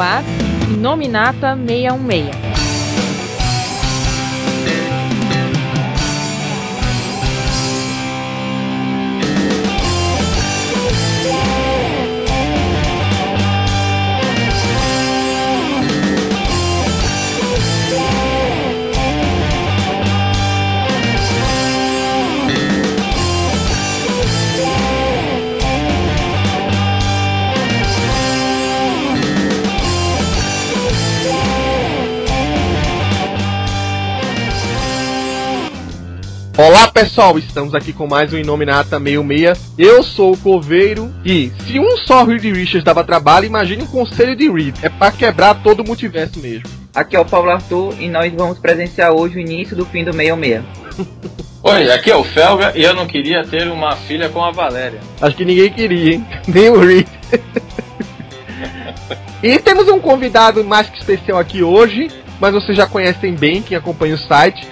ar Nominata 616. Olá pessoal, estamos aqui com mais um Inominata 66. Eu sou o Coveiro e se um só Reed Richards dava trabalho, imagine um conselho de Reed. É para quebrar todo o multiverso mesmo. Aqui é o Paulo Arthur e nós vamos presenciar hoje o início do fim do 66. Oi, aqui é o Felga e eu não queria ter uma filha com a Valéria. Acho que ninguém queria, hein? Nem o Reed. e temos um convidado mais que especial aqui hoje, mas vocês já conhecem bem quem acompanha o site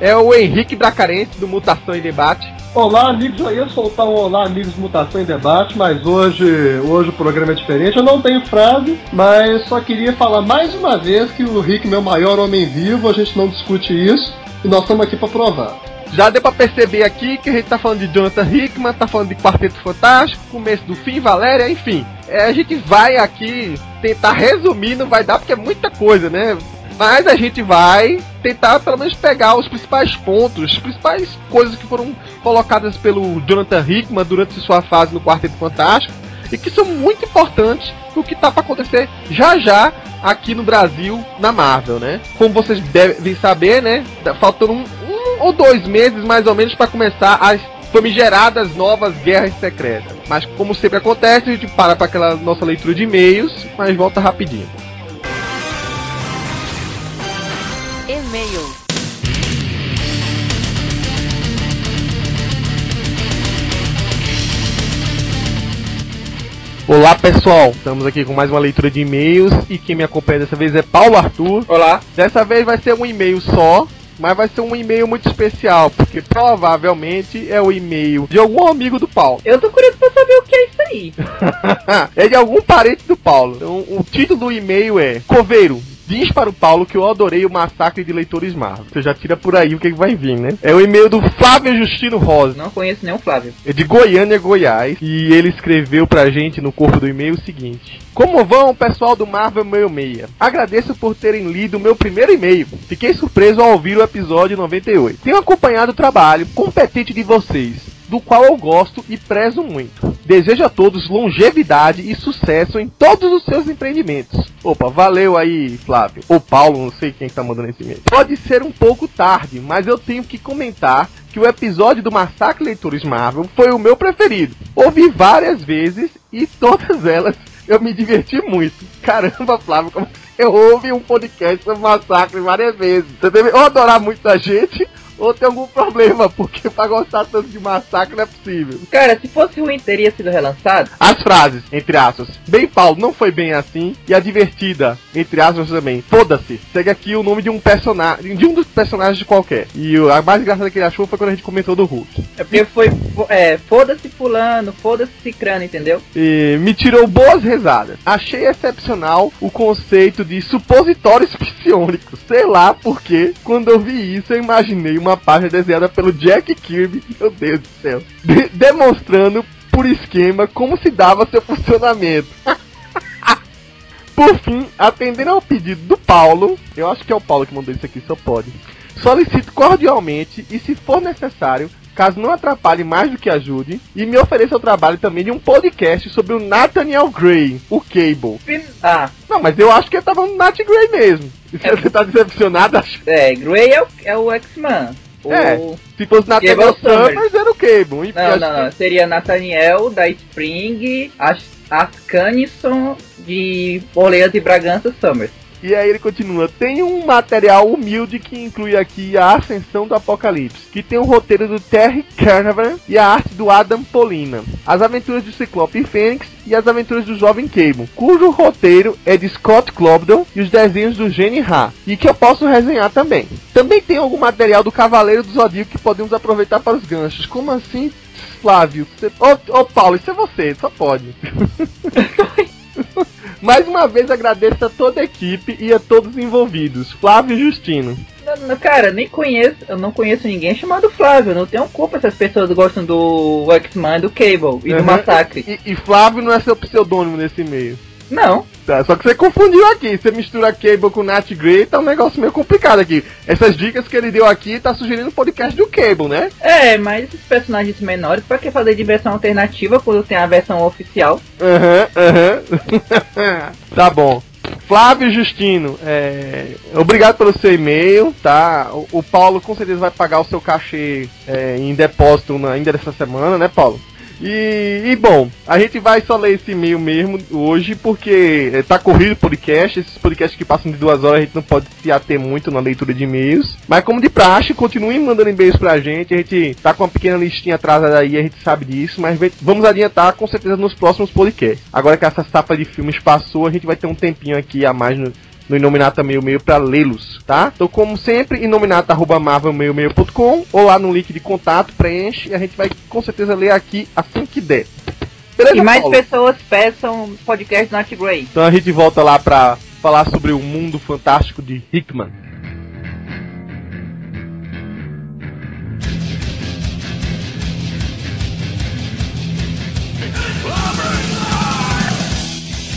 é o Henrique Bracarense do Mutação em Debate. Olá, amigos. Eu ia soltar um olá, amigos Mutação em Debate, mas hoje, hoje o programa é diferente. Eu não tenho frase, mas só queria falar mais uma vez que o Rick, meu maior homem vivo, a gente não discute isso e nós estamos aqui para provar. Já deu pra perceber aqui que a gente tá falando de Jonathan Hickman, tá falando de Quarteto Fantástico, começo do fim, Valéria, enfim. É, a gente vai aqui tentar resumir, não vai dar porque é muita coisa, né? Mas a gente vai tentar pelo menos pegar os principais pontos, as principais coisas que foram colocadas pelo Jonathan Hickman durante sua fase no Quarteto Fantástico e que são muito importantes pro que tá para acontecer já já aqui no Brasil na Marvel, né? Como vocês devem saber, né? Tá faltando um, um ou dois meses mais ou menos para começar as famigeradas novas guerras secretas. Mas como sempre acontece, a gente para para aquela nossa leitura de e-mails, mas volta rapidinho. E-mail. Olá pessoal, estamos aqui com mais uma leitura de e-mails e quem me acompanha dessa vez é Paulo Arthur. Olá. Dessa vez vai ser um e-mail só, mas vai ser um e-mail muito especial, porque provavelmente é o e-mail de algum amigo do Paulo. Eu tô curioso pra saber o que é isso aí. é de algum parente do Paulo. Então, o título do e-mail é Coveiro, Diz para o Paulo que eu adorei o massacre de leitores Marvel. Você já tira por aí o que, que vai vir, né? É o e-mail do Flávio Justino Rosa. Não conheço nem o Flávio. É de Goiânia, Goiás. E ele escreveu pra gente no corpo do e-mail o seguinte: Como vão, pessoal do Marvel 66? Agradeço por terem lido o meu primeiro e-mail. Fiquei surpreso ao ouvir o episódio 98. Tenho acompanhado o trabalho competente de vocês do qual eu gosto e prezo muito. Desejo a todos longevidade e sucesso em todos os seus empreendimentos. Opa, valeu aí, Flávio. Ou Paulo, não sei quem tá mandando esse e-mail. Pode ser um pouco tarde, mas eu tenho que comentar que o episódio do Massacre Leitores Marvel foi o meu preferido. Ouvi várias vezes e todas elas eu me diverti muito. Caramba, Flávio, como você ouve um podcast sobre Massacre várias vezes? Você deve ou adorar muito a gente ou tem algum problema, porque pra gostar tanto de massacre não é possível. Cara, se fosse ruim, teria sido relançado? As frases, entre aspas, bem Paulo, não foi bem assim, e a divertida, entre aspas também, foda-se. Segue aqui o nome de um personagem, de um dos personagens de qualquer. E a mais engraçada que ele achou foi quando a gente comentou do Hulk. É porque foi, é, foda-se fulano, foda-se cicrano, entendeu? E me tirou boas risadas. Achei excepcional o conceito de supositórios psionicos. Sei lá porque, quando eu vi isso, eu imaginei uma página desenhada pelo Jack Kirby, meu Deus do céu, de demonstrando por esquema como se dava seu funcionamento. por fim, atendendo ao pedido do Paulo, eu acho que é o Paulo que mandou isso aqui, só pode. Solicito cordialmente e, se for necessário, caso não atrapalhe mais do que ajude, e me ofereça o trabalho também de um podcast sobre o Nathaniel Gray, o Cable. Ah. Não, mas eu acho que ele tava no Nat Gray mesmo. E se É. você tá decepcionado, acho É, Grey é o, é o X-Man. O- É. Se fosse Nathaniel Summers, Summers. era o Cable. Não, não, não. Seria Nathaniel da Spring, As Ascanison de Orleans e Bragança Summers. E aí ele continua. Tem um material humilde que inclui aqui a Ascensão do Apocalipse, que tem o roteiro do Terry Carnavan e a arte do Adam Polina. As aventuras do Ciclope e Fênix e as aventuras do Jovem Cable, cujo roteiro é de Scott Clobdell e os desenhos do Gene Ha, e que eu posso resenhar também. Também tem algum material do Cavaleiro do Zodíaco que podemos aproveitar para os ganchos. Como assim, Flávio? Ô, ô, Paulo, isso é você, só pode. Mais uma vez agradeço a toda a equipe e a todos os envolvidos. Flávio e Justino. Não, não, Cara, nem conheço, eu não conheço ninguém chamado Flávio. Não tenho culpa se as pessoas gostam do X-Men, do Cable e do Uhum. Massacre. E, e Flávio não é seu pseudônimo nesse e-mail. Não. Tá, só que você confundiu aqui. Você mistura Cable com Nat Grey, tá um negócio meio complicado aqui. Essas dicas que ele deu aqui tá sugerindo o podcast do Cable, né? É, mas esses personagens menores, pra que fazer de versão alternativa quando tem a versão oficial? Aham, aham. tá bom. Flávio Justino, é, obrigado pelo seu e-mail, tá? O, o Paulo com certeza vai pagar o seu cachê é, em depósito na, ainda dessa semana, né, Paulo? E, e, bom, a gente vai só ler esse e-mail mesmo hoje porque é, tá corrido o podcast. Esses podcasts que passam de duas horas a gente não pode se ater muito na leitura de e-mails. Mas como de praxe, continuem mandando e-mails pra gente. A gente tá com uma pequena listinha atrasada aí, a gente sabe disso, mas vamos adiantar com certeza nos próximos podcasts. Agora que essa safra de filmes passou, a gente vai ter um tempinho aqui a mais no, no Inominata Meio Meio pra lê-los, tá? Então, como sempre, inominata.marvelmeio-meio.com ou lá no link de contato, preenche e a gente vai com certeza ler aqui assim que der. Beleza, E mais Paulo? pessoas peçam podcast Not Grey. Então a gente volta lá pra falar sobre o mundo fantástico de Hickman.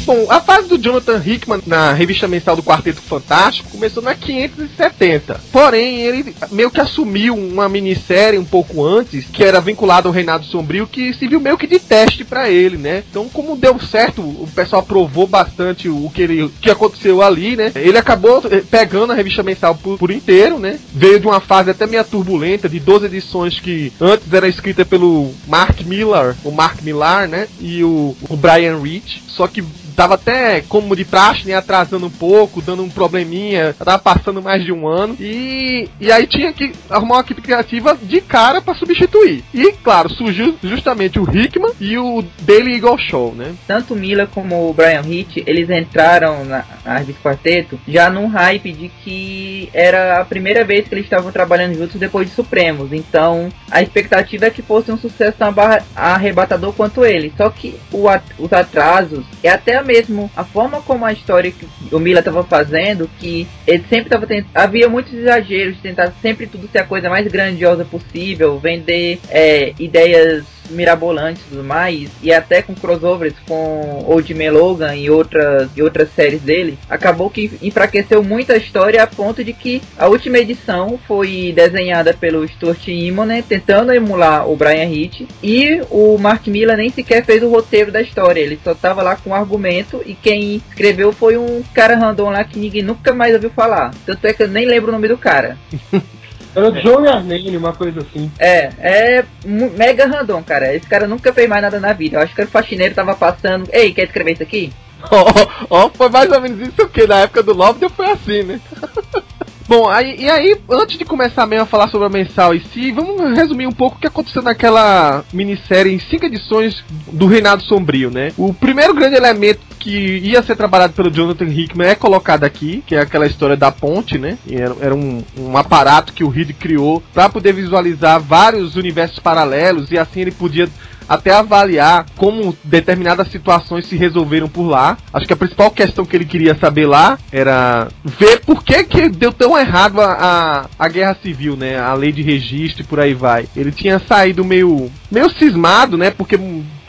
Bom, a fase do Jonathan Hickman na revista mensal do Quarteto Fantástico começou na 570. Porém, ele meio que assumiu uma minissérie um pouco antes, que era vinculada ao Reinado Sombrio, que se viu meio que de teste pra ele, né? Então, como deu certo, o pessoal aprovou bastante o que, ele, o que aconteceu ali, né? Ele acabou eh, pegando a revista mensal por, por inteiro, né? Veio de uma fase até meio turbulenta, de 12 edições que antes era escrita pelo Mark Millar, o Mark Millar, né? E o, o Brian Rich. Só que tava até como de praxe, né, atrasando um pouco, dando um probleminha, tava passando mais de um ano e, e aí tinha que arrumar uma equipe criativa de cara pra substituir. E claro, surgiu justamente o Hickman e o Daily Eagle Show, né? Tanto o Miller como o Brian Hitch, eles entraram na, revista Quarteto já num hype de que era a primeira vez que eles estavam trabalhando juntos depois de Supremos. Então, a expectativa é que fosse um sucesso tão arrebatador quanto ele. Só que o os atrasos e até mesmo a forma como a história que o Miller estava fazendo, que ele sempre estava tentando. Havia muitos exageros tentar sempre tudo ser a coisa mais grandiosa possível, vender é, ideias mirabolantes e tudo mais, e até com crossovers com Old Man Logan e outras, e outras séries dele, acabou que enfraqueceu muito a história a ponto de que a última edição foi desenhada pelo Stuart Immonen, tentando emular o Brian Hitch, e o Mark Miller nem sequer fez o roteiro da história, ele só tava lá com o argumento, e quem escreveu foi um cara random lá que ninguém nunca mais ouviu falar. Tanto é que eu nem lembro o nome do cara. Era John Arnane, uma coisa assim. É, é mega random, cara. Esse cara nunca fez mais nada na vida. Eu acho que o faxineiro tava passando. Ei, quer escrever isso aqui? Ó, ó, foi mais ou menos isso que na época do Love foi assim, né? Bom, aí, e aí, antes de começar mesmo a falar sobre a mensal em si, vamos resumir um pouco o que aconteceu naquela minissérie em cinco edições do Reinado Sombrio, né? O primeiro grande elemento que ia ser trabalhado pelo Jonathan Hickman é colocado aqui, que é aquela história da ponte, né? E era, era um, um aparato que o Reed criou para poder visualizar vários universos paralelos e assim ele podia até avaliar como determinadas situações se resolveram por lá. Acho que a principal questão que ele queria saber lá era ver por que, que deu tão errado a, a, a guerra civil, né? A lei de registro e por aí vai. Ele tinha saído meio, meio cismado, né? Porque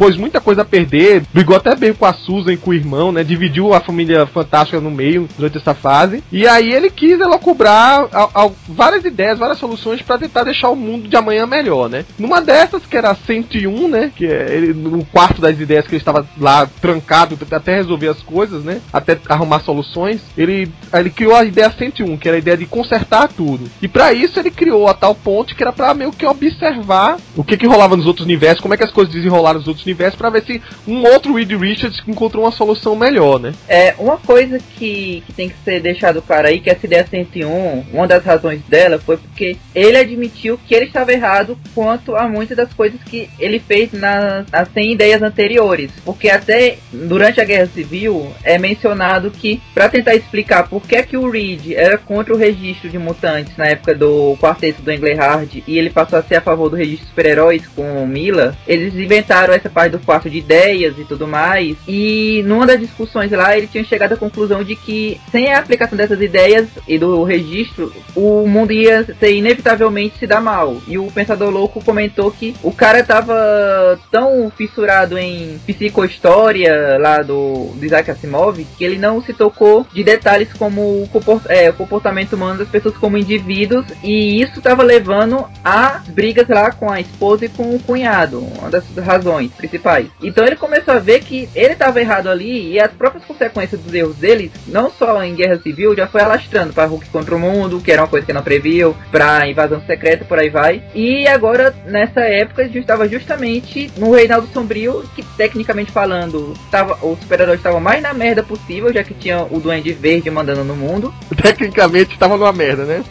pôs muita coisa a perder, brigou até bem com a Susan e com o irmão, né? Dividiu a família fantástica no meio durante essa fase. E aí ele quis elocubrar a- várias ideias, várias soluções para tentar deixar o mundo de amanhã melhor, né? Numa dessas, que era a 101, né? Que é ele, no quarto das ideias que ele estava lá trancado até resolver as coisas, né? Até arrumar soluções. Ele, ele criou a ideia 101, que era a ideia de consertar tudo. E para isso ele criou a tal ponte que era para meio que observar o que que rolava nos outros universos, como é que as coisas desenrolaram nos outros universos, para ver se um outro Reed Richards encontrou uma solução melhor, né? É, uma coisa que, que tem que ser deixado claro aí, que essa ideia 101, uma das razões dela foi porque ele admitiu que ele estava errado quanto a muitas das coisas que ele fez nas, nas 100 ideias anteriores. Porque até durante a Guerra Civil é mencionado que, para tentar explicar por que, é que o Reed era contra o registro de mutantes na época do quarteto do Englehart e ele passou a ser a favor do registro de super-heróis com Mila, eles inventaram essa do quarto de ideias e tudo mais. E numa das discussões lá, ele tinha chegado à conclusão de que sem a aplicação dessas ideias e do registro, o mundo ia ser inevitavelmente se dar mal. E o Pensador Louco comentou que o cara tava tão fissurado em psicohistória lá do, do Isaac Asimov que ele não se tocou de detalhes como o, comport, é, o comportamento humano das pessoas como indivíduos e isso estava levando a brigas lá com a esposa e com o cunhado, uma das razões principais. Então ele começou a ver que ele estava errado ali e as próprias consequências dos erros dele, não só em guerra civil, já foi alastrando para Hulk contra o mundo, que era uma coisa que não previu, para invasão secreta, por aí vai. E agora nessa época ele estava justamente no Reinaldo Sombrio, que tecnicamente falando, tava, os super-heróis estavam mais na merda possível, já que tinha o Duende Verde mandando no mundo. Tecnicamente estava numa merda, né?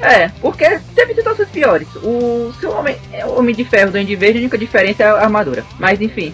é, porque teve situações piores. O seu homem, é o Homem de Ferro, o Duende Verde, a única diferença é a armadura. Mas enfim.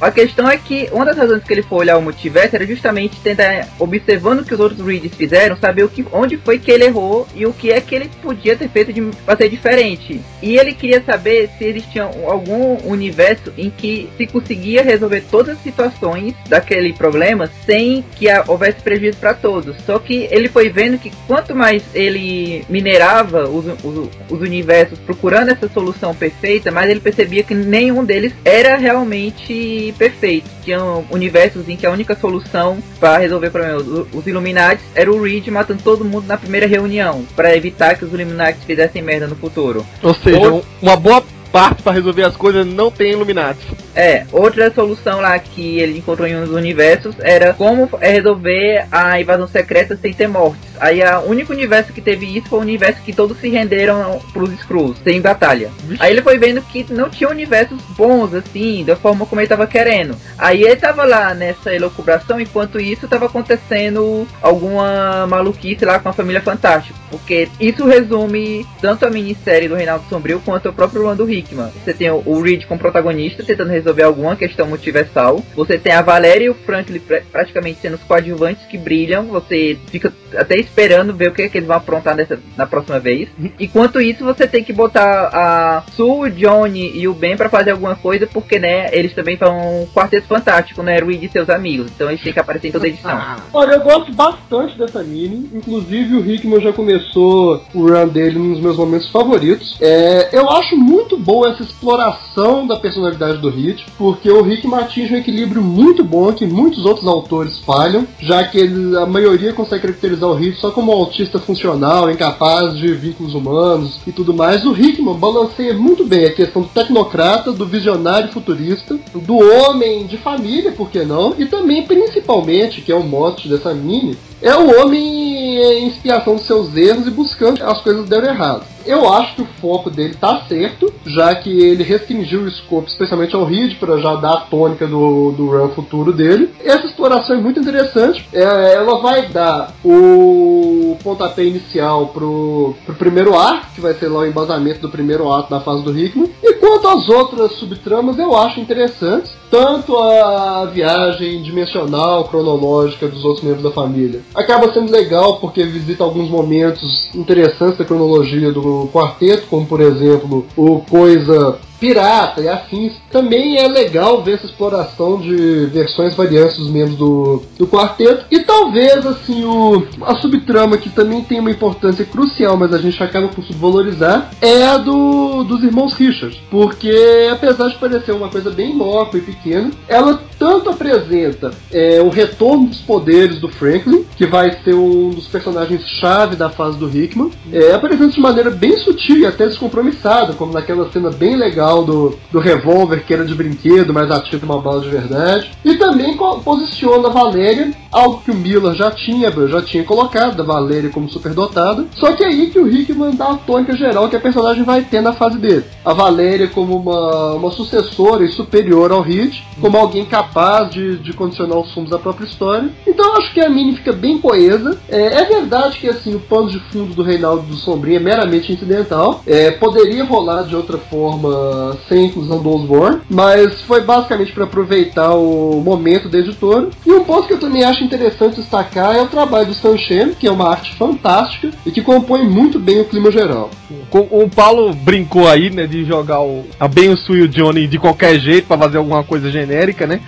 A questão é que uma das razões que ele foi olhar o multiverso era justamente tentar, observando o que os outros Reeds fizeram, saber o que, onde foi que ele errou e o que é que ele podia ter feito de, ser diferente. E ele queria saber se existia algum universo em que se conseguia resolver todas as situações daquele problema sem que houvesse prejuízo para todos. Só que ele foi vendo que quanto mais ele minerava os, os, os universos procurando essa solução perfeita, mais ele percebia que nenhum deles era realmente perfeito. Tinham universos em que a única solução para resolver o problema os Illuminati era o Reed matando todo mundo na primeira reunião, para evitar que os Illuminati fizessem merda no futuro. Ou seja, Ou... uma boa parte para resolver as coisas não tem Illuminati. É, outra solução lá que ele encontrou em um dos universos era como resolver a invasão secreta sem ter mortes. Aí o único universo que teve isso foi o universo que todos se renderam pros Skrulls, sem batalha. Aí ele foi vendo que não tinha universos bons, assim, da forma como ele tava querendo. Aí ele tava lá nessa elucubração, enquanto isso tava acontecendo alguma maluquice lá com a Família Fantástica. Porque isso resume tanto a minissérie do Reinaldo Sombrio quanto o próprio Lando Hickman. Você tem o Reed como protagonista, tentando resolver alguma questão multiversal. Você tem a Valéria e o Franklin praticamente sendo os coadjuvantes que brilham. Você fica até esperando ver o que, que eles vão aprontar nessa, na próxima vez. Enquanto isso, você tem que botar a Sue, o Johnny e o Ben para fazer alguma coisa, porque, né, eles também são um quarteto fantástico, né, Reed e seus amigos. Então eles têm que aparecer em toda edição. Ah. Olha, eu gosto bastante dessa mini. Inclusive, o Hickman já começou o run dele nos meus momentos favoritos. É, eu acho muito boa essa exploração da personalidade do Hit, porque o Hickman atinge um equilíbrio muito bom que muitos outros autores falham, já que ele, a maioria consegue caracterizar o Hit só como autista funcional, incapaz de vínculos humanos e tudo mais, o Hickman balanceia muito bem a questão do tecnocrata, do visionário futurista, do homem de família, por que não? E também, principalmente, que é o mote dessa mini, é o homem em expiação dos seus erros e buscando as coisas deram errado. Eu acho que o foco dele tá certo, já que ele restringiu o escopo, especialmente ao Reed, para já dar a tônica do, do run futuro dele. Essa exploração é muito interessante. É, ela vai dar o pontapé inicial pro, pro primeiro arco, que vai ser lá o embasamento do primeiro ato da fase do Hickman. E quanto às outras subtramas, eu acho interessantes. Tanto a viagem dimensional, cronológica dos outros membros da família. Acaba sendo legal porque visita alguns momentos interessantes da cronologia do quarteto, como por exemplo o Coisa pirata e afins. Também é legal ver essa exploração de versões variantes dos membros do, do quarteto. E talvez, assim, o, a subtrama que também tem uma importância crucial, mas a gente acaba por subvalorizar, é a do, dos irmãos Richards. Porque, apesar de parecer uma coisa bem inócua e pequena, ela tanto apresenta é, o retorno dos poderes do Franklin, que vai ser um dos personagens-chave da fase do Hickman, é, apresenta de maneira bem sutil e até descompromissada, como naquela cena bem legal do, do revólver que era de brinquedo, mas atira uma bala de verdade. E também posiciona a Valéria, algo que o Miller já tinha, já tinha colocado, da Valéria como superdotada. Só que é aí que o Rickman dá a tônica geral que a personagem vai ter na fase dele. A Valéria como uma, uma sucessora e superior ao Hit, como alguém capaz de, de condicionar os sumos da própria história. Então eu acho que a mini fica bem coesa. É, é verdade que assim o pano de fundo do Reinaldo do Sombrinho é meramente incidental. É, poderia rolar de outra forma sem inclusão do Osborne, mas foi basicamente para aproveitar o momento da editora. E um ponto que eu também acho interessante destacar é o trabalho do Sanchez, que é uma arte fantástica e que compõe muito bem o clima geral. O Paulo brincou aí, né, de jogar o, a Ben o Sui e o Johnny de qualquer jeito para fazer alguma coisa genérica, né?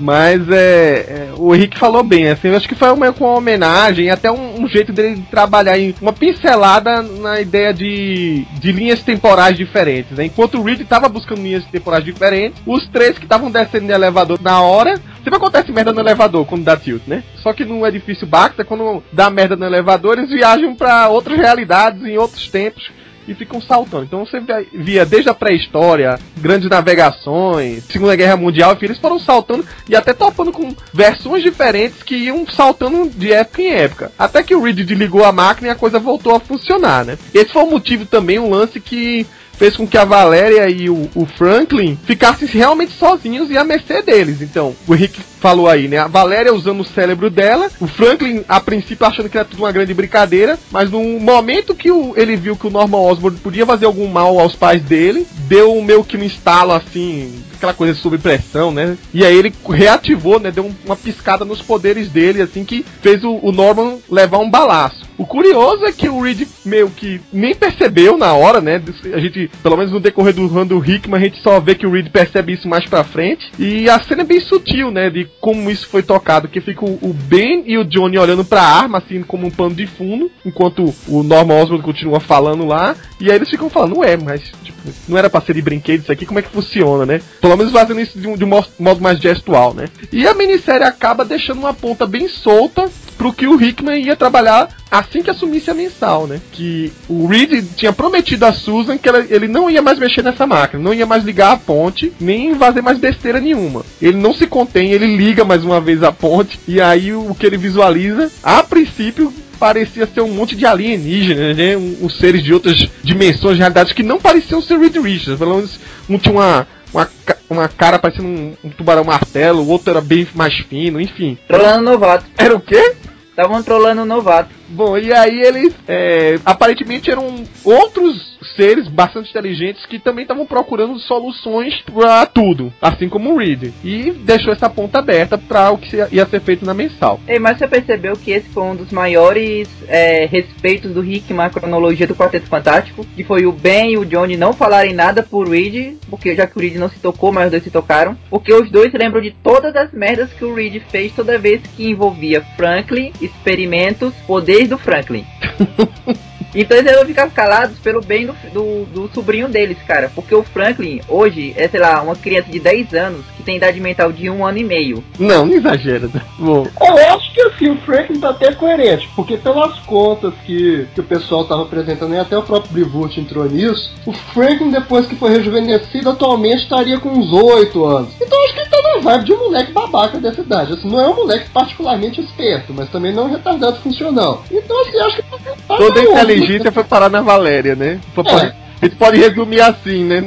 Mas é, é, o Henrique falou bem, assim, eu acho que foi meio com uma homenagem, até um, um, jeito dele trabalhar em uma pincelada na ideia de, de linhas temporais diferentes. Né? Enquanto o Reed estava buscando linhas temporais diferentes, os três que estavam descendo no elevador na hora Sempre acontece merda no elevador quando dá tilt, né? Só que no edifício Baxter, quando dá merda no elevador, eles viajam para outras realidades, em outros tempos e ficam saltando. Então você via desde a pré-história, grandes navegações, Segunda Guerra Mundial, enfim, eles foram saltando e até topando com versões diferentes que iam saltando de época em época. Até que o Reed desligou a máquina e a coisa voltou a funcionar, né? Esse foi o motivo também, um lance que fez com que a Valéria e o, o, Franklin ficassem realmente sozinhos e à mercê deles. Então, o Henrique falou aí, né? A Valéria usando o cérebro dela, o Franklin, a princípio, achando que era tudo uma grande brincadeira, mas no momento que o, ele viu que o Norman Osborn podia fazer algum mal aos pais dele, deu meio que um estalo assim, aquela coisa sob pressão, né? E aí ele reativou, né? Deu uma piscada nos poderes dele, assim, que fez o, o Norman levar um balaço. O curioso é que o Reed meio que nem percebeu na hora, né? A gente, pelo menos no decorrer do do Hickman, a gente só vê que o Reed percebe isso mais pra frente. E a cena é bem sutil, né? De como isso foi tocado, que fica o, o Ben e o Johnny olhando pra arma, assim, como um pano de fundo, enquanto o Norman Osborn continua falando lá. E aí eles ficam falando, ué, mas, tipo, não era pra ser de brinquedo isso aqui, como é que funciona, né? Pelo menos fazendo isso de um, de um modo mais gestual, né? E a minissérie acaba deixando uma ponta bem solta pro que o Hickman ia trabalhar assim que assumisse a mensal, né? Que o Reed tinha prometido a Susan que ela, ele não ia mais mexer nessa máquina, não ia mais ligar a ponte, nem fazer mais besteira nenhuma. Ele não se contém, ele liga mais uma vez a ponte, e aí o que ele visualiza, a princípio, parecia ser um monte de alienígenas, né? Os um, seres de outras dimensões, realidades que não pareciam ser Reed Richards. Pelo menos um tinha uma, uma, uma cara parecendo um, um tubarão martelo, o outro era bem mais fino, enfim. Trolando novato. Era o quê? Estavam trolando o novato. Bom, e aí eles é, aparentemente eram outros seres bastante inteligentes que também estavam procurando soluções para tudo, assim como o Reed. E deixou essa ponta aberta para o que ia ser feito na mensal. Ei, mas você percebeu que esse foi um dos maiores é, respeitos do Rick na cronologia do Quarteto Fantástico, que foi o Ben e o Johnny não falarem nada por Reed, porque já que o Reed não se tocou, mas os dois se tocaram, porque os dois lembram de todas as merdas que o Reed fez toda vez que envolvia Franklin, experimentos, poderes do Franklin. Então eles vão ficar calados pelo bem do, do, do, sobrinho deles, cara. Porque o Franklin, hoje, é, sei lá, uma criança de 10 anos que tem idade mental de um ano e meio. Não, não exagera. Né? Bom. Eu acho que assim, o Franklin tá até coerente, porque pelas contas que, que o pessoal tava apresentando, e até o próprio Brivurt entrou nisso, o Franklin, depois que foi rejuvenescido, atualmente estaria com uns 8 anos. Então acho que ele tá na vibe de um moleque babaca dessa idade. Assim, não é um moleque particularmente esperto, mas também não é um retardado funcional. Então assim, acho que tá, tá Toda inteligência foi parar na Valéria, né? É. A gente pode resumir assim, né?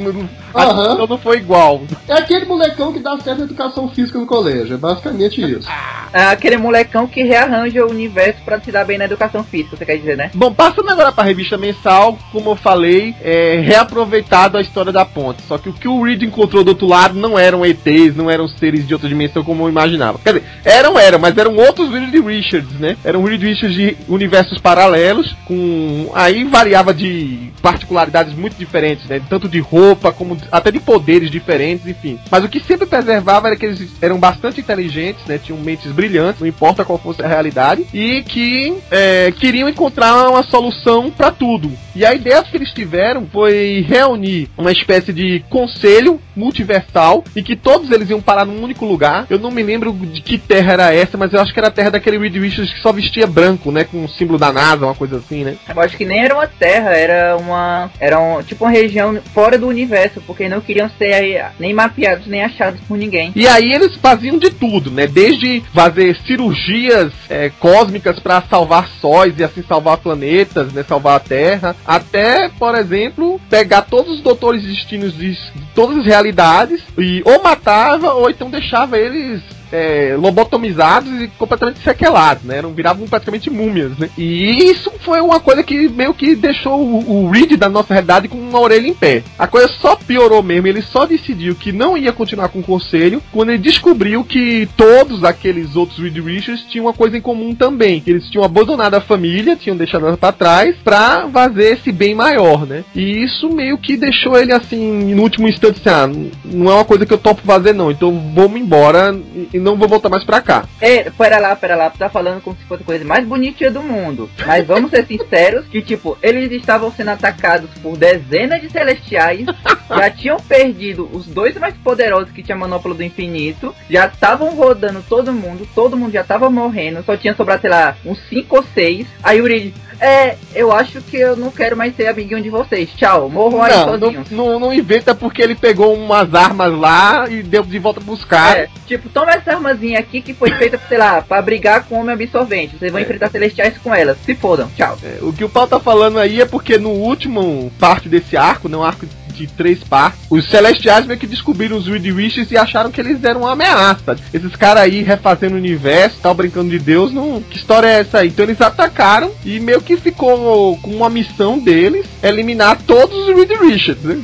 Uhum. Então não foi igual. É aquele molecão que dá certa educação física no colégio, é basicamente isso. É aquele molecão que rearranja o universo para se dar bem na educação física, você quer dizer, né? Bom, passando agora pra revista mensal, como eu falei, é reaproveitado a história da ponte. Só que o que o Reed encontrou do outro lado não eram ETs, não eram seres de outra dimensão como eu imaginava. Quer dizer, eram, eram, mas eram outros Reed Richards, né? Eram Reed Richards de universos paralelos, com. Aí variava de particularidades muito diferentes, né? Tanto de roupa como até de poderes diferentes, enfim. Mas o que sempre preservava era que eles eram bastante inteligentes, né? Tinham mentes brilhantes, não importa qual fosse a realidade, e que é, queriam encontrar uma solução para tudo. E a ideia que eles tiveram foi reunir uma espécie de conselho multiversal e que todos eles iam parar num único lugar. Eu não me lembro de que terra era essa, mas eu acho que era a terra daquele Reed Richards que só vestia branco, né? Com o símbolo da NASA, uma coisa assim, né? Eu acho que nem era uma terra, era uma. Era um, tipo uma região fora do universo, porque não queriam ser nem mapeados nem achados por ninguém. E aí eles faziam de tudo, né? Desde fazer cirurgias é, cósmicas para salvar sóis e assim salvar planetas, né? Salvar a Terra até, por exemplo, pegar todos os doutores destinos de todas as realidades e ou matava ou então deixava eles é, lobotomizados e completamente sequelados, né? Eram, viravam praticamente múmias, né? E isso foi uma coisa que meio que deixou o, o Reed da nossa realidade com uma orelha em pé. A coisa só piorou mesmo, ele só decidiu que não ia continuar com o conselho quando ele descobriu que todos aqueles outros Reed Richards tinham uma coisa em comum também. Eles tinham abandonado a família, tinham deixado ela pra trás pra fazer esse bem maior, né? E isso meio que deixou ele assim, no último instante, assim, ah, não é uma coisa que eu topo fazer não, então vamos embora e não vou voltar mais pra cá. É, pera lá, pera lá, tu tá falando como se fosse a coisa mais bonitinha do mundo. Mas vamos ser sinceros que, tipo, eles estavam sendo atacados por dezenas de celestiais, já tinham perdido os dois mais poderosos que tinha a manopla do infinito, já estavam rodando todo mundo, todo mundo já tava morrendo, só tinha sobrado, sei lá, uns 5 ou 6. Aí o Uri é, eu acho que eu não quero mais ser amiguinho de vocês. Tchau, morram aí Não, sozinhos. não, não, não inventa porque ele pegou umas armas lá e deu de volta caras. É, tipo, toma essa armazinha aqui que foi feita, sei lá, pra brigar com o homem absorvente. Vocês vão É. enfrentar celestiais com elas. Se fodam, tchau. É, o que o Paulo tá falando aí é porque no último parte desse arco, né, um arco de três partes, os Celestiais meio que descobriram os Reed Wishes e acharam que eles eram uma ameaça. Esses caras aí refazendo o universo, tal, brincando de Deus, não... que história é essa aí? Então eles atacaram e meio que ficou com uma missão deles eliminar todos os Reed Richards, né?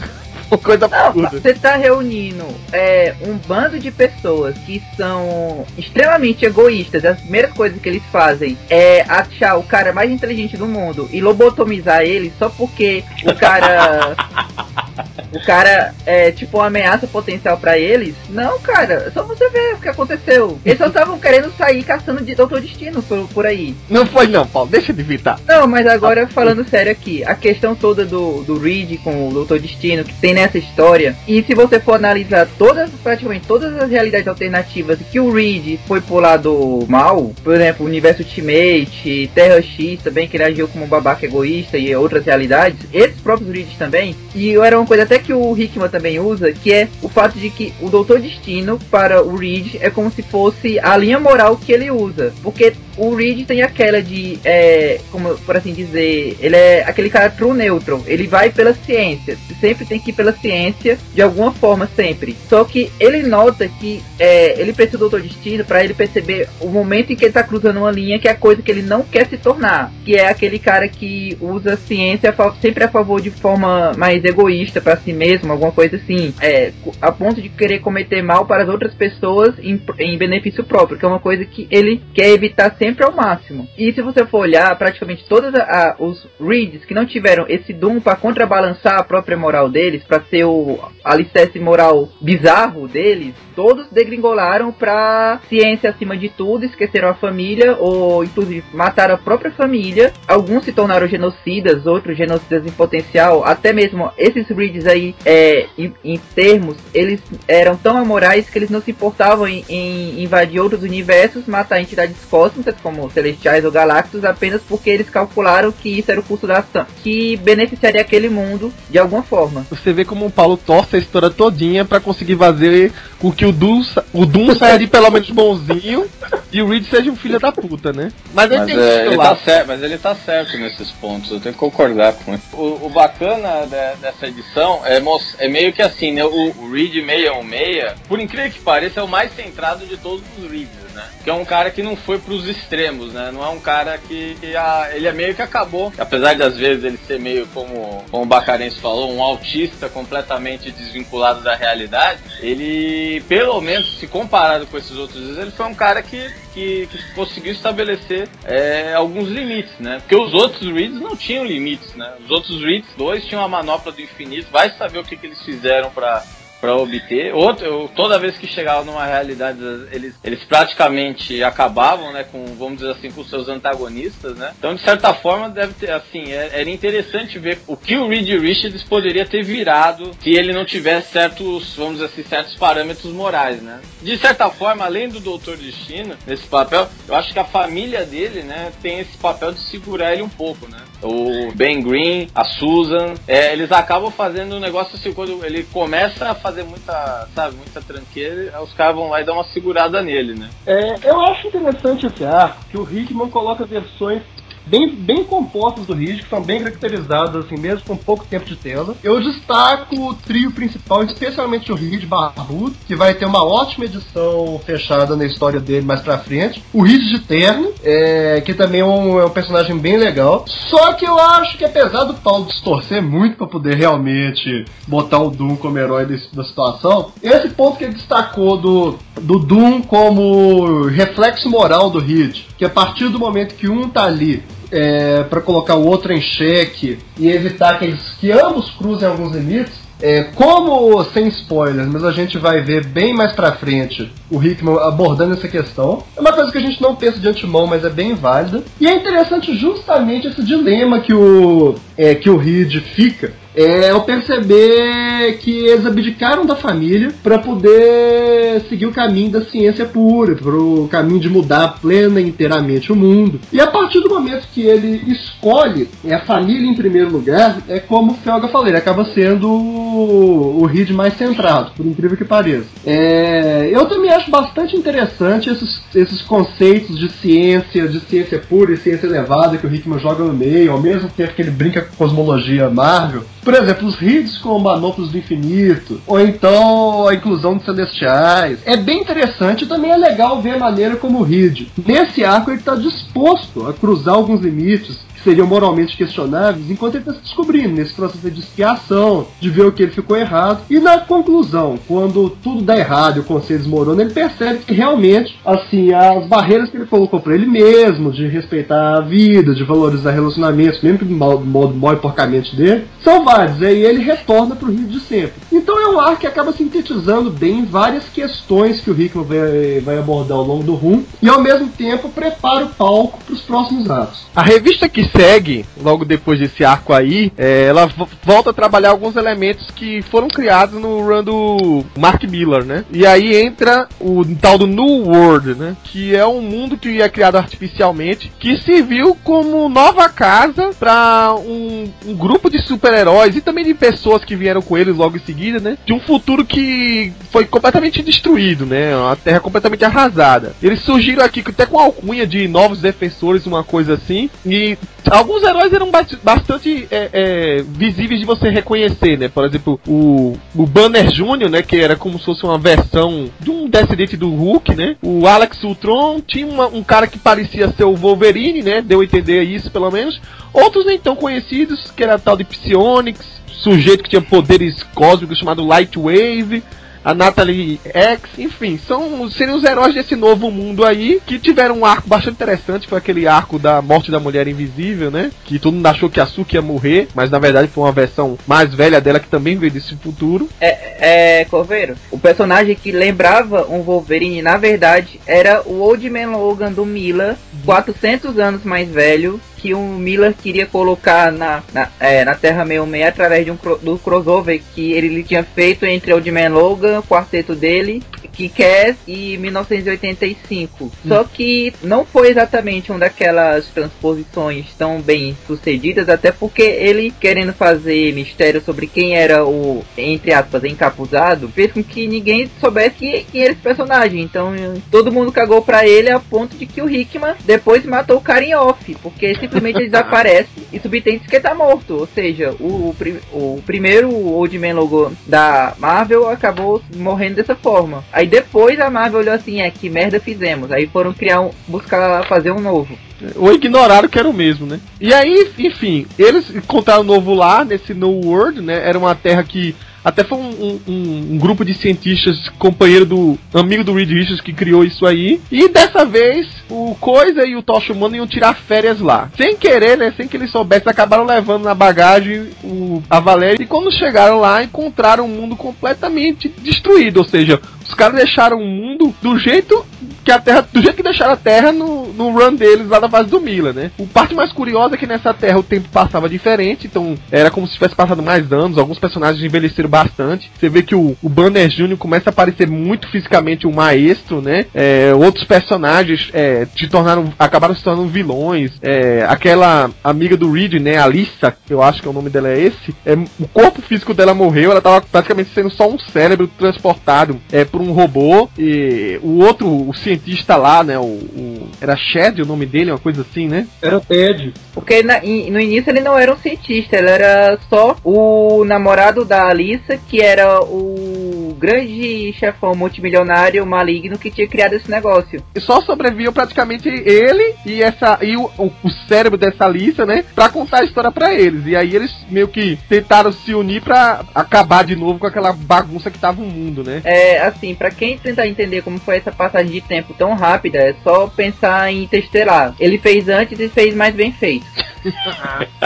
Coisa Não, você tá reunindo é, um bando de pessoas que são extremamente egoístas. As primeiras coisas que eles fazem é achar o cara mais inteligente do mundo e lobotomizar ele só porque o cara. o cara é tipo uma ameaça potencial pra eles. Não, cara, só você ver o que aconteceu. Eles só estavam querendo sair caçando de Doutor Destino por, por aí. Não foi não, Paulo, deixa de evitar. Não, mas agora falando sério aqui, a questão toda do, do Reed com o Doutor Destino que tem nessa história, e se você for analisar todas, praticamente todas as realidades alternativas que o Reed foi pro lado mal, por exemplo, o universo Ultimate, Terra X também, que ele agiu como um babaca egoísta e outras realidades, esses próprios Reeds também, e era uma coisa até que o Hickman também usa, que é o fato de que o Doutor Destino para o Reed é como se fosse a linha moral que ele usa, porque o Reed tem aquela de, é, como por assim dizer, ele é aquele cara true neutral, ele vai pela ciência, sempre tem que ir pela ciência de alguma forma sempre. Só que ele nota que é, ele precisa do Doutor Destino para ele perceber o momento em que ele tá cruzando uma linha que é a coisa que ele não quer se tornar, que é aquele cara que usa a ciência sempre a favor de forma mais egoísta para si mesmo, alguma coisa assim, é, a ponto de querer cometer mal para as outras pessoas em, em benefício próprio, que é uma coisa que ele quer evitar sempre ao máximo. E se você for olhar, praticamente todos a- os Reeds que não tiveram esse dom para contrabalançar a própria moral deles, para ser o alicerce moral bizarro deles, todos degringolaram pra ciência acima de tudo, esqueceram a família, ou inclusive mataram a própria família. Alguns se tornaram genocidas, outros genocidas em potencial. Até mesmo esses Reeds aí, é, em, em termos, eles eram tão amorais que eles não se importavam em, em invadir outros universos, matar entidades cósmicas, como celestiais ou galácticos, apenas porque eles calcularam que isso era o custo da ação, que beneficiaria aquele mundo de alguma forma. Você vê como o Paulo torce a história todinha pra conseguir fazer com que o Doom, sa- o Doom saia de pelo menos bonzinho e o Reed seja um filho da puta, né? Mas Mas, é, ele tá certo, mas ele tá certo nesses pontos, eu tenho que concordar com ele. O, o bacana de- dessa edição é, é meio que assim, né? O, o Reed 616, por incrível que pareça, é o mais centrado de todos os Reeds, né? Que é um cara que não foi pros extremos, né? Não é um cara que, que, ah, ele é meio que acabou. Apesar de às vezes ele ser meio como, como o Bacarense falou, um autista completamente desvinculado da realidade, ele, pelo menos, se comparado com esses outros, ele foi um cara que, que, que conseguiu estabelecer é, alguns limites, né? Porque os outros Reeds não tinham limites, né? Os outros Reeds, dois tinham a manopla do infinito, vai saber o que, que eles fizeram pra para obter. Outro, toda vez que chegava numa realidade, eles, eles praticamente acabavam, né, com, vamos dizer assim, com seus antagonistas, né? Então, de certa forma, deve ter, assim, é- era interessante ver o que o Reed Richards poderia ter virado se ele não tivesse certos, vamos dizer assim, certos parâmetros morais, né? De certa forma, além do Doutor Destino, nesse papel, eu acho que a família dele, né, tem esse papel de segurar ele um pouco, né? O Ben Green, a Susan, é, eles acabam fazendo um negócio assim, quando ele começa a fazer muita, sabe, muita tranqueira, os caras vão lá e dão uma segurada nele, né? É, eu acho interessante esse arco, que o Hickman coloca versões bem, bem compostas do Reed, que são bem caracterizadas, assim, mesmo com pouco tempo de tela. Eu destaco o trio principal, especialmente o Reed Barbudo, que vai ter uma ótima edição fechada na história dele mais pra frente. O Reed de Terno, é, que também é um, é um personagem bem legal. Só que eu acho que apesar do Paulo distorcer muito para poder realmente botar o Doom como herói desse, da situação, esse ponto que ele destacou do, do Doom como reflexo moral do Reed, que a partir do momento que um tá ali é, para colocar o outro em xeque e evitar que, eles, que ambos cruzem alguns limites, é, como, sem spoilers, mas a gente vai ver bem mais pra frente o Hickman abordando essa questão. É uma coisa que a gente não pensa de antemão, mas é bem válida. E é interessante justamente esse dilema que o, é, que o Reed fica é eu perceber que eles abdicaram da família para poder seguir o caminho da ciência pura, pro caminho de mudar plena e inteiramente o mundo. E a partir do momento que ele escolhe é a família em primeiro lugar, é como o Felga falou, ele acaba sendo o, Reed mais centrado, por incrível que pareça. É, eu também acho bastante interessante esses, esses conceitos de ciência, de ciência pura e ciência elevada que o Hickman joga no meio, ao mesmo tempo que ele brinca com cosmologia Marvel. Por exemplo, os hits como Manoplas do Infinito, ou então a inclusão de celestiais. É bem interessante e também é legal ver a maneira como o Reed, nesse arco, ele está disposto a cruzar alguns limites, seriam moralmente questionáveis, enquanto ele está se descobrindo nesse processo de expiação, de ver o que ele ficou errado. E na conclusão, quando tudo dá errado e o conselho desmorona, ele percebe que realmente, assim, as barreiras que ele colocou para ele mesmo, de respeitar a vida, de valorizar relacionamentos, mesmo que do modo, e porcamente dele, são vários. Aí ele retorna para o Rio de sempre. Então é um ar que acaba sintetizando bem várias questões que o Hickman vai, vai abordar ao longo do rum e ao mesmo tempo prepara o palco para os próximos atos. A revista que segue, logo depois desse arco aí, é, ela volta a trabalhar alguns elementos que foram criados no run do Mark Miller, né? E aí entra o tal do New World, né? Que é um mundo que é criado artificialmente, que serviu como nova casa para um, um, grupo de super-heróis e também de pessoas que vieram com eles logo em seguida, né? De um futuro que foi completamente destruído, né? Uma terra completamente arrasada. Eles surgiram aqui até com a alcunha de novos defensores, uma coisa assim, e alguns heróis eram bastante é, é, visíveis de você reconhecer, né? Por exemplo, o, o Banner Jr., né? Que era como se fosse uma versão de um descendente do Hulk, né? O Alex Ultron tinha uma, um cara que parecia ser o Wolverine, né? Deu a entender isso, pelo menos. Outros nem tão conhecidos, que era tal de Psionics, sujeito que tinha poderes cósmicos chamado Lightwave a Natalie X, enfim, são seriam os heróis desse novo mundo aí que tiveram um arco bastante interessante, foi aquele arco da morte da mulher invisível, né? Que todo mundo achou que a Suki ia morrer, mas na verdade foi uma versão mais velha dela que também veio desse futuro. É, é Coveiro, o personagem que lembrava um Wolverine, na verdade, era o Old Man Logan do Mila, 400 anos mais velho, que o Miller queria colocar na, na, é, na Terra 66 através de um do crossover que ele tinha feito entre Old Man Logan, o quarteto dele, Kick-Ass e 1985. Hum. Só que não foi exatamente uma daquelas transposições tão bem sucedidas, até porque ele, querendo fazer mistério sobre quem era o, entre aspas, encapuzado, fez com que ninguém soubesse quem era esse personagem. Então todo mundo cagou pra ele a ponto de que o Hickman depois matou o cara em off, porque simplesmente ele desaparece e subtende que tá morto. Ou seja, o, o, o primeiro Old Man Logo da Marvel acabou morrendo dessa forma. Aí depois a Marvel olhou assim, é, que merda fizemos. Aí foram criar um, buscar fazer um novo. Ou ignoraram que era o mesmo, né? E aí, enfim, eles encontraram um novo lá, nesse New World, né? Era uma terra que até foi um, um, um, grupo de cientistas, companheiro do amigo do Reed Richards, que criou isso aí. E dessa vez, o Coisa e o Tocha Humano iam tirar férias lá. Sem querer, né? Sem que eles soubessem, acabaram levando na bagagem o, a Valéria. E quando chegaram lá, encontraram um mundo completamente destruído. Ou seja, os caras deixaram o mundo do jeito que a Terra, do jeito que deixaram a Terra no, no run deles lá da fase do Mila, né? O parte mais curiosa é que nessa Terra o tempo passava diferente, então era como se tivesse passado mais anos, alguns personagens envelheceram bastante. Você vê que o, o Banner Jr. começa a aparecer muito fisicamente um maestro, né? É, outros personagens é, se tornaram, acabaram se tornando vilões. É, aquela amiga do Reed, né? Alissa, eu acho que é o nome dela é esse. É, o corpo físico dela morreu, ela tava praticamente sendo só um cérebro transportado é, por um robô. E o outro, o cientista lá, né? O, o era Shed o nome dele, uma coisa assim, né? Era Ted. Porque na- in- no início ele não era um cientista, ele era só o namorado da Alissa, que era o grande chefão multimilionário maligno que tinha criado esse negócio. E só sobreviviam praticamente ele e essa e o, o, o cérebro dessa Alissa, né? Pra contar a história pra eles. E aí eles meio que tentaram se unir pra acabar de novo com aquela bagunça que tava o mundo, né? É, assim, pra quem tentar entender como foi essa passagem de tempo tão rápida, é só pensar em Interestelar. Ele fez antes e fez mais bem feito.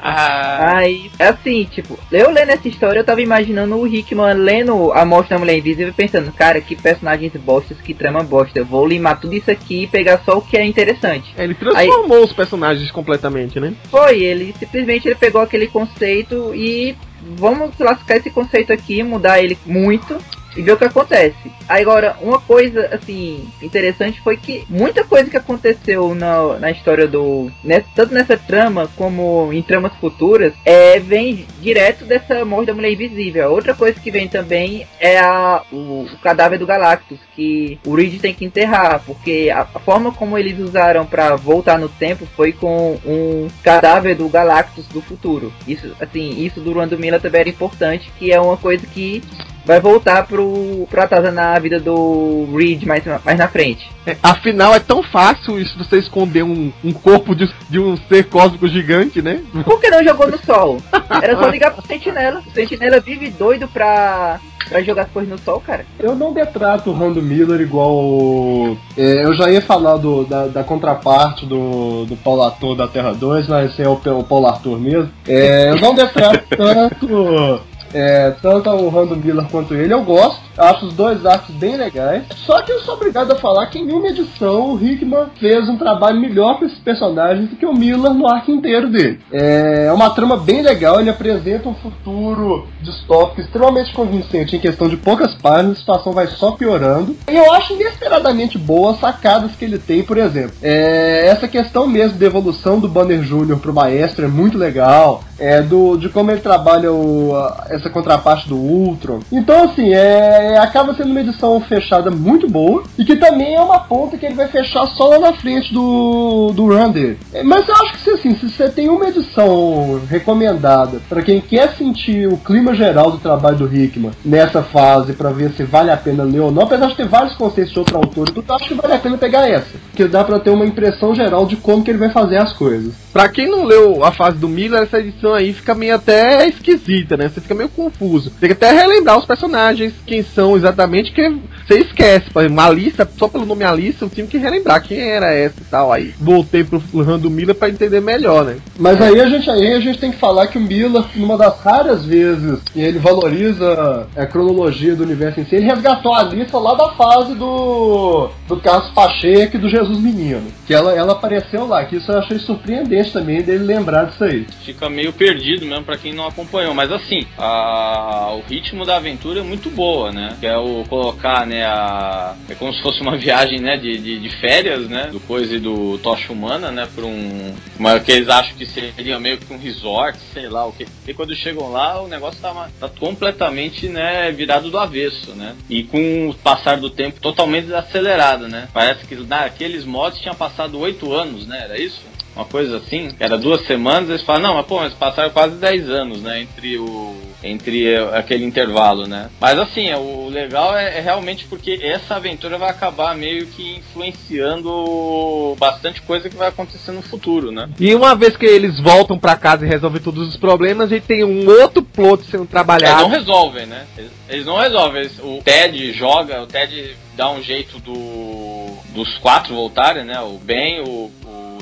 Aí, assim, tipo, eu lendo essa história, eu tava imaginando o Hickman lendo a Morte da Mulher Invisível pensando, cara, que personagens bostas, que trama bosta. Eu vou limar tudo isso aqui e pegar só o que é interessante. É, ele transformou os personagens completamente, né? Foi, ele simplesmente ele pegou aquele conceito e vamos classificar esse conceito aqui, mudar ele muito e ver o que acontece. Agora, uma coisa assim interessante foi que muita coisa que aconteceu na, na história do. né, tanto nessa trama como em tramas futuras, é, vem direto dessa morte da mulher invisível. Outra coisa que vem também é a, o, o cadáver do Galactus, que o Reed tem que enterrar, porque a, a forma como eles usaram para voltar no tempo foi com um cadáver do Galactus do futuro. Isso, assim, isso do Randomila também era importante, que é uma coisa que vai voltar pro, pro atazanar a vida do Reed mais, mais na frente. É, afinal, é tão fácil isso você esconder um, um corpo de, de um ser cósmico gigante, né? Por que não jogou no sol? Era só ligar pro Sentinela. O Sentinela vive doido pra, pra jogar as coisas no sol, cara. Eu não detrato o Rando Miller igual. é, eu já ia falar do, da, da contraparte do, do Paulo Arthur da Terra 2, mas esse é o, o Paulo Arthur mesmo. É, eu não detrato tanto. É, tanto o Rando Miller quanto ele, eu gosto. Acho os dois arcos bem legais. Só que eu sou obrigado a falar que em uma edição o Hickman fez um trabalho melhor para esses personagens do que o Miller no arco inteiro dele. É uma trama bem legal, ele apresenta um futuro distópico extremamente convincente em questão de poucas páginas, a situação vai só piorando. E eu acho inesperadamente boas as sacadas que ele tem, por exemplo. É, essa questão mesmo da evolução do Banner Jr. pro Maestro é muito legal. É, do, de como ele trabalha o, a- essa contraparte do Ultron. Então, assim, é, acaba sendo uma edição fechada muito boa e que também é uma ponta que ele vai fechar só lá na frente do, do run dele. É, Mas eu acho que, se, assim, se você tem uma edição recomendada para quem quer sentir o clima geral do trabalho do Hickman nessa fase para ver se vale a pena ler ou não, apesar de ter vários conceitos de outro autor, eu acho que vale a pena pegar essa, porque dá para ter uma impressão geral de como que ele vai fazer as coisas. Pra quem não leu a fase do Miller, essa edição aí fica meio até esquisita, né? Você fica meio confuso. Tem que até relembrar os personagens, quem são exatamente, que você esquece. Por exemplo, Alissa, só pelo nome Alissa, eu tive que relembrar quem era essa e tal. Aí voltei pro run do Miller pra entender melhor, né? Mas aí a gente aí a gente tem que falar que o Miller, numa das raras vezes que ele valoriza a cronologia do universo em si, ele resgatou a Alissa lá da fase do do Carlos Pacheco e do Jesus Menino, que ela ela apareceu lá, que isso eu achei surpreendente também dele lembrar disso aí. Fica meio perdido mesmo pra quem não acompanhou. Mas assim, a- o ritmo da aventura é muito boa, né? Que é o colocar, né, a. É como se fosse uma viagem, né, de, de, de férias, né? Do coisa e do Tocha Humana, né? Pra um. Uma, que eles acham que seria meio que um resort, sei lá o que. E quando chegam lá, o negócio tá, tá completamente, né, virado do avesso, né? E com o passar do tempo totalmente desacelerado, né? Parece que naqueles mods tinha passado oito anos, né? Era isso? Uma coisa assim, era duas semanas, eles falam, não, mas pô, mas passaram quase 10 anos, né, entre o entre aquele intervalo, né? Mas assim, é, o legal é, é realmente porque essa aventura vai acabar meio que influenciando bastante coisa que vai acontecer no futuro, né? E uma vez que eles voltam pra casa e resolvem todos os problemas, a gente tem um outro plot sendo Eles trabalhado. não resolvem, né? Eles, eles não resolvem. Eles- o Ted joga, o Ted dá um jeito do, dos quatro voltarem, né? O Ben, o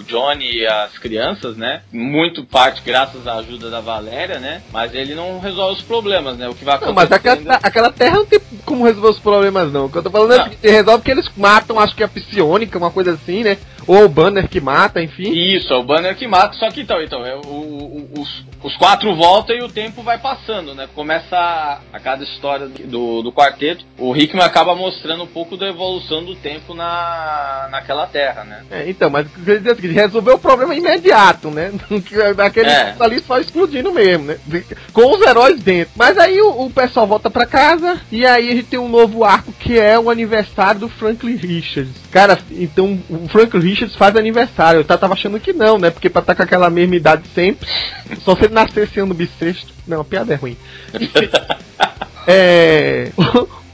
Johnny e as crianças, né? Muito parte graças à ajuda da Valéria, né? Mas ele não resolve os problemas, né? O que vai Não, mas aquela, aquela terra não tem como resolver os problemas, não. O que eu tô falando é Não. o seguinte, resolve que eles matam, acho que a psionica, uma coisa assim, né? Ou o banner que mata, enfim. Isso, é o banner que mata, só que então, então, é o, o- os, os quatro voltam e o tempo vai passando, né? Começa a, a cada história do, do quarteto, o Hickman acaba mostrando um pouco da evolução do tempo na, naquela terra, né? É, então, mas quer dizer seguinte, resolveu o problema imediato, né? Daquele É. ali só explodindo mesmo, né? Com os heróis dentro. Mas aí o, o pessoal volta pra casa e aí a gente tem um novo arco que é o aniversário do Franklin Richards. Cara, então o Franklin Richards faz aniversário. Eu tava achando que não, né? Porque pra estar tá com aquela mesma idade sempre, só se ele nascesse ano bissexto. Não, a piada é ruim. é.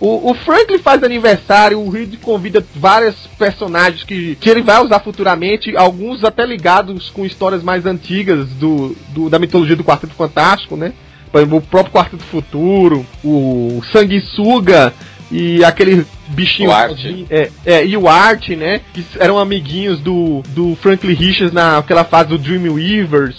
O, o, Franklin faz aniversário, o Reed convida vários personagens que, que ele vai usar futuramente, alguns até ligados com histórias mais antigas do, do da mitologia do Quarteto Fantástico, né? Por exemplo, o próprio Quarteto Futuro, o Sanguessuga e aquele bichinho. O Art. É, é, e o Art, né? Que eram amiguinhos do, do Franklin Richards naquela fase do Dreamweavers.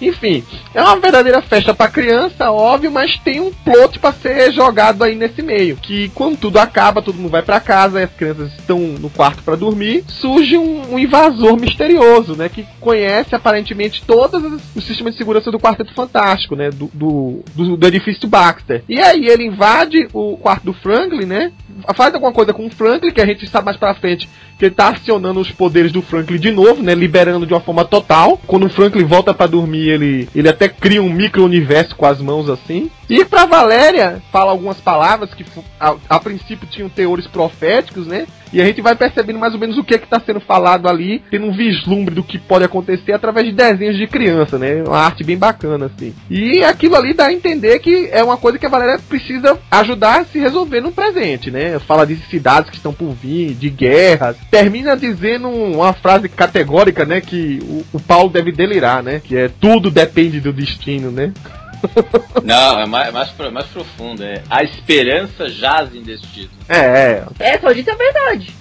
Enfim, é uma verdadeira festa para criança, óbvio, mas tem um plot para ser jogado aí nesse meio. Que quando tudo acaba, todo mundo vai para casa, as crianças estão no quarto para dormir, surge um, um, invasor misterioso, né? Que conhece aparentemente todos os sistemas de segurança do Quarteto Fantástico, né? Do, do, do, do edifício Baxter. E aí ele invade o quarto do Franklin, né? Faz alguma coisa com o Franklin, que a gente sabe mais pra frente que ele tá acionando os poderes do Franklin de novo, né? Liberando de uma forma total. Quando o Franklin volta para dormir, ele, ele até cria um micro-universo com as mãos assim. E pra Valéria, fala algumas palavras que a, a, princípio tinham teores proféticos, né? E a gente vai percebendo mais ou menos o que é que tá sendo falado ali, tendo um vislumbre do que pode acontecer através de desenhos de criança, né? Uma arte bem bacana, assim. E aquilo ali dá a entender que é uma coisa que a Valéria precisa ajudar a se resolver no presente, né? Fala de cidades que estão por vir, de guerras. Termina dizendo uma frase categórica, né? Que o, o Paulo deve delirar, né? Que é tudo depende do destino, né? Não, é mais, mais, mais profundo. É a esperança jaz em destino. É, é. É, só dito a verdade.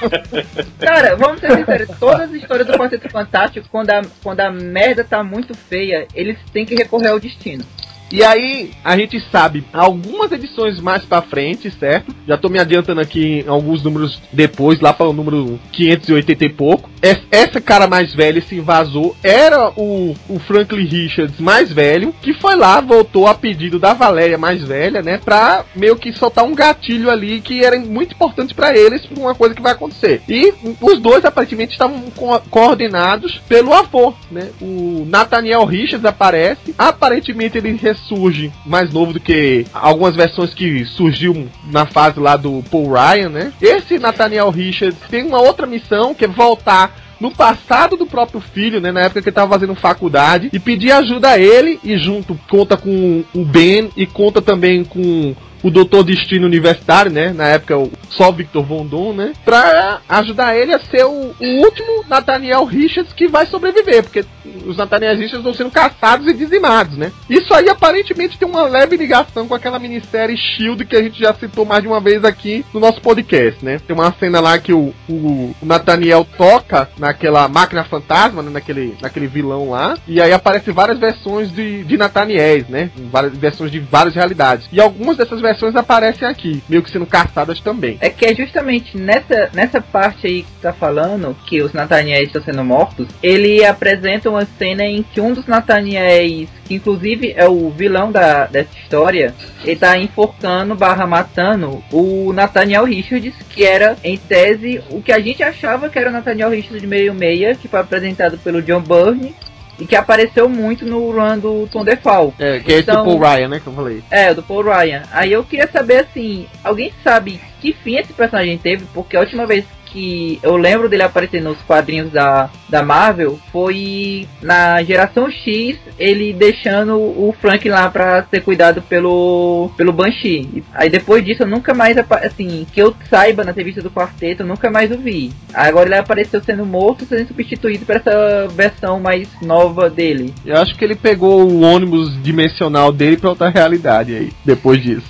Cara, vamos ser sinceros, todas as histórias do Quarteto Fantástico, quando a, quando a merda tá muito feia, eles têm que recorrer ao destino. E aí, a gente sabe algumas edições mais para frente, certo? Já tô me adiantando aqui alguns números depois, lá para o número 580 e pouco. Essa cara mais velha, esse invasor, era o, o Franklin Richards mais velho, que foi lá, voltou a pedido da Valéria mais velha, né? Pra meio que soltar um gatilho ali que era muito importante para eles, por uma coisa que vai acontecer. E os dois aparentemente estavam co coordenados pelo avô, né? O Nathaniel Richards aparece, aparentemente ele surge mais novo do que algumas versões que surgiu na fase lá do Paul Ryan, né? Esse Nathaniel Richards tem uma outra missão que é voltar no passado do próprio filho, né, na época que ele estava fazendo faculdade, e pedir ajuda a ele, e junto conta com o Ben e conta também com o Doutor Destino Universitário, né? Na época, só Victor Von Doom, né? Pra ajudar ele a ser o, o último Nathaniel Richards que vai sobreviver, porque os Nathaniel Richards estão sendo caçados e dizimados, né? Isso aí aparentemente tem uma leve ligação com aquela minissérie Shield que a gente já citou mais de uma vez aqui no nosso podcast, né? Tem uma cena lá que o, o, o Nathaniel toca naquela máquina fantasma, né? naquele, naquele vilão lá, e aí aparecem várias versões de, de Nathaniels, né? Várias versões de várias realidades. E algumas dessas versões aparecem aqui, meio que sendo caçadas também. É que é justamente nessa, nessa parte aí que tá falando, que os Nathaniels estão sendo mortos, ele apresenta uma cena em que um dos Nathaniels, que inclusive é o vilão da, dessa história, ele tá enforcando barra matando o Nathaniel Richards, que era, em tese, o que a gente achava que era o Nathaniel Richards de meio meia, que foi apresentado pelo John Byrne, e que apareceu muito no run do Tom DeFal. É, que é esse do então, Paul Ryan, né, que eu falei. É, do Paul Ryan. Aí eu queria saber, assim, alguém sabe que fim esse personagem teve? Porque a última vez que eu lembro dele aparecer nos quadrinhos da, da Marvel foi na geração X, ele deixando o Frank lá pra ser cuidado pelo, pelo Banshee. Aí depois disso eu nunca mais, assim, que eu saiba na entrevista do quarteto, eu nunca mais o vi. Agora ele apareceu sendo morto, sendo substituído por essa versão mais nova dele. Eu acho que ele pegou o ônibus dimensional dele pra outra realidade aí, depois disso.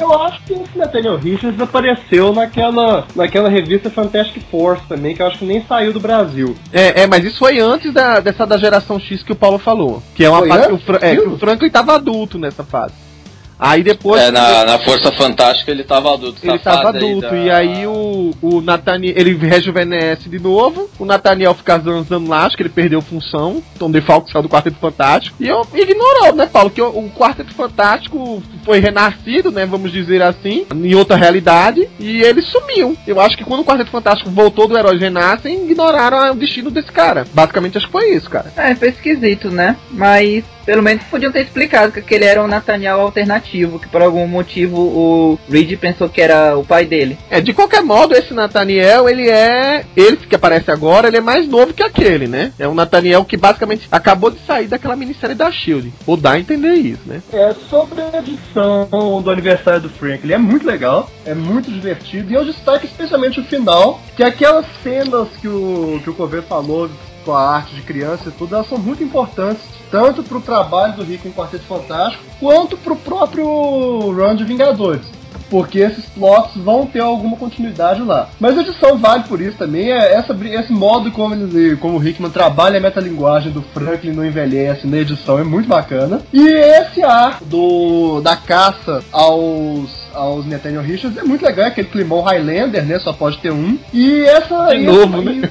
eu acho que esse Nathaniel Richards apareceu naquela, naquela revista Fantastic Force também, que eu acho que nem saiu do Brasil. É, é mas isso foi antes da, dessa da geração X que o Paulo falou. Que é uma fase que o, Fra é, que o Franklin tava adulto nessa fase. Aí depois. É, na, na Força Fantástica ele tava adulto. Ele tava adulto. Da... E aí o, o Nathaniel. Ele rejuvenesce de novo. O Nathaniel fica zanzando lá, acho que ele perdeu função. Então o Defalco saiu do Quarteto Fantástico. E eu ignorou, né, Paulo? Que o, o Quarteto Fantástico foi renascido, né? Vamos dizer assim, em outra realidade, e ele sumiu. Eu acho que quando o Quarteto Fantástico voltou do Heróis Renascem, ignoraram o destino desse cara. Basicamente, acho que foi isso, cara. É, foi esquisito, né? Mas pelo menos podiam ter explicado que ele era um Nathaniel alternativo, que por algum motivo o Reed pensou que era o pai dele. É, de qualquer modo, esse Nathaniel, ele é. Ele que aparece agora, ele é mais novo que aquele, né? É um Nathaniel que basicamente acabou de sair daquela minissérie da Shield. Ou dá a entender isso, né? É, sobre a edição do aniversário do Frank, ele é muito legal, é muito divertido, e eu destaco especialmente o final, que aquelas cenas que o, que o Cover falou com a arte de criança e tudo, elas são muito importantes, tanto para o trabalho do Rick em Quarteto Fantástico, quanto para o próprio run de Vingadores. Porque esses plots vão ter alguma continuidade lá. Mas a edição vale por isso também. É essa, esse modo como, ele, como o Hickman trabalha a metalinguagem do Franklin não envelhece na edição é muito bacana. E esse ar do, da caça aos aos Nathaniel Richards é muito legal, aquele climão Highlander, né? Só pode ter um. E essa. De novo, né?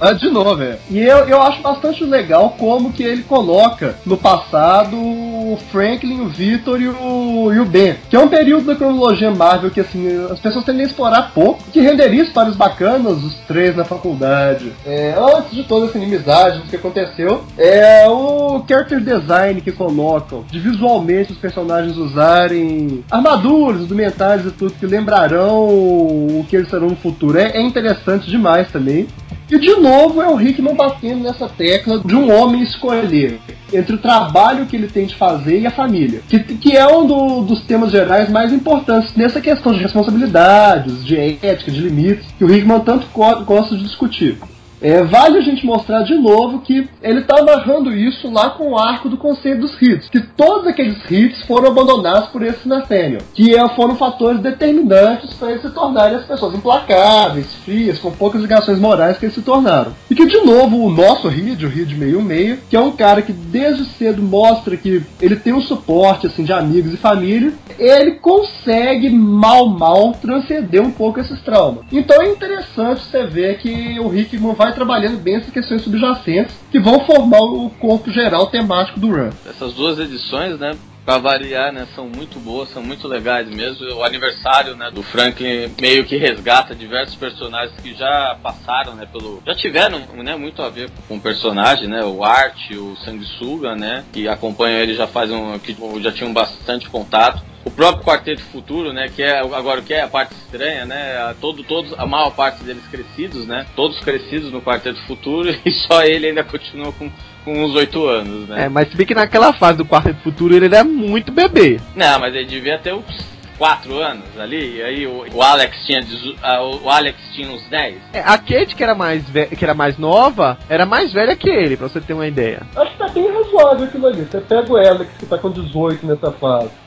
Ah, de novo, é. E eu, eu acho bastante legal como que ele coloca no passado o Franklin, o Victor e o, e o Ben. Que é um período da cronologia Marvel que assim, as pessoas tendem a explorar pouco, que renderia histórias bacanas, os três na faculdade. É, antes de toda essa inimizade, do que aconteceu, é o character design que colocam, de visualmente os personagens usarem armaduras, indumentários e tudo que lembrarão o que eles serão no futuro. É, é interessante demais também. E de novo é o Rickman batendo nessa tecla de um homem escolher entre o trabalho que ele tem de fazer e a família. Que, que é um do, dos temas gerais mais importantes nessa questão de responsabilidades, de ética, de limites, que o Rickman tanto gosta de discutir. É, vale a gente mostrar de novo que ele está amarrando isso lá com o arco do conceito dos hits, que todos aqueles hits foram abandonados por esse Nathaniel, que é, foram fatores determinantes para eles se tornarem as pessoas implacáveis, frias, com poucas ligações morais que eles se tornaram. E que, de novo, o nosso Reed, o Reed meio meio, que é um cara que desde cedo mostra que ele tem um suporte assim de amigos e família, ele consegue mal mal transcender um pouco esses traumas. Então é interessante você ver que o Rickman vai trabalhando bem essas questões subjacentes que vão formar o corpo geral temático do run. Essas duas edições, né, Pra variar, né? São muito boas, são muito legais mesmo. O aniversário, né? Do Franklin meio que resgata diversos personagens que já passaram, né? Pelo. Já tiveram, né? Muito a ver com o personagem, né? O Art, o Sanguessuga, né? Que acompanham ele já faz um. que já tinham bastante contato o próprio Quarteto Futuro, né, que é agora o que é a parte estranha, né, todo, todos, a maior parte deles crescidos, né, todos crescidos no Quarteto Futuro e só ele ainda continua com, com uns oito anos, né. É, mas se bem que naquela fase do Quarteto Futuro ele era muito bebê. Não, mas ele devia ter uns quatro anos ali, e aí o, o Alex tinha o Alex tinha uns 10. É, a Kate, que era, mais que era mais nova, era mais velha que ele, pra você ter uma ideia. Acho que tá bem razoável aquilo ali. Você pega o Alex, que tá com 18 nessa fase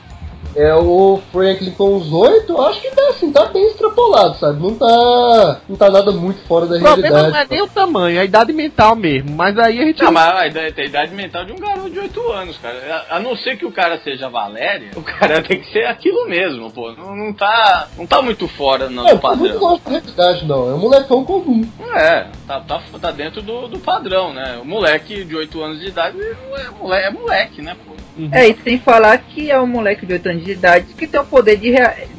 é o Franklin com os oito, acho que tá assim, tá bem extrapolado, sabe? Não tá. Não tá nada muito fora da realidade. O problema não é nem o tamanho, é a idade mental mesmo. Mas aí a gente. Não, mas a idade, a idade mental de um garoto de 8 anos, cara. A não ser que o cara seja Valéria, o cara tem que ser aquilo mesmo, pô. Não, não tá. Não tá muito fora no, é, do padrão. Não gosto da realidade, não. É um molecão comum. É, tá, tá, tá dentro do, do padrão, né? O moleque de 8 anos de idade é moleque, é moleque né, pô? Uhum. É, e sem falar que é um moleque de 8 anos de idade que tem o poder de,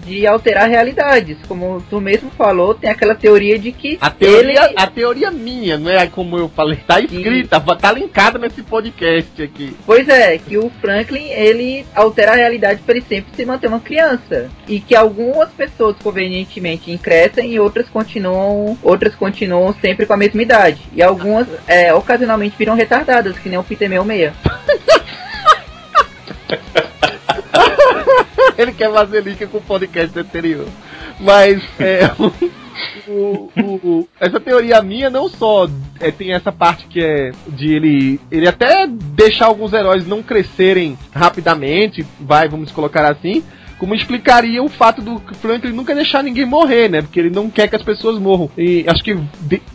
de alterar realidades. Como tu mesmo falou, tem aquela teoria de que. A teoria, ele... a teoria minha, não é como eu falei, tá escrita, e... tá linkada nesse podcast aqui. Pois é, que o Franklin ele altera a realidade para ele sempre se manter uma criança. E que algumas pessoas convenientemente crescem e outras continuam. Outras continuam sempre com a mesma idade. E algumas é, ocasionalmente viram retardadas, que nem o Peter 66. Ele quer fazer link com o podcast anterior. Mas é, o, o, essa teoria minha não só é, tem essa parte que é de ele ele até deixar alguns heróis não crescerem rapidamente, vai, vamos colocar assim, como explicaria o fato do Franklin nunca deixar ninguém morrer, né? Porque ele não quer que as pessoas morram. E acho que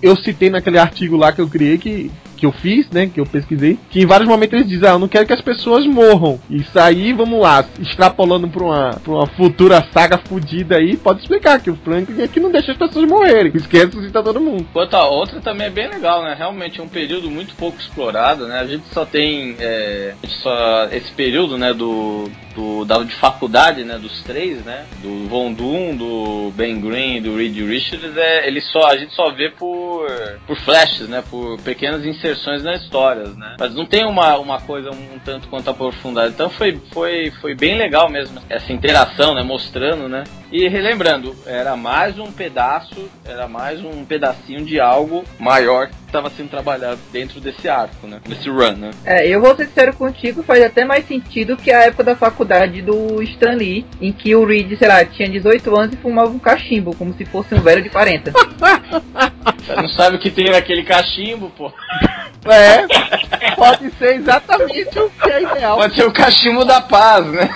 eu citei naquele artigo lá que eu criei que que que eu fiz, né? Que eu pesquisei, que em vários momentos eles dizem, ah, eu não quero que as pessoas morram. Isso aí, vamos lá, extrapolando pra uma, pra uma futura saga fodida aí, pode explicar que o Franklin é que não deixa as pessoas morrerem. Esquece ressuscita todo mundo. Quanto a outra também é bem legal, né? Realmente é um período muito pouco explorado, né? A gente só tem é, só esse período, né, do, do da de faculdade, né, dos três, né, do Von Doom, do Ben Green, do Reed Richards, é, ele só a gente só vê por por flashes, né, por pequenas inserções nas histórias, né. Mas não tem uma, uma coisa um, tanto quanto aprofundada. Então foi foi foi bem legal mesmo essa interação, né, mostrando, né. E relembrando, era mais um pedaço, era mais um pedacinho de algo maior estava sendo trabalhado dentro desse arco, né, desse run, né. É, eu vou ser sincero contigo, faz até mais sentido que a época da faculdade do Stan Lee, em que o Reed, sei lá, tinha 18 anos e fumava um cachimbo, como se fosse um velho de 40. Você não sabe o que tem naquele cachimbo, pô. É, pode ser exatamente o que é ideal. Pode ser o cachimbo da paz, né?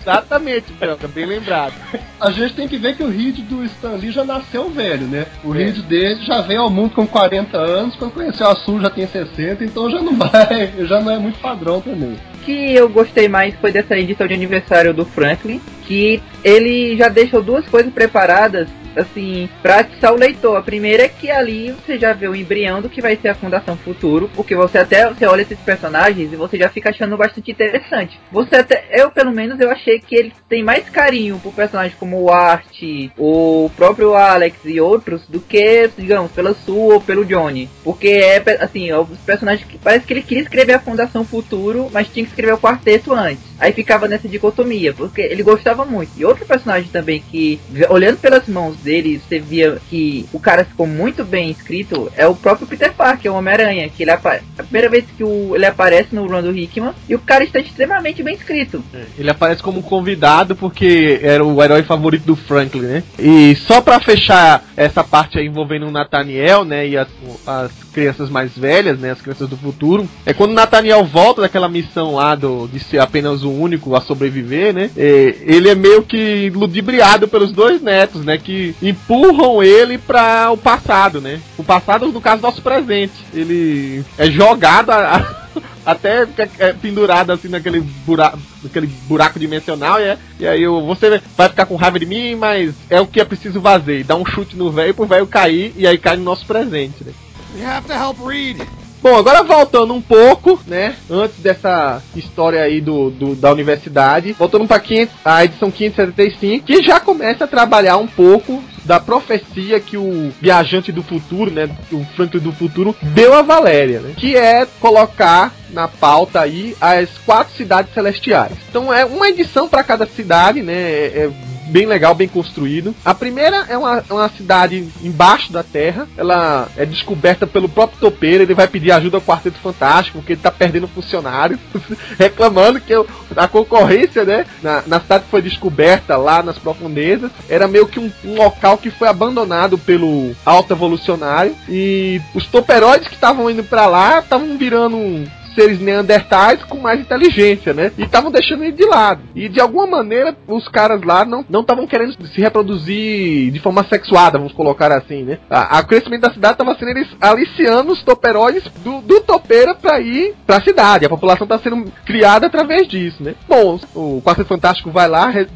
Exatamente, Branca, bem lembrado. A gente tem que ver que o Reed do Stan Lee já nasceu velho, né? O é. Reed dele já veio ao mundo com 40 anos, quando conheceu a Sul já tem 60, então já não vai, já não é muito padrão também. Que eu gostei mais foi dessa edição de aniversário do Franklin, que ele já deixou duas coisas preparadas assim, pra atiçar o leitor. A primeira é que ali você já vê o embrião do que vai ser a Fundação Futuro, porque você até você olha esses personagens e você já fica achando bastante interessante. Você até, eu pelo menos, eu achei que ele tem mais carinho por personagens como o Art, o próprio Alex e outros, do que, digamos, pela Sue ou pelo Johnny. Porque é, assim, os personagens que parece que ele queria escrever a Fundação Futuro, mas tinha que escrever o quarteto antes. Aí ficava nessa dicotomia, porque ele gostava muito. E outro personagem também que, olhando pelas mãos dele, você via que o cara ficou muito bem escrito, é o próprio Peter Parker, o Homem-Aranha, que ele a primeira vez que o, ele aparece no run do Hickman, e o cara está extremamente bem escrito. É, ele aparece como convidado porque era o herói favorito do Franklin, né? E só para fechar essa parte aí envolvendo o Nathaniel, né, e as, as crianças mais velhas, né, as crianças do futuro, é quando o Nathaniel volta daquela missão lá do, de ser apenas o único a sobreviver, né? É, ele é meio que ludibriado pelos dois netos, né? Que empurram ele para o passado, né? O passado, no caso, nosso presente. Ele é jogado a, a até é pendurado assim naquele buraco, naquele buraco dimensional, é, e aí você vai ficar com raiva de mim, mas é o que é preciso fazer. Dá um chute no velho pro velho cair e aí cai no nosso presente, né? We have to help Reed. Bom, agora voltando um pouco, né? Antes dessa história aí do, do da universidade, voltando para a edição 575, que já começa a trabalhar um pouco da profecia que o viajante do futuro, né, o Franklin do futuro, deu a Valéria, né, que é colocar na pauta aí as quatro cidades celestiais. Então é uma edição para cada cidade, né, é, é bem legal, bem construído. A primeira é uma, uma cidade embaixo da terra. Ela é descoberta pelo próprio topeiro. Ele vai pedir ajuda ao Quarteto Fantástico, porque ele tá perdendo funcionário, reclamando que a concorrência, né, na, na cidade que foi descoberta lá nas profundezas, era meio que um, um local que foi abandonado pelo alto evolucionário. E os toperoides que estavam indo para lá estavam virando seres neandertais com mais inteligência, né? E estavam deixando ele de lado. E de alguma maneira os caras lá não estavam querendo se reproduzir de forma sexuada, vamos colocar assim, né? A, crescimento da cidade estava sendo eles aliciando os toperoides do, do topeira para ir para a cidade. A população está sendo criada através disso, né? Bom, o Quarteto Fantástico vai lá re,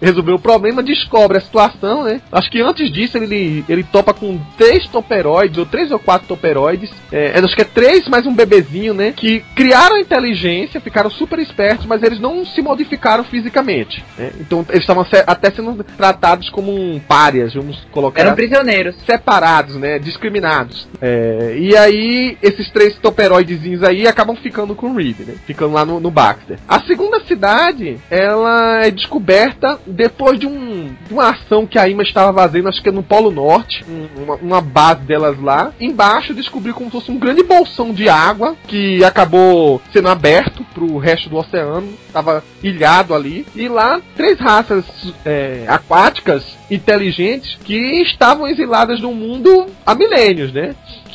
resolver o problema, descobre a situação, né? Acho que antes disso ele, ele topa com três toperoides, ou três ou quatro toperoides. É, acho que é três mais um bebezinho, né? Que criaram a inteligência, ficaram super espertos, mas eles não se modificaram fisicamente. Né? Então eles estavam até sendo tratados como um párias, vamos colocar. Eram prisioneiros. Separados, né? Discriminados. É, e aí, esses três toperoidezinhos aí acabam ficando com o Reed, né? Ficando lá no, no Baxter. A segunda cidade, ela é descoberta depois de, um, de uma ação que a Ima estava fazendo, acho que é no Polo Norte, uma, uma base delas lá. Embaixo descobriu como se fosse um grande bolsão de água que acabou sendo aberto para o resto do oceano, estava ilhado ali. E lá, três raças é, aquáticas inteligentes que estavam exiladas no mundo há milênios, né?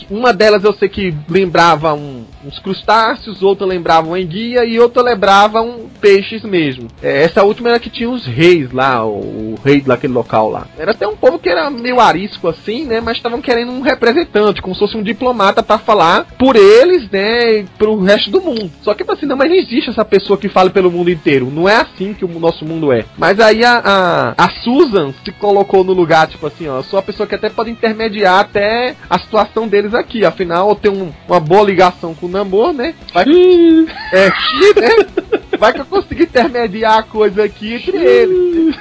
Uma delas eu sei que lembrava um, uns crustáceos, outra lembrava uma enguia e outra lembrava um peixes mesmo. É, essa última era que tinha os reis lá, o, o rei daquele local lá. Era até um povo que era meio arisco assim, né? Mas estavam querendo um representante, como se fosse um diplomata para falar por eles, né? Pro resto do mundo. Só que assim, não, mas não existe essa pessoa que fala pelo mundo inteiro. Não é assim que o nosso mundo é. Mas aí a, a, a Susan se colocou no lugar, tipo assim, ó, eu sou a pessoa que até pode intermediar até a situação deles aqui. Afinal, eu tenho um, uma boa ligação com o Namor, né? Vai, é, né? Vai que eu consigo intermediar a coisa aqui entre eles.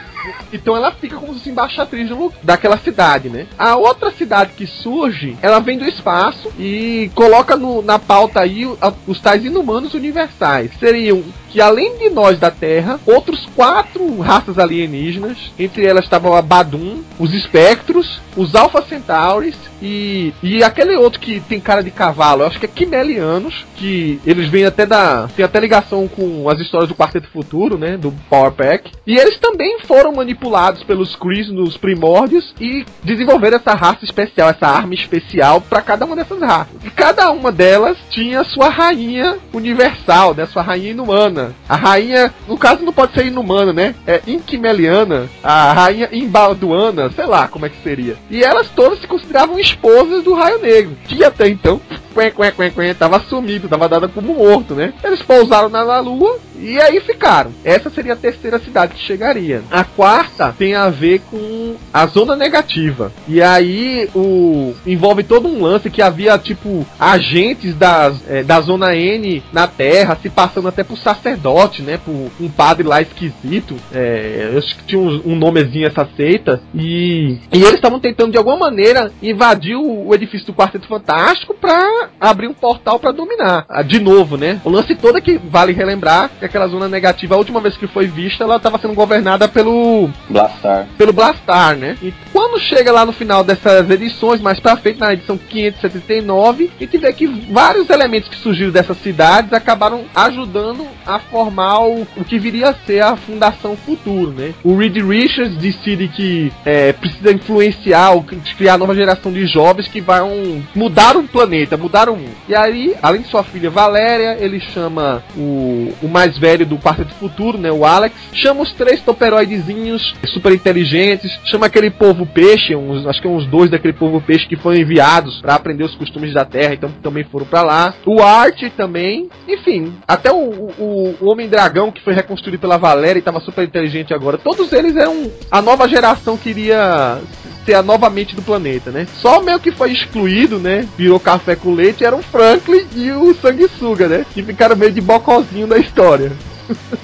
Então ela fica como se embaixatriz daquela cidade, né? A outra cidade que surge, ela vem do espaço e coloca no, na pauta aí os tais inumanos universais. Seriam que além de nós da Terra, outros quatro raças alienígenas, entre elas estavam a Badum, os Espectros, os Alpha Centauris e, e aquele outro que tem cara de cavalo, acho que é Quimelianos, que eles vêm até da. tem até ligação com as histórias do Quarteto Futuro, né? Do Power Pack. E eles também foram manipulados pelos Krees nos primórdios e desenvolveram essa raça especial, essa arma especial para cada uma dessas raças. E cada uma delas tinha sua rainha universal, né? Sua rainha inumana. A rainha, no caso, não pode ser inumana, né? É inquimeliana, a rainha imbalduana, sei lá como é que seria. E elas todas se consideravam esposas do Raio Negro, que até então quen, quen, quen, quen, tava sumido, tava dada como morto, né? Eles pousaram na Lua e aí ficaram. Essa seria a terceira cidade que chegaria. A quarta tem a ver com a zona negativa. E aí o envolve todo um lance que havia tipo agentes das, é, da zona N na Terra se passando até por sacerdote, né? Por um padre lá esquisito. É, acho que tinha um, um nomezinho essa seita. E, e eles estavam tentando de alguma maneira invadir o, o edifício do Quarteto Fantástico pra abrir um portal para dominar. Ah, de novo, né? O lance todo é que vale relembrar que aquela zona negativa, a última vez que foi vista, ela estava sendo governada pelo Blastar. Pelo Blastar, né? E quando chega lá no final dessas edições, mais pra frente, na edição 579, a gente vê que vários elementos que surgiram dessas cidades acabaram ajudando a formar o, o que viria a ser a Fundação Futuro, né? O Reed Richards decide que é, precisa influenciar, criar nova geração de jovens que vão mudar o planeta, mudar mudaram E aí, além de sua filha Valéria, ele chama o, o mais velho do Quarteto Futuro, né, o Alex, chama os três toperoidezinhos super inteligentes, chama aquele povo peixe, uns, acho que uns dois daquele povo peixe que foram enviados para aprender os costumes da Terra, então também foram para lá. O Art também, enfim, até o, o, o Homem Dragão que foi reconstruído pela Valéria e estava super inteligente agora. Todos eles eram a nova geração que iria ser a nova mente do planeta, né? Só meio que foi excluído, né? Virou café com leite, era o Franklin e o Sanguessuga, né? Que ficaram meio de bocozinho da história.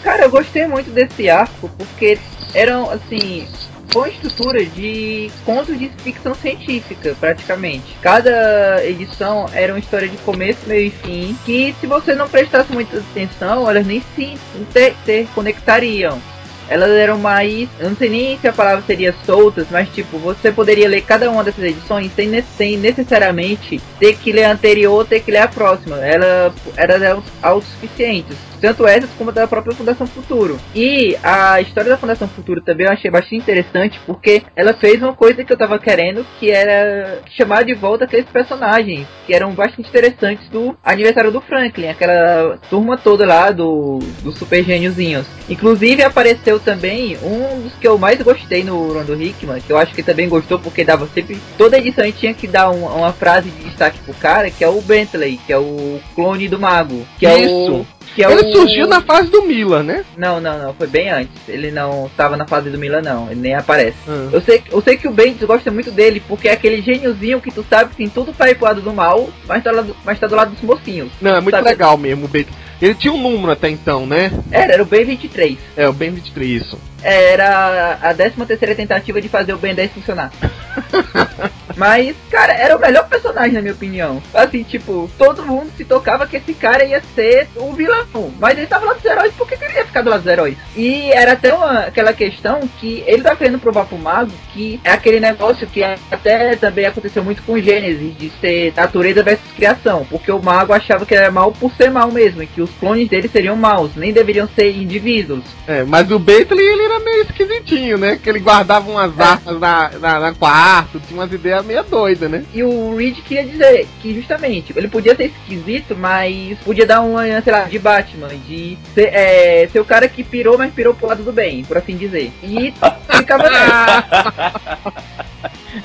Cara, eu gostei muito desse arco, porque eram, assim, com estrutura de contos de ficção científica, praticamente. Cada edição era uma história de começo, meio e fim, que se você não prestasse muita atenção, elas nem se interconectariam elas eram mais. Eu não sei nem se a palavra seria soltas, mas tipo, você poderia ler cada uma dessas edições sem, sem necessariamente ter que ler a anterior ou ter que ler a próxima. Ela, elas eram autossuficientes tanto essas como da própria Fundação Futuro. E a história da Fundação Futuro também eu achei bastante interessante porque ela fez uma coisa que eu tava querendo, que era chamar de volta aqueles personagens que eram bastante interessantes do aniversário do Franklin, aquela turma toda lá do, do Super Gêniozinhos. Inclusive apareceu também um dos que eu mais gostei no Rondo Hickman, que eu acho que também gostou porque dava sempre. Toda edição tinha que dar um, uma frase de destaque pro cara, que é o Bentley, que é o clone do mago. Que Isso. é o que é ele o... surgiu na fase do Mila, né? Não, não, não. Foi bem antes. Ele não estava na fase do Mila, não. Ele nem aparece. Hum. Eu, sei, eu sei que o Bendis gosta muito dele, porque é aquele gêniozinho que tu sabe que tem tudo pra ir pro lado do mal, mas tá, lado, mas tá do lado dos mocinhos. Não, é muito sabe? legal mesmo o Bendis. Ele tinha um número até então, né? Era, era o Ben 23. É, o Ben 23, isso. Era a 13 terceira tentativa de fazer o Ben 10 funcionar. Mas, cara, era o melhor personagem, na minha opinião. Assim, tipo, todo mundo se tocava que esse cara ia ser o vilão. Mas ele tava lá dos heróis, por que ele ia ficar do lado dos heróis? E era até uma, aquela questão que ele tá querendo provar pro mago que é aquele negócio que até também aconteceu muito com Gênesis, de ser natureza versus criação. Porque o mago achava que era mal por ser mal mesmo, e que os clones dele seriam maus, nem deveriam ser indivíduos. É, mas o Bentley, ele era meio esquisitinho, né? Que ele guardava umas é. armas na, na, na quarto, tinha umas ideias meio doida, né? E o Reed queria dizer que justamente ele podia ser esquisito, mas podia dar uma, sei lá, de Batman, de ser, é, ser o cara que pirou, mas pirou pro lado do bem, por assim dizer. E ficava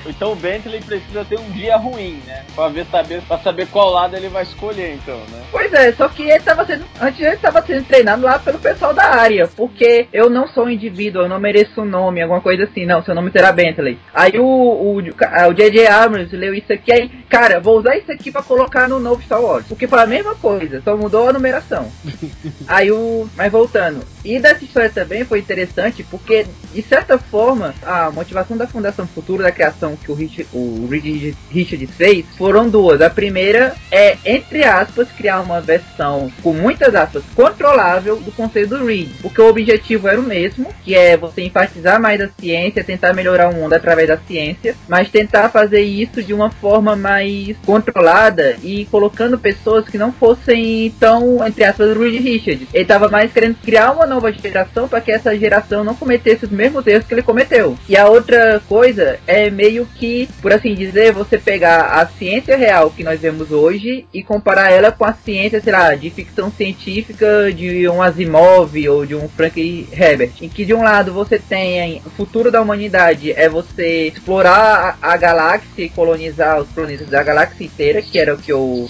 Então o Bentley precisa ter um dia ruim, né? Pra, ver, saber, pra saber qual lado ele vai escolher, então, né? Pois é, só que ele tava sendo. Antes ele tava sendo treinado lá pelo pessoal da área. Porque eu não sou um indivíduo, eu não mereço um nome, alguma coisa assim. Não, seu nome será Bentley. Aí o, o, o J.J. Abrams leu isso aqui aí. Cara, vou usar isso aqui pra colocar no novo Star Wars. Porque foi a mesma coisa, só mudou a numeração. aí o. Mas voltando. E dessa história também foi interessante porque, de certa forma, a motivação da Fundação Futuro, da criação que o, Rich, o Reed Richards fez, foram duas. A primeira é, entre aspas, criar uma versão, com muitas aspas, controlável do conceito do Reed. Porque o objetivo era o mesmo, que é você enfatizar mais a ciência, tentar melhorar o mundo através da ciência, mas tentar fazer isso de uma forma mais controlada e colocando pessoas que não fossem tão, entre aspas, Reed Richards. Ele estava mais querendo criar uma nova geração para que essa geração não cometesse os mesmos erros que ele cometeu. E a outra coisa é meio que, por assim dizer, você pegar a ciência real que nós vemos hoje e comparar ela com a ciência, sei lá, de ficção científica de um Asimov ou de um Frank Herbert, em que de um lado você tem o futuro da humanidade é você explorar a, a galáxia e colonizar os planetas da galáxia inteira, que era o que o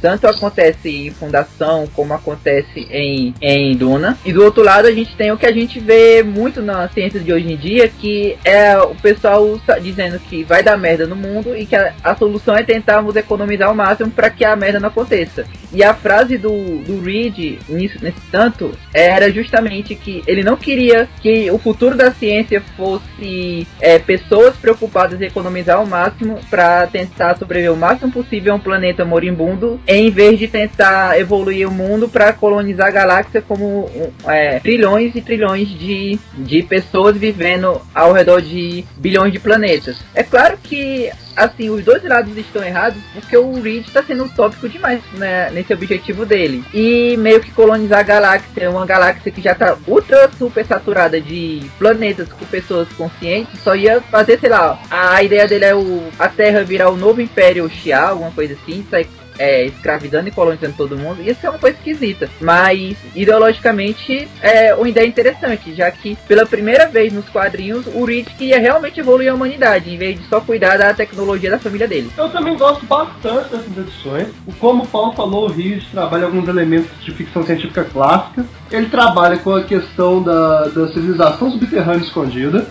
tanto acontece em Fundação como acontece em, em Duna. E do outro lado a gente tem o que a gente vê muito na ciência de hoje em dia, que é o pessoal dizendo que vai dar merda no mundo e que a, a solução é tentarmos economizar o máximo para que a merda não aconteça. E a frase do, do Reed nisso, nesse tanto era justamente que ele não queria que o futuro da ciência fosse é, pessoas preocupadas em economizar o máximo para tentar sobreviver o máximo possível a um planeta moribundo em vez de tentar evoluir o mundo para colonizar a galáxia como é, trilhões e trilhões de, de pessoas vivendo ao redor de bilhões de planetas. É claro que assim, os dois lados estão errados porque o Reed está sendo utópico demais né, nesse objetivo dele. E meio que colonizar a galáxia, uma galáxia que já está ultra super saturada de planetas com pessoas conscientes, só ia fazer, sei lá, a ideia dele é o, a Terra virar o novo Império Xia, alguma coisa assim, sair é, escravizando e colonizando todo mundo, isso é uma coisa esquisita. Mas, ideologicamente, é uma ideia interessante, já que pela primeira vez nos quadrinhos, o Reed queria realmente evoluir a humanidade, em vez de só cuidar da tecnologia da família dele. Eu também gosto bastante dessas edições. Como o Paulo falou, o Reed trabalha alguns elementos de ficção científica clássica. Ele trabalha com a questão da, da civilização subterrânea escondida,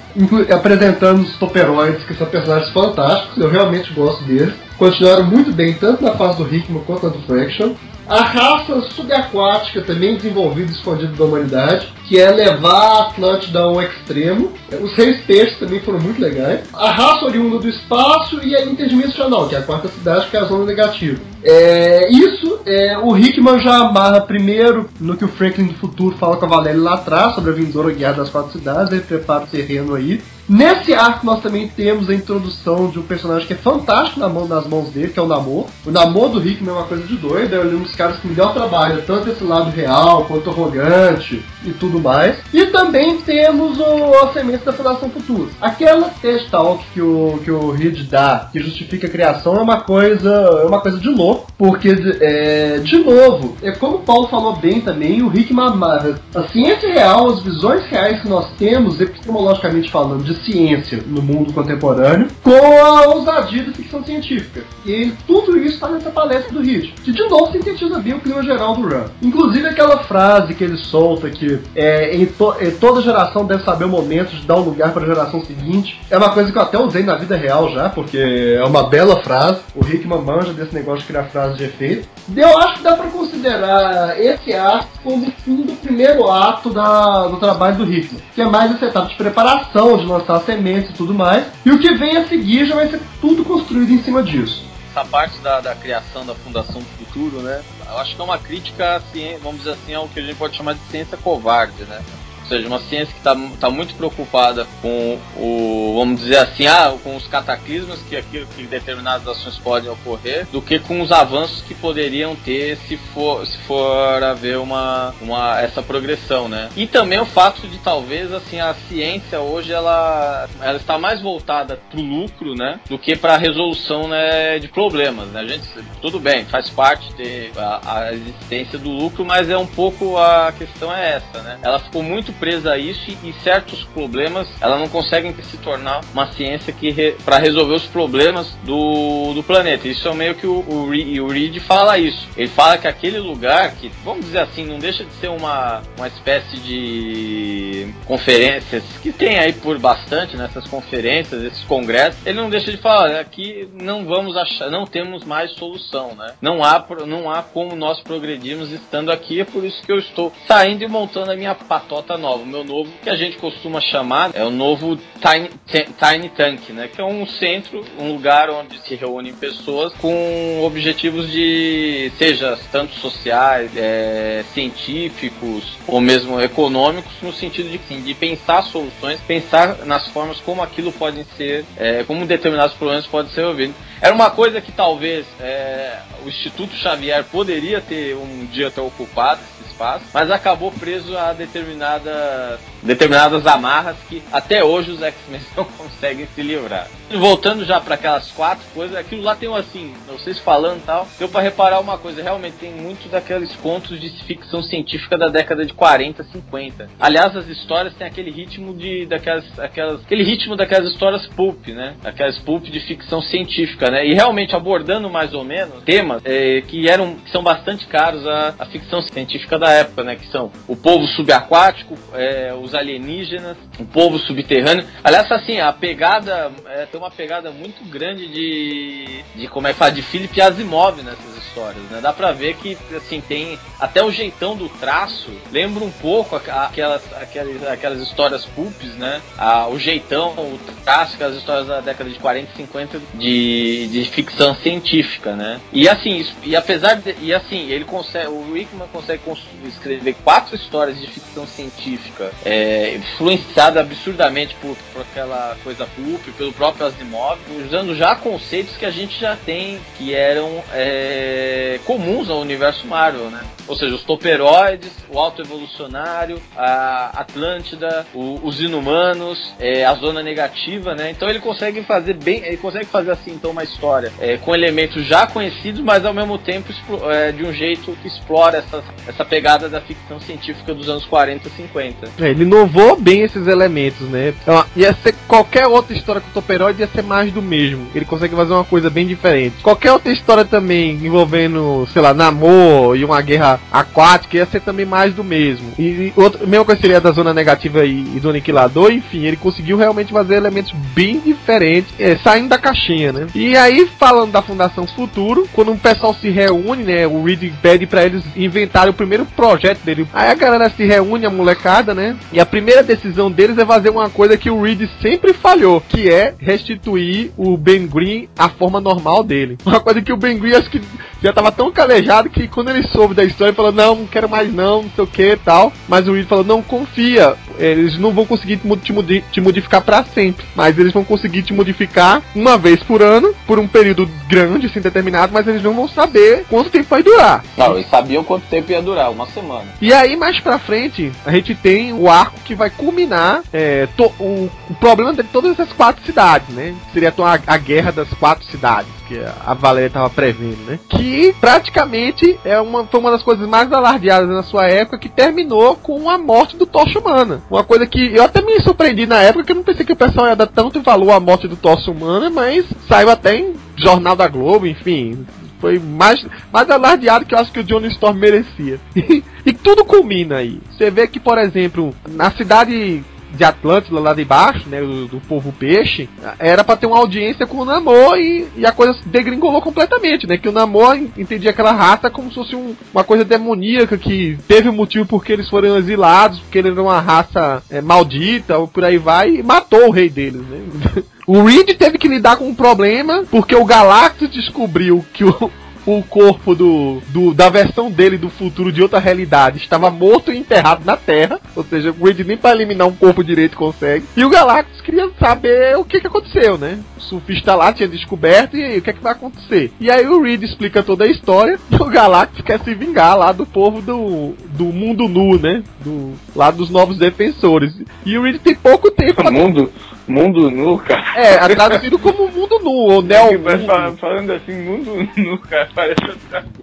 apresentando os toperoides, que são personagens fantásticos, eu realmente gosto deles continuaram muito bem tanto na fase do Hickman quanto na do Fraction. A raça subaquática também desenvolvida e escondida da humanidade, que é levar a Atlântida ao extremo. Os reis peixes também foram muito legais. A raça oriunda do espaço e a interdimensional, que é a quarta cidade, que é a zona negativa. É, isso é, o Hickman já amarra primeiro no que o Franklin do futuro fala com a Valéria lá atrás, sobre a vindoura guiada das quatro cidades, ele prepara o terreno aí. Nesse arco nós também temos a introdução de um personagem que é fantástico na mão, nas mãos dele, que é o Namor. O Namor do Hickman é uma coisa de doido, é um dos caras que melhor trabalha, tanto esse lado real quanto arrogante e tudo mais. E também temos o, a semente da Fundação Futuro. Aquela test talk que o, que o Reed dá, que justifica a criação, é uma coisa, é uma coisa de louco, porque, é, de novo, é como o Paulo falou bem também, o amarra a ciência real, as visões reais que nós temos, epistemologicamente falando, de ciência no mundo contemporâneo com a ousadia da ficção científica. E tudo isso está nessa palestra do Hit, que de novo sintetiza bem o clima geral do Run. Inclusive aquela frase que ele solta que é, em, to, toda geração deve saber o momento de dar um lugar para a geração seguinte, é uma coisa que eu até usei na vida real já, porque é uma bela frase. O Rickman manja desse negócio de criar frases de efeito. Eu acho que dá para considerar esse ato como o fim do primeiro ato da, do trabalho do Hickman, que é mais essa etapa de preparação, de lançar sementes e tudo mais. E o que vem a seguir já vai ser tudo construído em cima disso. Essa parte da, da criação da Fundação do Futuro, né? Eu acho que é uma crítica, assim, vamos dizer assim, ao que a gente pode chamar de ciência covarde, né? Ou seja, uma ciência que está tá muito preocupada com o, vamos dizer assim, ah, com os cataclismos que aquilo que determinadas ações podem ocorrer, do que com os avanços que poderiam ter se for, se for haver uma, uma essa progressão, né? E também o fato de talvez assim a ciência hoje ela, ela está mais voltada para o lucro, né, do que para a resolução né, de problemas. Né? A gente tudo bem, faz parte ter a, a, existência do lucro, mas é um pouco a questão é essa, né? Ela ficou muito presa a isso e, e certos problemas ela não consegue se tornar uma ciência que re, para resolver os problemas do, do planeta. Isso é meio que o, o, o Reed fala isso. Ele fala que aquele lugar que, vamos dizer assim, não deixa de ser uma, uma espécie de conferências que tem aí por bastante nessas né, conferências, esses congressos, ele não deixa de falar, aqui não vamos achar, não temos mais solução, né? Não há, não há como nós progredirmos estando aqui, é por isso que eu estou saindo e montando a minha patota o meu novo, que a gente costuma chamar, é o novo Tiny, Tiny Tank, né? Que é um centro, um lugar onde se reúnem pessoas com objetivos de, seja tanto sociais, é, científicos ou mesmo econômicos, no sentido de, sim, de pensar soluções, pensar nas formas como aquilo pode ser, é, como determinados problemas podem ser resolvidos. Era uma coisa que talvez é, o Instituto Xavier poderia ter um dia ter ocupado esse espaço, mas acabou preso a determinadas, determinadas amarras que até hoje os X-Men não conseguem se livrar. Voltando já para aquelas quatro coisas, aquilo lá tem um assim, vocês falando tal, deu para reparar uma coisa, realmente tem muito daqueles contos de ficção científica da década de 40, 50. Aliás, as histórias têm aquele ritmo de daquelas, aquelas, aquele ritmo daquelas histórias pulp, né? Aquelas pulp de ficção científica, né? E realmente abordando mais ou menos temas é, que eram que são bastante caros à, à, ficção científica da época, né? Que são o povo subaquático, é, os alienígenas, o povo subterrâneo. Aliás, assim, a pegada é, tem uma pegada muito grande de, de como é que fala, de Philip Asimov nessas histórias, né? Dá pra ver que, assim, tem até o jeitão do traço, lembra um pouco aquelas, aquelas, aquelas histórias pulps, né? Ah, o jeitão, o traço, aquelas histórias da década de 40 e 50 de, de ficção científica, né? E assim, e apesar de, e assim, ele consegue, o Wickman consegue escrever quatro histórias de ficção científica, é, influenciada absurdamente por, por aquela coisa pulp, pelo próprio Asimov, usando já conceitos que a gente já tem, que eram é, comuns ao universo Marvel, né? Ou seja, os toperoides, o alto evolucionário, a Atlântida, o, os inumanos, é, a zona negativa, né? Então ele consegue fazer bem, ele consegue fazer assim então uma história é, com elementos já conhecidos, mas ao mesmo tempo é, de um jeito que explora essa, essa pegada da ficção científica dos anos 40 e 50. É, ele inovou bem esses elementos, né? Então, ia ser qualquer outra história com o toperoide ia ser mais do mesmo. Ele consegue fazer uma coisa bem diferente. Qualquer outra história também envolvendo, sei lá, namoro e uma guerra aquática ia ser também mais do mesmo. E, e outra, mesma coisa seria da zona negativa e, e, do aniquilador, enfim, ele conseguiu realmente fazer elementos bem diferentes, é, saindo da caixinha, né? E aí, falando da Fundação Futuro, quando o pessoal se reúne, né, o Reed pede para eles inventarem o primeiro projeto dele. Aí a galera se reúne, a molecada, né? E a primeira decisão deles é fazer uma coisa que o Reed sempre falhou, que é restituir o Ben Green à forma normal dele. Uma coisa que o Ben Green acho que já tava tão calejado que quando ele soube da história, ele falou: Não, não quero mais, não, não sei o que tal. Mas o Reed falou: Não, confia, eles não vão conseguir te, te modificar para sempre, mas eles vão conseguir te modificar uma vez por ano, por um período grande, assim, determinado, mas eles não vão saber quanto tempo vai durar. Não, eles sabiam quanto tempo ia durar, uma semana. E aí, mais pra frente, a gente tem o arco que vai culminar é, o, o, problema de todas essas quatro cidades, né? Seria a, a guerra das quatro cidades que a Valéria estava prevendo, né? Que praticamente é uma, foi uma das coisas mais alardeadas na sua época que terminou com a morte do Tocha Humana. Uma coisa que eu até me surpreendi na época que eu não pensei que o pessoal ia dar tanto valor à morte do Tocha Humana, mas saiu até em Jornal da Globo, enfim. Foi mais, mais alardeado que eu acho que o Johnny Storm merecia. e tudo culmina aí. Você vê que, por exemplo, na cidade de Atlântida lá de baixo, né, do, do povo peixe, era para ter uma audiência com o Namor e, e, a coisa degringolou completamente, né? Que o Namor entendia aquela raça como se fosse um, uma coisa demoníaca que teve um motivo porque eles foram exilados, porque ele era uma raça é, maldita ou por aí vai e matou o rei deles, né? O Reed teve que lidar com um problema porque o Galactus descobriu que o o corpo do, do, da versão dele do futuro de outra realidade estava morto e enterrado na Terra. Ou seja, o Reed nem para eliminar um corpo direito consegue. E o Galactus queria saber o que, que aconteceu, né? O surfista lá tinha descoberto e aí, o que, é que vai acontecer? E aí o Reed explica toda a história e o Galactus quer se vingar lá do povo do, do mundo nu, né? Do, lá dos novos defensores. E o Reed tem pouco tempo. pra- Mundo, mundo nu, cara. É, é traduzido como mundo nu, ou neo Mas mundo. fa- falando assim, mundo nu, cara, parece outra coisa.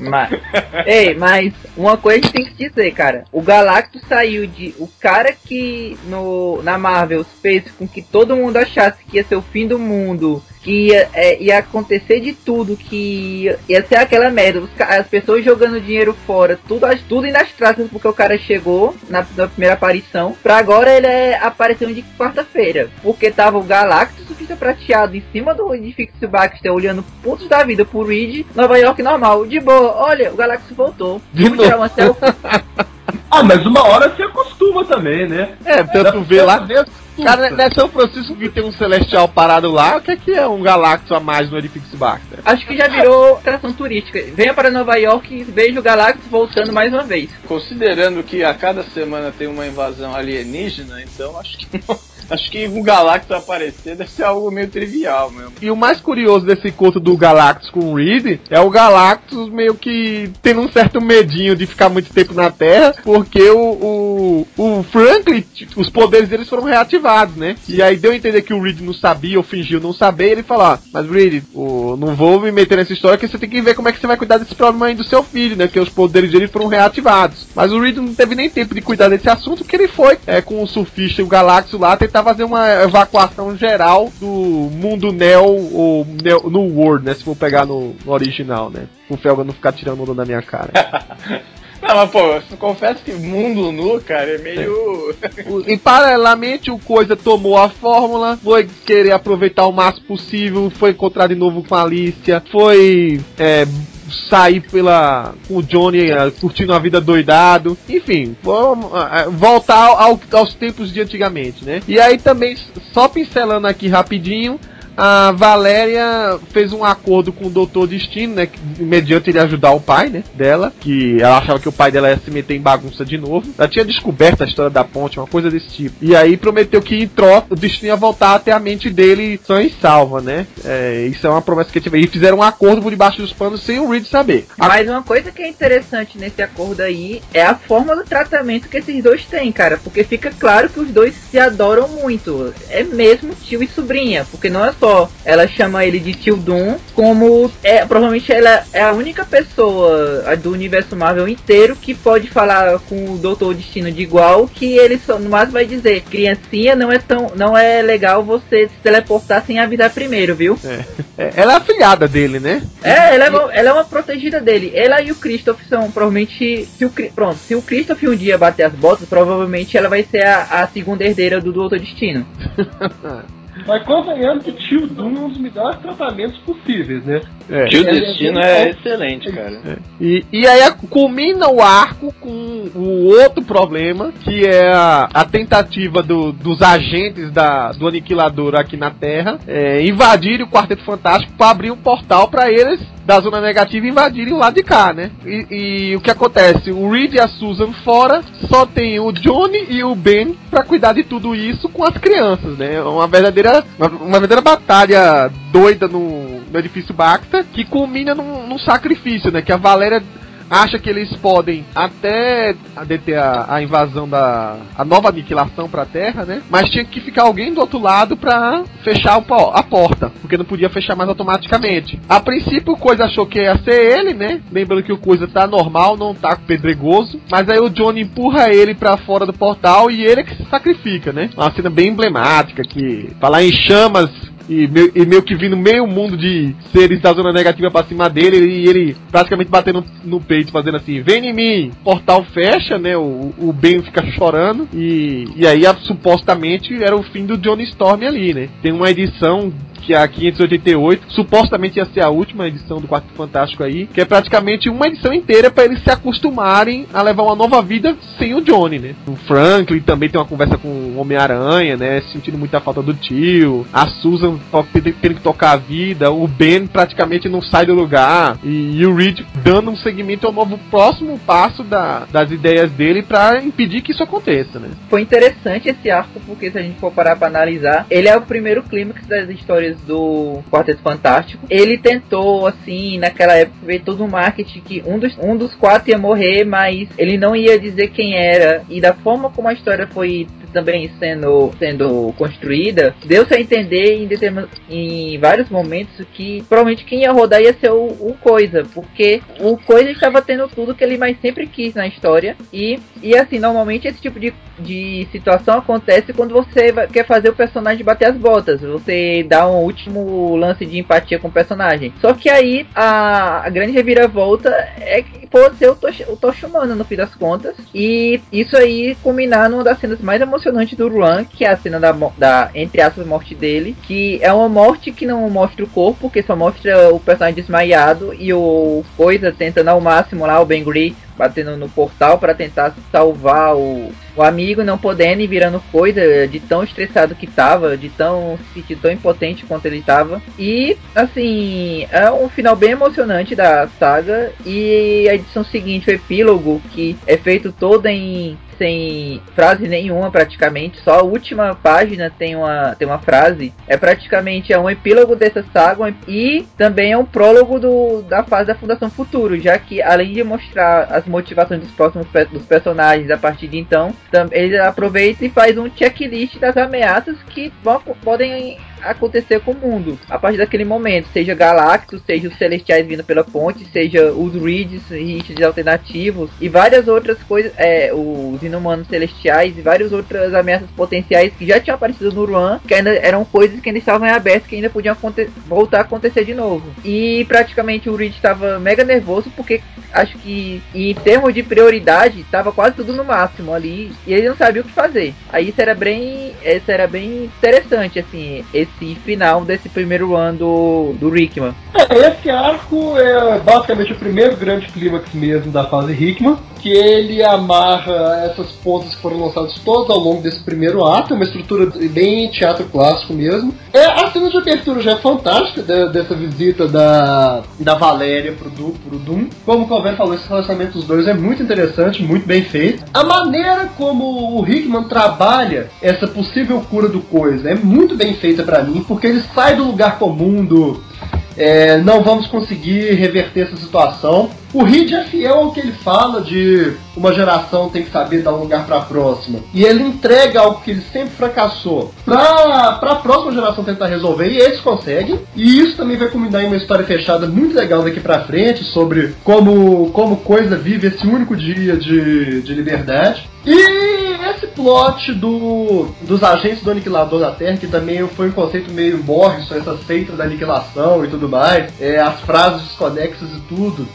Mas, ei, mas uma coisa a gente tem que dizer, cara. O Galactus saiu de. O cara que no, na Marvel fez com que todo mundo achasse que ia ser o fim do mundo. Que ia, é, ia acontecer de tudo, que ia, ia ser aquela merda, as pessoas jogando dinheiro fora, tudo, tudo indo às traças porque o cara chegou na, na primeira aparição, pra agora ele é, apareceu de quarta-feira, porque tava o Galactus, o fica prateado em cima do edifício Baxter, olhando putos da vida pro Reed, Nova York normal, de boa, olha, o Galactus voltou, De Vamos tirar novo. uma selfie. Ah, mas uma hora se acostuma também, né? É, tanto vê lá. Deve- Cara, não é São Francisco que tem um celestial parado lá, o que é que é um Galactus a mais no edifício Baxter? Acho que já virou atração turística. Venha para Nova York e veja o Galactus voltando mais uma vez. Considerando que a cada semana tem uma invasão alienígena, então acho que não- acho que um Galactus aparecer deve ser algo meio trivial mesmo. E o mais curioso desse encontro do Galactus com o Reed é o Galactus meio que tendo um certo medinho de ficar muito tempo na Terra, porque o, o, o Franklin, os poderes deles foram reativados, né? E aí deu a entender que o Reed não sabia ou fingiu não saber, ele falou, ah, mas Reed, o, não vou me meter nessa história que você tem que ver como é que você vai cuidar desse problema aí do seu filho, né? Que os poderes dele foram reativados. Mas o Reed não teve nem tempo de cuidar desse assunto, porque ele foi é, com o surfista e o Galactus lá tentar fazer uma evacuação geral do mundo Neo ou Neo, no World, né? Se for pegar no, no original, né? O Felga não ficar tirando onda da minha cara. Não, mas pô, eu confesso que mundo nu, cara, é meio. O- E paralelamente o Coisa tomou a fórmula, foi querer aproveitar o máximo possível, foi encontrar de novo com a Alicia, foi é, sair pela com o Johnny é, curtindo a vida doidado, enfim, vamos, é, voltar ao- aos tempos de antigamente, né? E aí também, só pincelando aqui rapidinho, a Valéria fez um acordo com o Doutor Destino, né? Mediante ele ajudar o pai, né? Dela, que ela achava que o pai dela ia se meter em bagunça de novo. Ela tinha descoberto a história da ponte, uma coisa desse tipo. E aí prometeu que em troca o Destino ia voltar até a mente dele sã e salva, né? É, isso é uma promessa que teve. E fizeram um acordo por debaixo dos panos sem o Reed saber. Mas uma coisa que é interessante nesse acordo aí é a forma do tratamento que esses dois têm, cara. Porque fica claro que os dois se adoram muito. É mesmo tio e sobrinha. Porque não é só ela chama ele de tio Doom, como é provavelmente ela é a única pessoa do universo Marvel inteiro que pode falar com o Doutor Destino de igual que ele só no máximo vai dizer, criancinha, não é tão não é legal você se teleportar sem avisar primeiro, viu? É, ela é a filhada dele, né? É, ela é, uma, ela é uma protegida dele. Ela e o Christoph são provavelmente. Se o, pronto, se o Christoph um dia bater as botas, provavelmente ela vai ser a, a segunda herdeira do, do outro destino. Mas convenhamos que Tio Doom é um dos melhores tratamentos possíveis, né? É. Que o Ele- destino ele- é excelente, cara. E, e aí culmina o arco com o outro problema, que é a, a tentativa do- dos agentes da, do aniquilador aqui na Terra é, invadirem o Quarteto Fantástico para abrir um portal para eles da zona negativa invadirem o lado de cá, né? E, e o que acontece? O Reed e a Susan fora, só tem o Johnny e o Ben para cuidar de tudo isso com as crianças, né? Uma verdadeira, uma, uma verdadeira batalha doida no, no edifício Baxter, que culmina num, num sacrifício, né? Que a Valéria acha que eles podem até deter a, a invasão da a nova aniquilação pra Terra, né? Mas tinha que ficar alguém do outro lado pra fechar o a porta, porque não podia fechar mais automaticamente. A princípio o Coisa achou que ia ser ele, né? Lembrando que o Coisa tá normal, não tá pedregoso, mas aí o Johnny empurra ele pra fora do portal e ele é que se sacrifica, né? Uma cena bem emblemática que falar em chamas e meio, e meio que vindo meio mundo de seres da zona negativa pra cima dele e ele praticamente batendo no peito, fazendo assim: vem em mim! Portal fecha, né? O, o Ben fica chorando e, e aí a- supostamente era o fim do Johnny Storm ali, né? Tem uma edição que é a 588, supostamente ia ser a última edição do Quarto Fantástico aí, que é praticamente uma edição inteira para eles se acostumarem a levar uma nova vida sem o Johnny, né? O Franklin também tem uma conversa com o Homem-Aranha, né? Sentindo muita falta do tio, a Susan tendo que tocar a vida, o Ben praticamente não sai do lugar, e, e o Reed dando um segmento ao novo próximo passo da, das ideias dele para impedir que isso aconteça, né? Foi interessante esse arco, porque se a gente for parar pra analisar, ele é o primeiro clímax das histórias do Quarteto Fantástico. Ele tentou, assim, naquela época, ver todo o marketing que um dos, um dos quatro ia morrer, mas ele não ia dizer quem era. E da forma como a história foi também sendo, sendo construída, deu-se a entender em, em vários momentos que provavelmente quem ia rodar ia ser o, o Coisa, porque o Coisa estava tendo tudo que ele mais sempre quis na história. E, e assim, normalmente esse tipo de, de situação acontece quando você quer fazer o personagem bater as botas. Você dá um último lance de empatia com o personagem. Só que aí a, a grande reviravolta é que pode ser o Tosh, o Tosh humano no fim das contas. E isso aí culminar numa das cenas mais emocionantes emocionante do Run, que é a cena da, da, entre aspas, morte dele, que é uma morte que não mostra o corpo, que só mostra o personagem desmaiado e o Coisa tentando ao máximo lá, o Ben Gree, batendo no portal para tentar salvar o, o amigo, não podendo e virando coisa de tão estressado que tava, de tão se tão impotente quanto ele tava. E assim, é um final bem emocionante da saga. E a edição seguinte, o epílogo, que é feito todo em sem frase nenhuma praticamente, só a última página tem uma, tem uma frase. É praticamente é um epílogo dessa saga e também é um prólogo do, da fase da Fundação Futuro, já que além de mostrar as motivações dos próximos dos personagens a partir de então, ele aproveita e faz um checklist das ameaças que vão, podem acontecer com o mundo a partir daquele momento, seja Galactus, seja os Celestiais vindo pela ponte, seja os Reeds, Reeds alternativos e várias outras coisas, é, os Inumanos Celestiais e várias outras ameaças potenciais que já tinham aparecido no Ruan, que ainda eram coisas que ainda estavam em aberto, que ainda podiam voltar a acontecer de novo. E praticamente o Reed estava mega nervoso porque acho que em termos de prioridade estava quase tudo no máximo ali e ele não sabia o que fazer. Aí isso era bem, isso era bem interessante assim, esse esse final desse primeiro ano do, do Rickman. É, esse arco é basicamente o primeiro grande clímax mesmo da fase Rickman, que ele amarra essas pontas que foram lançadas todas ao longo desse primeiro ato, é uma estrutura bem teatro clássico mesmo. É, a cena de abertura já é fantástica de, dessa visita da, da Valéria pro, du, pro Doom. Como o Calvin falou, esse relacionamento dos dois é muito interessante, muito bem feito. A maneira como o Hickman trabalha essa possível cura do coisa é muito bem feita mim, porque ele sai do lugar comum do é, não vamos conseguir reverter essa situação. O Reed é fiel ao que ele fala de uma geração tem que saber dar um lugar para a próxima. E ele entrega algo que ele sempre fracassou para a próxima geração tentar resolver e eles conseguem. E isso também vai culminar em uma história fechada muito legal daqui para frente sobre como como coisa vive esse único dia de, de liberdade. E esse plot do, dos agentes do Aniquilador da Terra, que também foi um conceito meio Morrison, essa seita da aniquilação e tudo mais, é, as frases desconexas e tudo,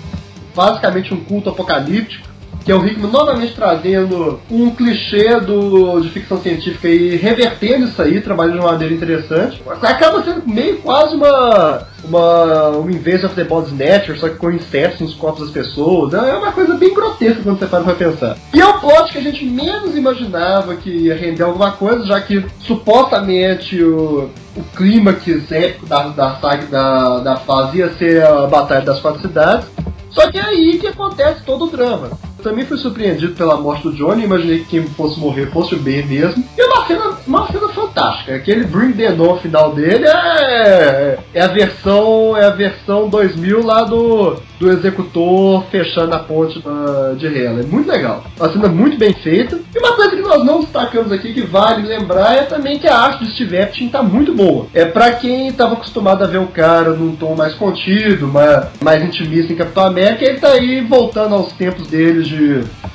basicamente um culto apocalíptico que é o Hickman novamente trazendo um clichê do, de ficção científica e revertendo isso aí, trabalhando de uma maneira interessante. Acaba sendo meio quase uma uma, uma Invasion of the Body Snatcher, só que com insetos nos corpos das pessoas. É uma coisa bem grotesca quando você para pra pensar. E é o plot que a gente menos imaginava que ia render alguma coisa, já que supostamente o, o clímax épico da, da saga da, da fase ia ser a Batalha das Quatro Cidades. Só que é aí que acontece todo o drama. Também fui surpreendido pela morte do Johnny, imaginei que quem fosse morrer fosse o Ben mesmo. E uma cena, uma cena fantástica. Aquele Bring the No final dele é, é a versão é a versão 2000 lá do, do executor fechando a ponte da, de Hela. É muito legal. Uma cena muito bem feita. E uma coisa que nós não destacamos aqui que vale lembrar é também que a arte de Steve Epstein tá muito boa. É para quem estava acostumado a ver o cara num tom mais contido, mais, mais intimista em Capitão América, ele tá aí voltando aos tempos dele de,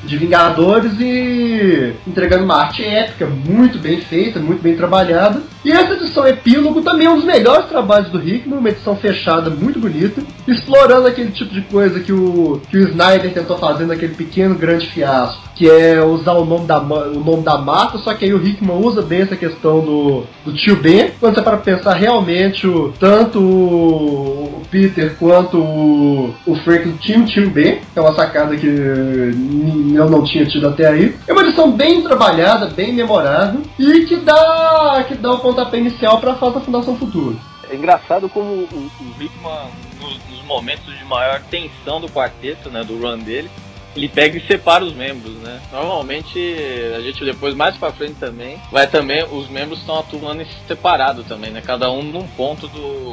de Vingadores e entregando uma arte épica, muito bem feita, muito bem trabalhada. E essa edição epílogo também é um dos melhores trabalhos do Hickman, uma edição fechada muito bonita, explorando aquele tipo de coisa que o, que o Snyder tentou fazer naquele pequeno grande fiasco, que é usar o nome da, o nome da mata, só que aí o Hickman usa bem essa questão do, do tio Ben. Quando você para pensar realmente, o, tanto o Peter quanto o, o Franklin tinham tio Ben, que é uma sacada que eu não tinha tido até aí. É uma edição bem trabalhada, bem memorável e que dá, que dá pontapé inicial para a fase da Fundação Futuro. É engraçado como o, o Hickman, nos, nos, momentos de maior tensão do quarteto, né, do run dele, ele pega e separa os membros, né? Normalmente, a gente depois, mais pra frente também, vai também, os membros estão atuando separado também, né? Cada um num ponto do,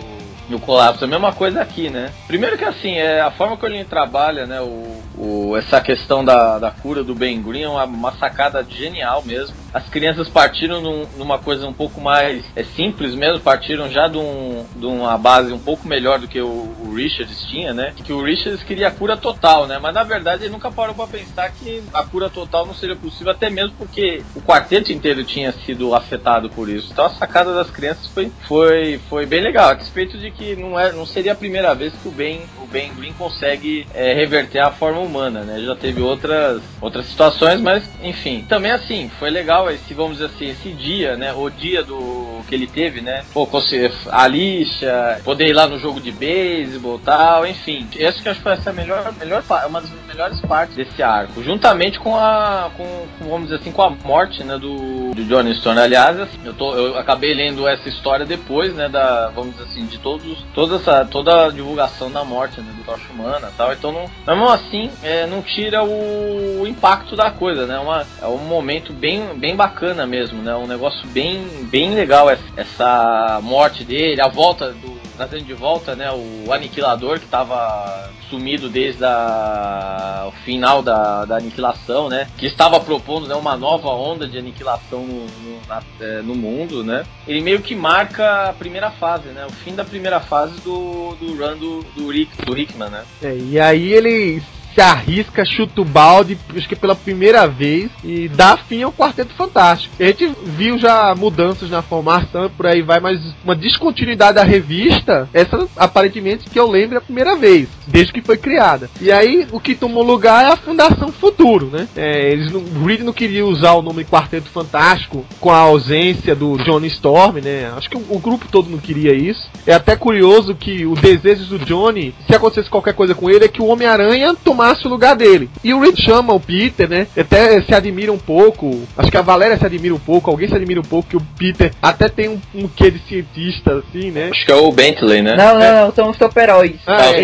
do colapso. A mesma coisa aqui, né? Primeiro que assim, é a forma que ele trabalha, né? O, o, essa questão da, da cura do Ben Green é uma, uma sacada genial mesmo. As crianças partiram num, numa coisa um pouco mais é, simples mesmo, partiram já de, um, de uma base um pouco melhor do que o, o Richards tinha, né? Que o Richards queria a cura total, né? Mas na verdade ele nunca parou para pensar que a cura total não seria possível, até mesmo porque o quarteto inteiro tinha sido afetado por isso. Então a sacada das crianças foi, foi, foi bem legal, a despeito de que não, é, não seria a primeira vez que o Ben, o ben Green consegue é, reverter a forma humana, né? Já teve outras, outras situações, mas enfim. Também assim, foi legal esse, vamos dizer assim, esse dia, né? O dia do que ele teve, né? Pô, a lixa, poder ir lá no jogo de beisebol tal, enfim. Acho que acho que foi essa melhor, melhor, uma das melhores partes desse arco. Juntamente com a. Com, vamos dizer assim, com a morte né, do, do Johnny Storm. Aliás, assim, eu, tô, eu acabei lendo essa história depois, né? Da, vamos dizer assim, de todos, toda, essa, toda a divulgação da morte né, do Tocha Humana tal. Então, não, mesmo assim, é, não tira o, o, impacto da coisa, né? Uma, é um momento bem, bem bacana mesmo, né? Um negócio bem, bem legal essa, essa morte dele, a volta do trazendo de volta, né, o Aniquilador que estava sumido desde a, o final da, da aniquilação, né, que estava propondo né, uma nova onda de aniquilação no, no, na, é, no mundo, né. Ele meio que marca a primeira fase, né, o fim da primeira fase do, do run do, do, Rick, do Rickman, né. É, e aí ele arrisca, chuta o balde, acho que pela primeira vez, e dá fim ao Quarteto Fantástico. A gente viu já mudanças na formação, por aí vai, mas uma descontinuidade da revista, essa aparentemente que eu lembro é a primeira vez, desde que foi criada. E aí o que tomou lugar é a Fundação Futuro, né? É, eles não, o Reed não queria usar o nome Quarteto Fantástico com a ausência do Johnny Storm, né? Acho que o, o grupo todo não queria isso. É até curioso que o desejo do Johnny, se acontecesse qualquer coisa com ele, é que o Homem-Aranha tomasse tomasse o lugar dele. E o Reed chama o Peter, né? Até se admira um pouco. Acho que a Valéria se admira um pouco, alguém se admira um pouco que o Peter até tem um, um quê de cientista, assim, né? Acho que é o Bentley, né? Não, não, é. não, são os toperoides. Ah, ah os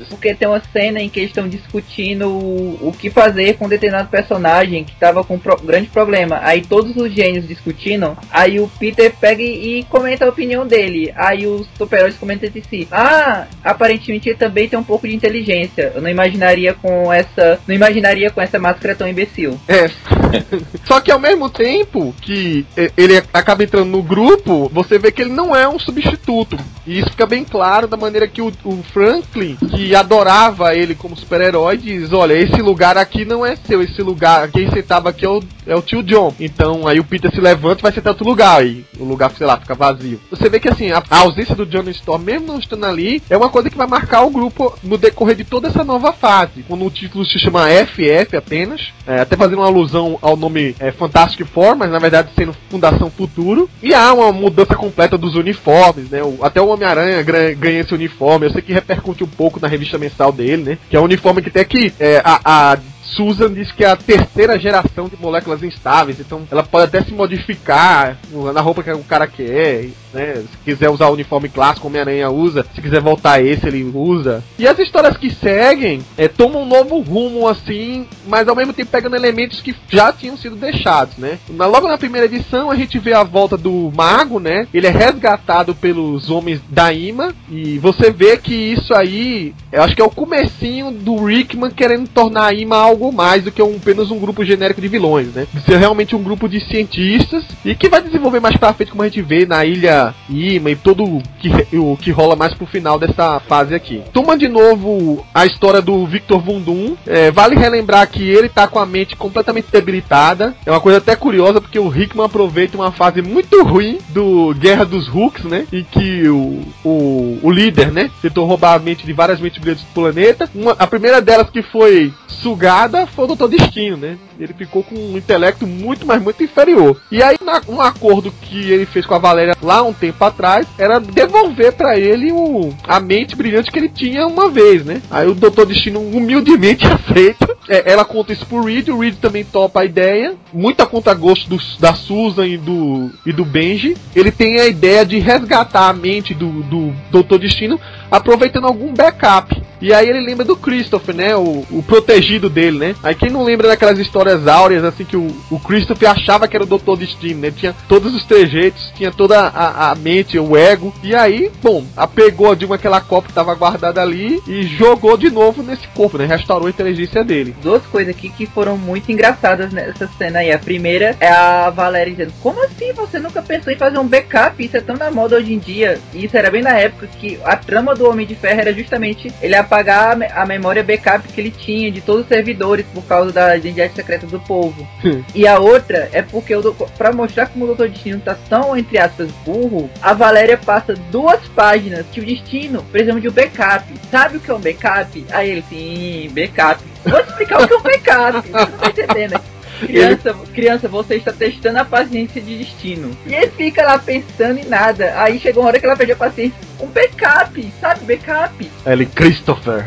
toperoides. Porque tem uma cena em que eles estão discutindo o, o que fazer com um determinado personagem que tava com um pro, grande problema. Aí todos os gênios discutindo, aí o Peter pega e, e comenta a opinião dele. Aí os toperoides comentam entre si. Ah, aparentemente ele também tem um pouco de inteligência. Eu não imaginaria imaginaria com essa. Não imaginaria com essa máscara tão imbecil. É. Só que ao mesmo tempo que ele acaba entrando no grupo, você vê que ele não é um substituto. E isso fica bem claro da maneira que o, o Franklin, que adorava ele como super-herói, diz: Olha, esse lugar aqui não é seu, esse lugar, quem sentava aqui é o, é o tio John. Então aí o Peter se levanta e vai sentar outro lugar. E o lugar, sei lá, fica vazio. Você vê que assim, a, a ausência do John Storm, mesmo não estando ali, é uma coisa que vai marcar o grupo no decorrer de toda essa nova fase quando o título se chama FF apenas, é, até fazendo uma alusão ao nome é, Fantastic Four, mas na verdade sendo Fundação Futuro. E há uma mudança completa dos uniformes, né? O, até o Homem-Aranha ganha esse uniforme. Eu sei que repercute um pouco na revista mensal dele, né? Que é um uniforme que tem aqui é, a, a Susan diz que é a terceira geração de moléculas instáveis, então ela pode até se modificar na roupa que o cara quer, né? Se quiser usar o uniforme clássico, Homem-Aranha usa, se quiser voltar a esse, ele usa. E as histórias que seguem é, tomam um novo rumo, assim, mas ao mesmo tempo pegando elementos que já tinham sido deixados, né? Na, logo na primeira edição, a gente vê a volta do Mago, né? Ele é resgatado pelos homens da Ima, e você vê que isso aí Eu acho que é o comecinho do Rickman querendo tornar a IMA algo mais do que um, apenas um grupo genérico de vilões, né? Ser realmente um grupo de cientistas e que vai desenvolver mais pra frente, como a gente vê na ilha IMA e todo o que, o que rola mais pro final dessa fase aqui. Toma de novo a história do Victor Vundum. É, vale relembrar que ele tá com a mente completamente debilitada. É uma coisa até curiosa porque o Hickman aproveita uma fase muito ruim do Guerra dos Hulks, né? Em que o, o, o líder, né? Tentou roubar a mente de várias mentes brilhantes do planeta. Uma, a primeira delas que foi sugada foi o Dr. Destino, né? Ele ficou com um intelecto muito, mas muito inferior. E aí, na, um acordo que ele fez com a Valéria lá um tempo atrás era devolver para ele o, a mente brilhante que ele tinha uma vez, né? Aí o Dr. Destino humildemente aceita. É, ela conta isso pro Reed, o Reed também topa a ideia. Muito a conta gosto do, da Susan e do, e do Benji. Ele tem a ideia de resgatar a mente do, do Dr. Destino aproveitando algum backup. E aí ele lembra do Christopher, né? O, o protegido dele, né? Aí quem não lembra daquelas histórias áureas, assim, que o, o Christopher achava que era o Doutor Destino, né? Tinha todos os trejeitos, tinha toda a, a mente, o ego. E aí, bom, apegou de uma aquela copa que tava guardada ali e jogou de novo nesse corpo, né? Restaurou a inteligência dele. Duas coisas aqui que foram muito engraçadas nessa cena aí. A primeira é a Valéria dizendo: Como assim você nunca pensou em fazer um backup? Isso é tão na moda hoje em dia. E isso era bem na época que a trama do Homem de Ferro era justamente ele apagar a memória backup que ele tinha de todos os servidores por causa da identidade secreta do povo. e a outra é porque para mostrar como o Doutor Destino tá tão, entre aspas, burro, a Valéria passa duas páginas que o Destino precisa de um backup. Sabe o que é um backup? Aí ele, sim, backup. Vou explicar o que é um backup. Você não tá entendendo. Criança, criança, você está testando a paciência de destino. E ele fica lá pensando em nada. Aí chegou uma hora que ela perde a paciência. Um backup, sabe? Backup. Ele, Christopher.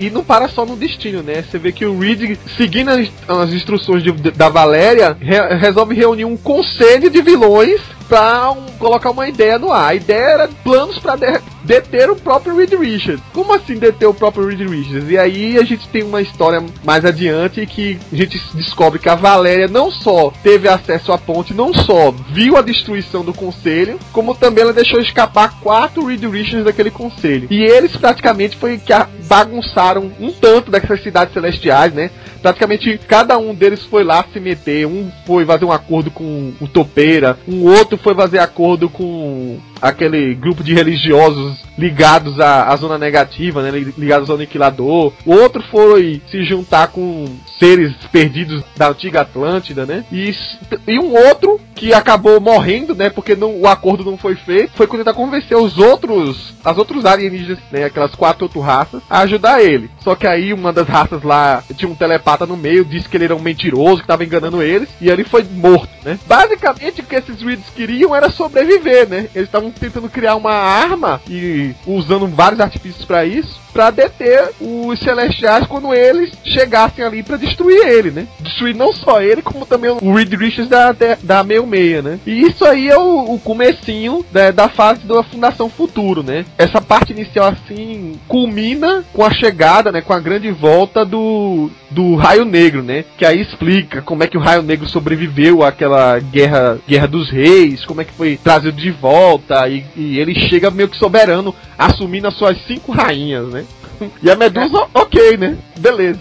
E não para só no destino, né? Você vê que o Reed, seguindo as, as instruções de, da Valéria, re, resolve reunir um conselho de vilões pra um, colocar uma ideia no ar. A ideia era planos para de, deter o próprio Reed Richards. Como assim deter o próprio Reed Richards? E aí a gente tem uma história mais adiante que a gente descobre que a Valéria não só teve acesso à ponte, não só viu a destruição do conselho, como também ela deixou escapar quatro Reed Richards daquele conselho. E eles praticamente foi que bagunçaram um tanto dessas cidades celestiais, né? praticamente cada um deles foi lá se meter. Um foi fazer um acordo com o Topeira, um outro foi fazer acordo com aquele grupo de religiosos ligados à, à zona negativa, né, ligados ao aniquilador. O outro foi se juntar com seres perdidos da antiga Atlântida, né? E, e um outro que acabou morrendo, né, porque não, o acordo não foi feito, foi tentar convencer os outros, as outros alienígenas, né, aquelas quatro outras raças, a ajudar ele. Só que aí uma das raças lá tinha um telepata no meio, disse que ele era um mentiroso, que estava enganando eles, e ele foi morto, né? Basicamente o que esses Reeds queriam era sobreviver, né? Eles estavam tentando criar uma arma e usando vários artifícios para isso, para deter os celestiais quando eles chegassem ali para destruir ele, né? Destruir não só ele, como também o Reed Richards da, da meio meia, né? E isso aí é o, o comecinho da, da fase da Fundação Futuro, né? Essa parte inicial assim culmina com a chegada, né? Com a grande volta do do Raio Negro, né? Que aí explica como é que o Raio Negro sobreviveu àquela guerra, guerra dos reis, como é que foi trazido de volta e, e ele chega meio que soberano, assumindo as suas cinco rainhas, né? E a Medusa, ok, né? Beleza.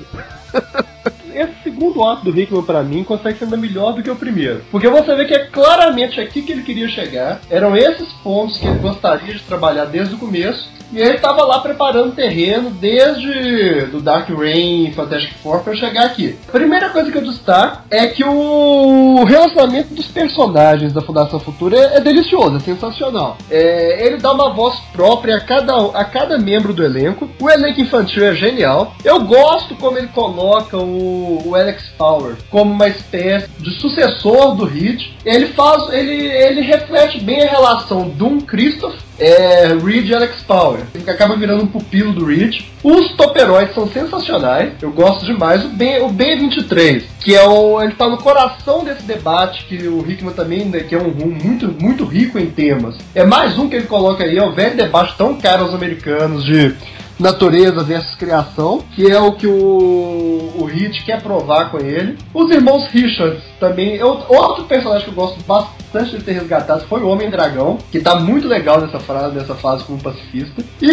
Segundo ato do Hickman, para mim, consegue ser ainda melhor do que o primeiro. Porque você vê que é claramente aqui que ele queria chegar, eram esses pontos que ele gostaria de trabalhar desde o começo, e ele estava lá preparando o terreno desde do Dark Reign e Fantastic Four para chegar aqui. A primeira coisa que eu destaco é que o relacionamento dos personagens da Fundação Futura é, é delicioso, é sensacional. É, ele dá uma voz própria a cada, a cada membro do elenco. O elenco infantil é genial. Eu gosto como ele coloca o, o Alex Power como uma espécie de sucessor do Reed. Ele faz, ele, ele reflete bem a relação de um Christoph é Reed e Alex Power. Ele acaba virando um pupilo do Reed. Os toperóides são sensacionais, eu gosto demais. O, B, o B23, que é o. ele tá no coração desse debate, que o Hickman também, né, que é um, um muito, muito rico em temas. É mais um que ele coloca aí, é o velho debate tão caro aos americanos de natureza versus criação, que é o que o, o Hit quer provar com ele. Os irmãos Richards também, eu, outro personagem que eu gosto bastante de ter resgatado foi o Homem-Dragão, que tá muito legal nessa, frase, nessa fase como pacifista. E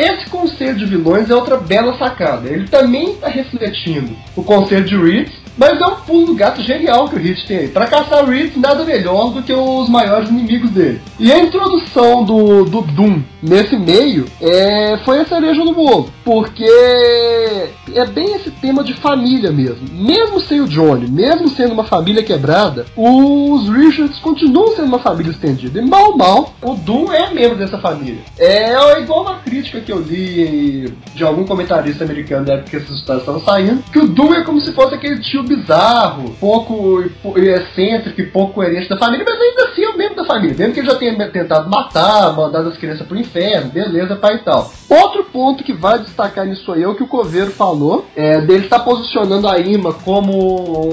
esse conselho de vilões é outra bela sacada. Ele também tá refletindo o conselho de Reed, mas é um pulo do gato genial que o Hit tem aí. Pra caçar o Reed, nada melhor do que os maiores inimigos dele. E a introdução do, do Doom nesse meio é, foi a cereja do bolo. Porque é bem esse tema de família mesmo. Mesmo sem o Johnny, mesmo sendo uma família quebrada, os Richards continuam sendo uma família estendida. E mal, mal, o Doom é membro dessa família. É igual uma crítica que eu li de algum comentarista americano da época que essas histórias estavam saindo, que o Doom é como se fosse aquele tio bizarro, pouco excêntrico e pouco coerente da família, mas ainda assim é o membro da família. Mesmo que ele já tenha tentado matar, mandado as crianças pro inferno, beleza, pai e tal. Outro ponto que vai destacar nisso aí é o que o Coveiro falou, é, dele estar tá posicionando a IMA como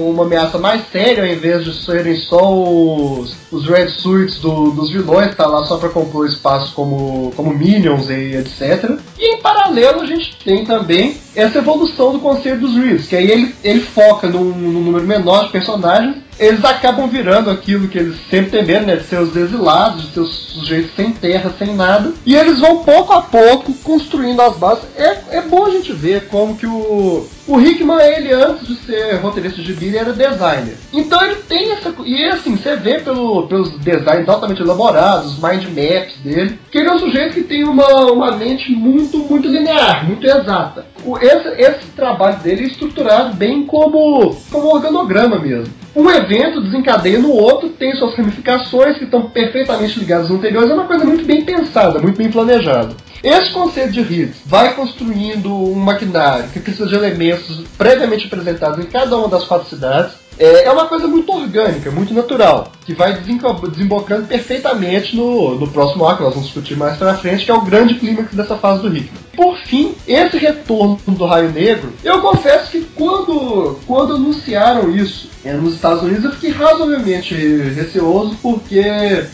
uma ameaça mais séria, ao invés de serem só os, os Red Suits do, dos vilões, tá lá só para compor espaço como, como Minions e etc. E em paralelo a gente tem também essa evolução do conceito dos Reeds, que aí ele, ele foca num, num número menor de personagens eles acabam virando aquilo que eles sempre temeram, né? De ser os exilados, de ser os sujeitos sem terra, sem nada. E eles vão pouco a pouco construindo as bases. É, é bom a gente ver como que o. O Hickman, ele antes de ser roteirista de Billy, era designer. Então ele tem essa. E assim, você vê pelo, pelos designs altamente elaborados, os mind maps dele, que ele é um sujeito que tem uma, uma mente muito, muito linear, muito exata. O, esse, esse trabalho dele é estruturado bem como, como organograma mesmo um evento desencadeia no outro, tem suas ramificações que estão perfeitamente ligadas no anteriores, é uma coisa muito bem pensada, muito bem planejada. Esse conceito de hits vai construindo um maquinário que precisa de elementos previamente apresentados em cada uma das quatro cidades, é, é uma coisa muito orgânica, muito natural, que vai desembocando perfeitamente no, no próximo arco, nós vamos discutir mais pra frente, que é o grande clímax dessa fase do Hickman. Por fim, esse retorno do Raio Negro, eu confesso que quando, quando anunciaram isso é, nos Estados Unidos, eu fiquei razoavelmente receoso, porque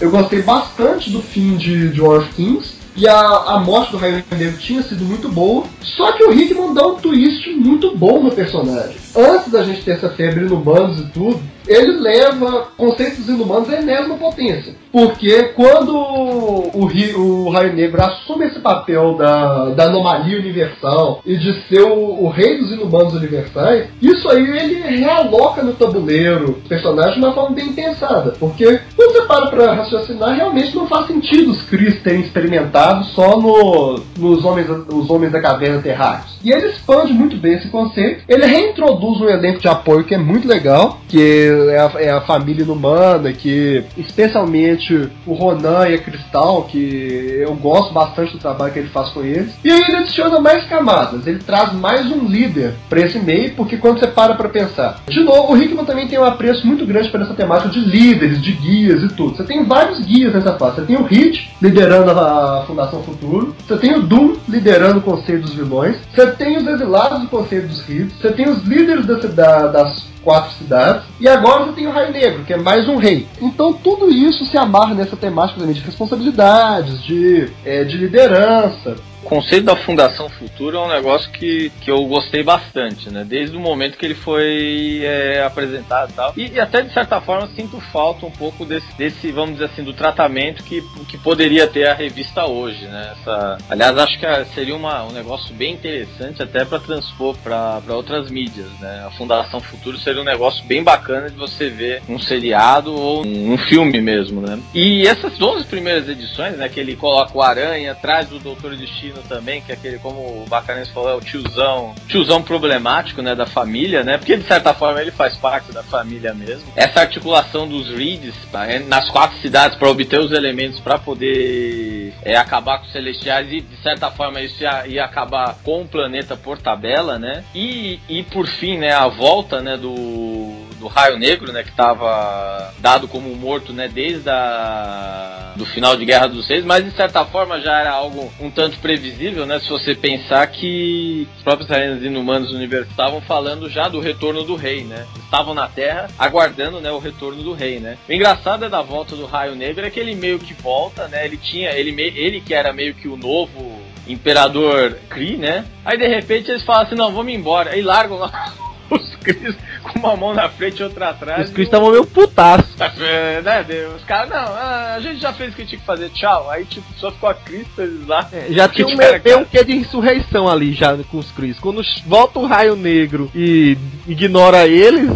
eu gostei bastante do fim de, de War of Kings, e a, a morte do Raio Negro tinha sido muito boa, só que o Hickman dá um twist muito bom no personagem. Antes da gente ter essa febre no Bandos e tudo, ele leva conceitos inumanos à enésima potência. Porque quando o, o Raio Negro assume esse papel da, da anomalia universal e de ser o, o, rei dos inumanos universais, isso aí ele realoca no tabuleiro o personagem de uma forma bem pensada. Porque quando você para pra raciocinar, realmente não faz sentido os Cris terem experimentado só no, nos homens, os homens da caverna terráqueos. E ele expande muito bem esse conceito. Ele reintroduz um elenco de apoio que é muito legal, que é a, é a família humana, que especialmente o Ronan e a Cristal, que eu gosto bastante do trabalho que ele faz com eles. E aí ele adiciona mais camadas, ele traz mais um líder para esse meio, porque quando você para pra pensar, de novo, o Hickman também tem um apreço muito grande por essa temática de líderes, de guias e tudo. Você tem vários guias nessa fase. Você tem o Hit liderando a Fundação Futuro, você tem o Doom liderando o Conselho dos Vilões, você tem os exilados do Conselho dos Hits, você tem os líderes da, das quatro cidades. E agora você tem o Raio Negro, que é mais um rei. Então tudo isso se amarra nessa temática também de responsabilidades, de, é, de liderança. Conceito da Fundação Futuro é um negócio que, que eu gostei bastante, né? Desde o momento que ele foi é, apresentado e tal. E, e, até de certa forma sinto falta um pouco desse, desse, vamos dizer assim, do tratamento que, que poderia ter a revista hoje, né? Essa, aliás, acho que seria uma, um negócio bem interessante até para transpor para outras mídias, né? A Fundação Futuro seria um negócio bem bacana de você ver um seriado ou um, um filme mesmo, né? E essas 11 primeiras edições, né? Que ele coloca o Aranha, traz o Doutor Destino também, que é aquele, como o Bacanense falou, é o tiozão, tiozão problemático, né, da família, né, porque de certa forma ele faz parte da família mesmo. Essa articulação dos reads é, nas quatro cidades para obter os elementos para poder é, acabar com os celestiais e de certa forma isso ia, ia, acabar com o planeta por tabela, né, e, e por fim, né, a volta, né, do do Raio Negro, né, que estava dado como morto, né, desde a do final de Guerra dos Seis, mas de certa forma já era algo um tanto previsível, né, se você pensar que os próprios arenas inumanos do universo estavam falando já do retorno do rei, né? Estavam na Terra aguardando, né, o retorno do rei, né? O engraçado é da volta do Raio Negro é que ele meio que volta, né? Ele tinha ele ele que era meio que o novo Imperador Kree, né? Aí de repente eles falam assim, não, vamos embora. Aí largam lá os Cris com uma mão na frente e outra atrás. Os Cris estavam meio putaço. É, né, os caras, não, a gente já fez o que tinha que fazer, tchau. Aí, tipo, só ficou a Cris lá. É, já tinha um, meio, um quê de insurreição ali já com os Cris. Quando volta o raio negro e ignora eles,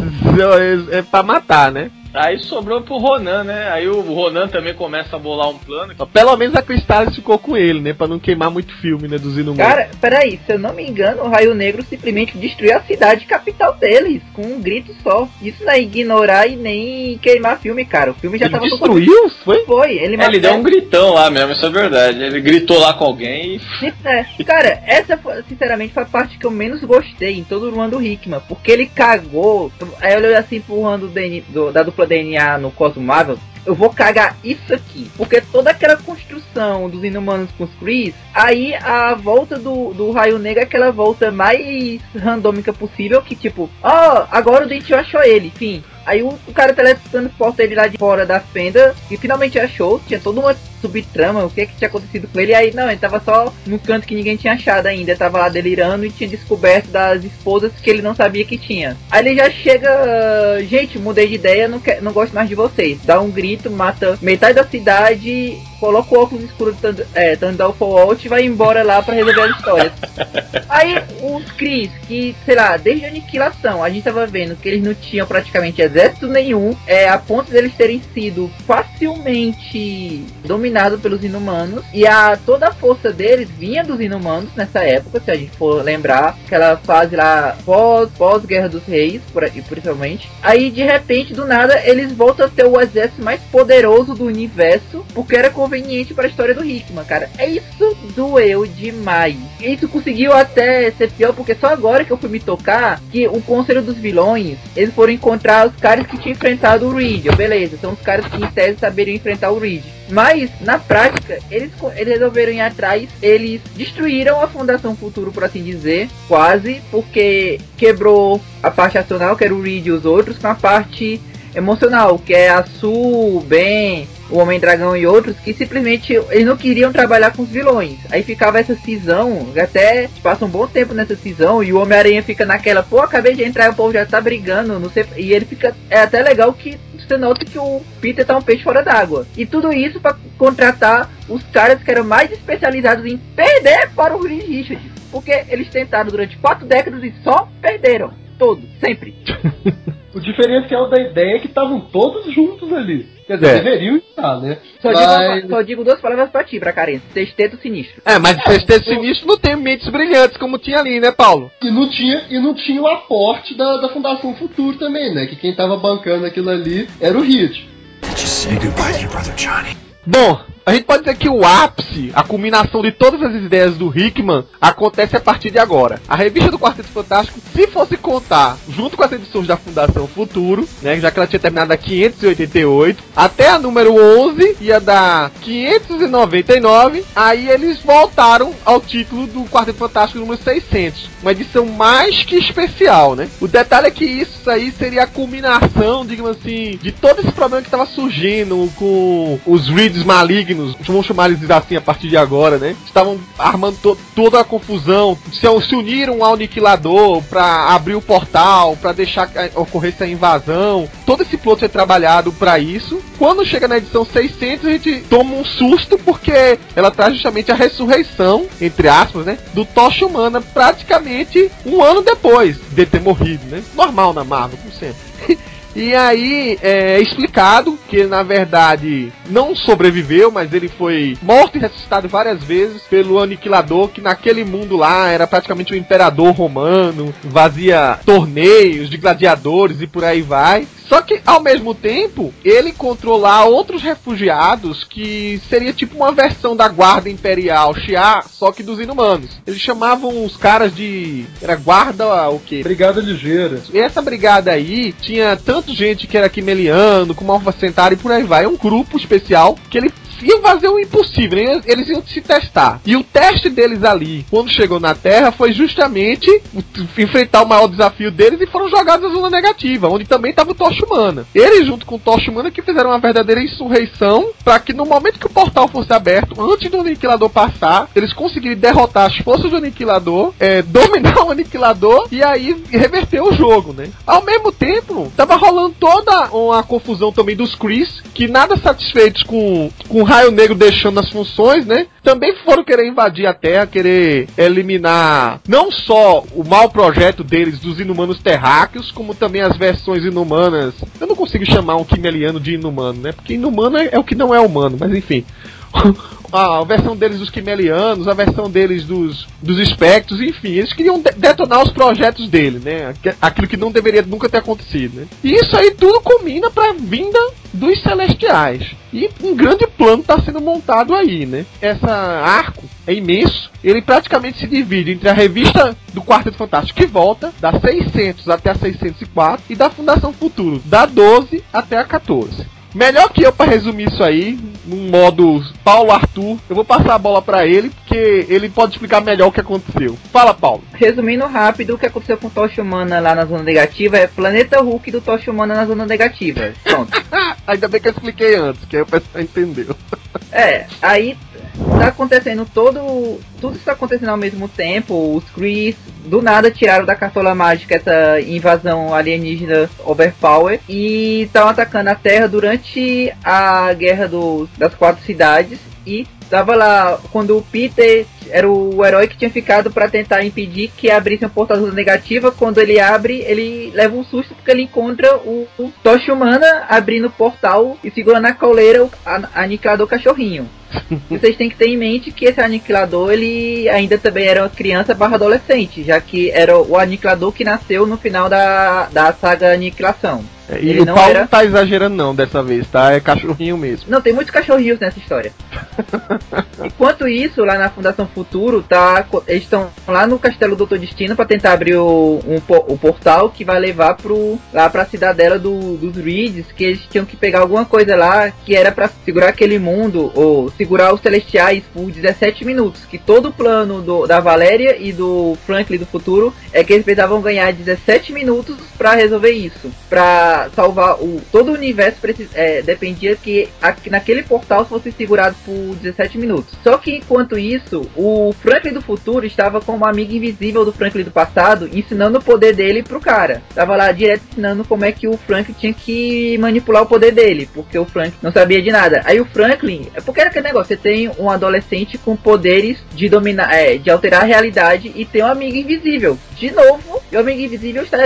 é, é pra matar, né? Aí sobrou pro Ronan, né? Aí o Ronan também começa a bolar um plano. Pelo menos a Cristales ficou com ele, né? Pra não queimar muito filme, né? Dos inumanos. Cara, peraí, se eu não me engano, o Raio Negro simplesmente destruiu a cidade capital deles, com um grito só. Isso não é ignorar e nem queimar filme, cara. O filme já ele tava destruiu? Foi? Foi. Ele, é, ele deu um gritão lá mesmo, isso é verdade. Ele gritou lá com alguém e. É. Cara, essa, sinceramente, foi a parte que eu menos gostei em todo o Ruan do Hickman. Porque ele cagou. Aí eu olhei assim pro Ruan do, do, da dupla DNA no Cosmo Marvel, eu vou cagar isso aqui. Porque toda aquela construção dos inumanos com os Kree, aí a volta do, do Raio Negro é aquela volta mais randômica possível, que tipo, ó, oh, agora o Dente achou ele, enfim. Aí o, o cara teletransporta ele lá de fora da fenda e finalmente achou. Tinha toda uma subtrama, o que, é que tinha acontecido com ele. E aí não, ele tava só no canto que ninguém tinha achado ainda. Tava lá delirando e tinha descoberto das esposas que ele não sabia que tinha. Aí ele já chega, gente, mudei de ideia, não, quer, não gosto mais de vocês. Dá um grito, mata metade da cidade, coloca o óculos escuro do Thund é, Thundal Fallout e vai embora lá para resolver as histórias. aí os Cris, que, sei lá, desde a aniquilação, a gente tava vendo que eles não tinham praticamente exército nenhum, é, a ponto deles terem sido facilmente dominados pelos inumanos, e a toda a força deles vinha dos inumanos nessa época, se a gente for lembrar, aquela fase lá pós, pós Guerra dos Reis, por aí, principalmente. Aí de repente, do nada, eles voltam a ter o exército mais poderoso do universo, porque era conveniente para a história do Hickman, cara. É isso doeu demais. E isso conseguiu até ser pior, porque só agora que eu fui me tocar que o Conselho dos Vilões, eles foram encontrar os caras que tinham enfrentado o Reed. Beleza, são os caras que em tese saberiam enfrentar o Reed. Mas, na prática, eles, eles resolveram ir atrás, eles destruíram a Fundação Futuro, por assim dizer, quase, porque quebrou a parte racional, que era o Reed e os outros, com a parte emocional, que é a Su, Ben, o Homem-Dragão e outros, que simplesmente eles não queriam trabalhar com os vilões. Aí ficava essa cisão, até passa um bom tempo nessa cisão, e o Homem-Aranha fica naquela, pô, acabei de entrar o povo já tá brigando, não sei. E ele fica. É até legal que você nota que o Peter tá um peixe fora d'água. E tudo isso para contratar os caras que eram mais especializados em perder para o Reed Richards. Porque eles tentaram durante quatro décadas e só perderam. Todos, sempre. o diferencial da ideia é que estavam todos juntos ali. Quer dizer, é. deveriam estar, né? Só, mas... digo, só, digo, duas palavras pra ti, pra Karen. Sexteto sinistro. É, mas é, sexteto sinistro não tem mentes brilhantes como tinha ali, né, Paulo? E não tinha, e não tinha o aporte da, da Fundação Futuro também, né? Que quem tava bancando aquilo ali era o Hit. Bom, a gente pode dizer que o ápice, a culminação de todas as ideias do Hickman, acontece a partir de agora. A revista do Quarteto Fantástico, se fosse contar, junto com as edições da Fundação Futuro, né, já que ela tinha terminado a 588, até a número 11 ia dar 599, aí eles voltaram ao título do Quarteto Fantástico número 600, uma edição mais que especial, né? O detalhe é que isso aí seria a culminação, digamos assim, de todo esse problema que estava surgindo com os reads malignos malignos, vamos chamar eles assim a partir de agora, né? Estavam armando to toda a confusão, se, se uniram ao aniquilador para abrir o portal, para deixar que ocorresse a invasão. Todo esse plot é trabalhado para isso. Quando chega na edição 600, a gente toma um susto porque ela traz justamente a ressurreição, entre aspas, né? Do Tocha Humana praticamente um ano depois de ter morrido, né? Normal na Marvel, como sempre. E aí é explicado que na verdade não sobreviveu, mas ele foi morto e ressuscitado várias vezes pelo aniquilador, que naquele mundo lá era praticamente um imperador romano, vazia torneios de gladiadores e por aí vai. Só que, ao mesmo tempo, ele controlar outros refugiados que seria tipo uma versão da guarda imperial Xia, só que dos inumanos. Eles chamavam os caras de. Era guarda o quê? Brigada ligeira. E essa brigada aí tinha tanto gente que era quimeliano, como Alpha Centauri e por aí vai. É um grupo especial que ele iam fazer o impossível, eles, eles iam se testar. E o teste deles ali, quando chegou na Terra, foi justamente enfrentar o maior desafio deles e foram jogados na zona negativa, onde também estava o Tocha Humana. Eles, junto com o Tocha Humana, que fizeram uma verdadeira insurreição para que no momento que o portal fosse aberto, antes do Aniquilador passar, eles conseguirem derrotar as forças do Aniquilador, é, dominar o Aniquilador e aí reverter o jogo, né? Ao mesmo tempo, tava rolando toda uma confusão também dos Chris, que nada satisfeitos com, com Raio Negro deixando as funções, né? Também foram querer invadir a Terra, querer eliminar não só o mau projeto deles dos inumanos terráqueos, como também as versões inumanas. Eu não consigo chamar um Kimeliano de inumano, né? Porque inumano é, é o que não é humano, mas enfim. a versão deles dos Quimelianos, a versão deles dos, dos espectros, enfim, eles queriam de detonar os projetos dele, né? Aquilo que não deveria nunca ter acontecido, né? E isso aí tudo combina pra vinda dos Celestiais. E um grande plano está sendo montado aí, né? Essa arco é imenso. Ele praticamente se divide entre a revista do Quarteto Fantástico que volta, da 600 até a 604, e da Fundação Futuro, da 12 até a 14. Melhor que eu para resumir isso aí, num modo Paulo Arthur, eu vou passar a bola para ele, porque ele pode explicar melhor o que aconteceu. Fala, Paulo. Resumindo rápido, o que aconteceu com Tocha Humana lá na zona negativa é Planeta Hulk do Tocha Humana na zona negativa. Pronto. Ainda bem que eu expliquei antes, que aí o pessoal entendeu. é, aí tá acontecendo todo. Tudo está acontecendo ao mesmo tempo. Os Chris do nada tiraram da cartola mágica essa invasão alienígena overpower e estão atacando a Terra durante a guerra dos, das quatro cidades. E tava lá quando o Peter era o herói que tinha ficado para tentar impedir que abrisse uma portadora negativa. Quando ele abre, ele leva um susto porque ele encontra o, o Humana abrindo o portal e segurando na coleira o aniquilador cachorrinho. Vocês têm que ter em mente que esse aniquilador ele ainda também era uma criança barra adolescente, já que era o aniquilador que nasceu no final da, da saga Aniquilação. É, e ele o Paulo era... não tá exagerando não dessa vez, tá? É cachorrinho mesmo. Não, tem muitos cachorrinhos nessa história. Enquanto isso, lá na Fundação Futuro, tá, eles estão lá no Castelo Doutor Destino para tentar abrir o, um, o portal que vai levar pro, lá pra cidadela do, dos Reeds, que eles tinham que pegar alguma coisa lá que era para segurar aquele mundo, ou segurar os Celestiais por 17 minutos. Que todo o plano do, da Valéria e do Franklin do futuro é que eles precisavam ganhar 17 minutos para resolver isso. Pra salvar o todo o universo é, dependia que naquele portal fosse segurado por 17 minutos. Só que enquanto isso, o Franklin do futuro estava com uma amiga invisível do Franklin do passado, ensinando o poder dele pro cara. Tava lá direto ensinando como é que o Franklin tinha que manipular o poder dele, porque o Franklin não sabia de nada. Aí o Franklin, é porque era aquele negócio, você tem um adolescente com poderes de dominar, é, de alterar a realidade e tem um amigo invisível. De novo, o amigo invisível está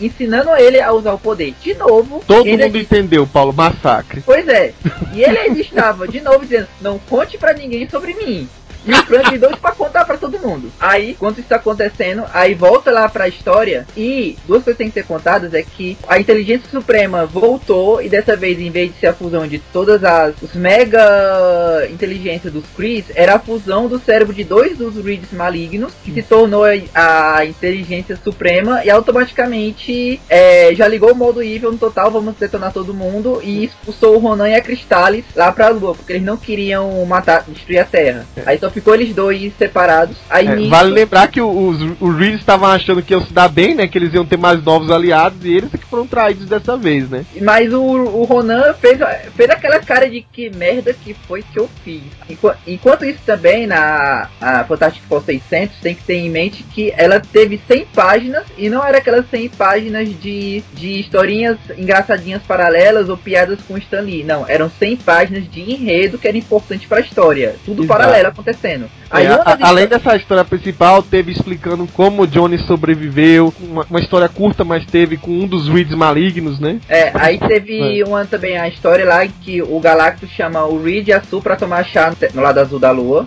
ensinando ele a usar o poder. De novo. Todo mundo entendeu, Paulo, massacre. Pois é. E ele estava de novo dizendo: não conte para ninguém sobre mim. E o Frank doido pra contar pra todo mundo. Aí, quando isso tá acontecendo, aí volta lá pra história. E duas coisas que tem que ser contadas é que a inteligência suprema voltou. E dessa vez, em vez de ser a fusão de todas as os mega inteligências dos Chris, era a fusão do cérebro de dois dos Reeds malignos. Que se tornou a, inteligência suprema. E automaticamente é, já ligou o modo evil no total. Vamos detonar todo mundo. E expulsou o Ronan e a Cristales lá pra lua. Porque eles não queriam matar, destruir a Terra. Aí só ficou eles dois separados. Aí é, nisso... Vale lembrar que os, os Reeds estavam achando que iam se dar bem, né? Que eles iam ter mais novos aliados e eles é que foram traídos dessa vez, né? Mas o, o Ronan fez, fez aquela cara de que merda que foi que eu fiz. Enquanto, enquanto isso também, na a Fantastic Four 600, tem que ter em mente que ela teve 100 páginas e não era aquelas 100 páginas de, de historinhas engraçadinhas paralelas ou piadas com Stan Lee. Não, eram 100 páginas de enredo que era importante para a história. Tudo Exato. paralelo acontecendo acontecendo. É, a, além dessa história principal, teve explicando como o Johnny sobreviveu, uma, uma, história curta, mas teve com um dos Reeds malignos, né? É, aí teve é. uma também a história lá que o Galactus chama o Reed e a Sul pra tomar chá no lado azul da lua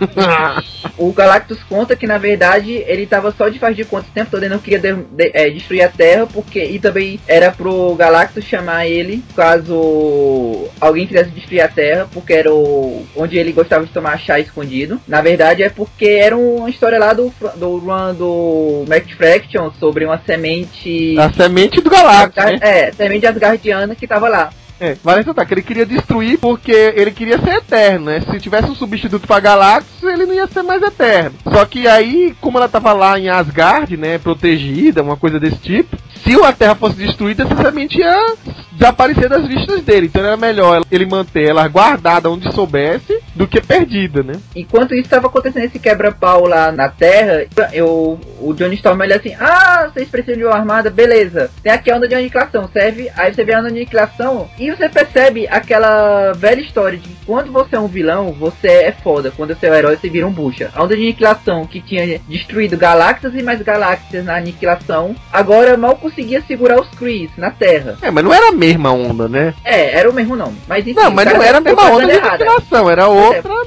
o Galactus conta que na verdade ele tava só de faz de conta o tempo todo, ele não queria de, de, é, destruir a Terra, porque e também era pro Galactus chamar ele caso alguém quisesse destruir a Terra, porque era o, onde ele gostava de tomar chá escondido. Na verdade é porque era uma história lá do, do run do Mac Fraction sobre uma semente. A semente do Galactus. né? É, semente asgardiana que tava lá. É, vale ressaltar que ele queria destruir porque ele queria ser eterno, né? Se tivesse um substituto pra Galactus, ele não ia ser mais eterno. Só que aí, como ela tava lá em Asgard, né, protegida, uma coisa desse tipo, se a Terra fosse destruída, essa ia desaparecer das vistas dele. Então era melhor ele manter ela guardada onde soubesse do que perdida, né? Enquanto isso estava acontecendo esse quebra-pau lá na Terra, eu, o Johnny Storm ele assim, ah, vocês precisam de uma armada, beleza. Tem aqui a onda de aniquilação, serve. Aí você vê a onda de aniquilação e você percebe aquela velha história de que quando você é um vilão, você é foda. Quando você é um herói, você vira um bucha. A onda de aniquilação que tinha destruído galáxias e mais galáxias na aniquilação, agora mal conseguia segurar os Krees na Terra. É, mas não era a mesma onda, né? É, era o mesmo nome. Mas enfim, Não, mas o não era a mesma onda de aniquilação, era outra,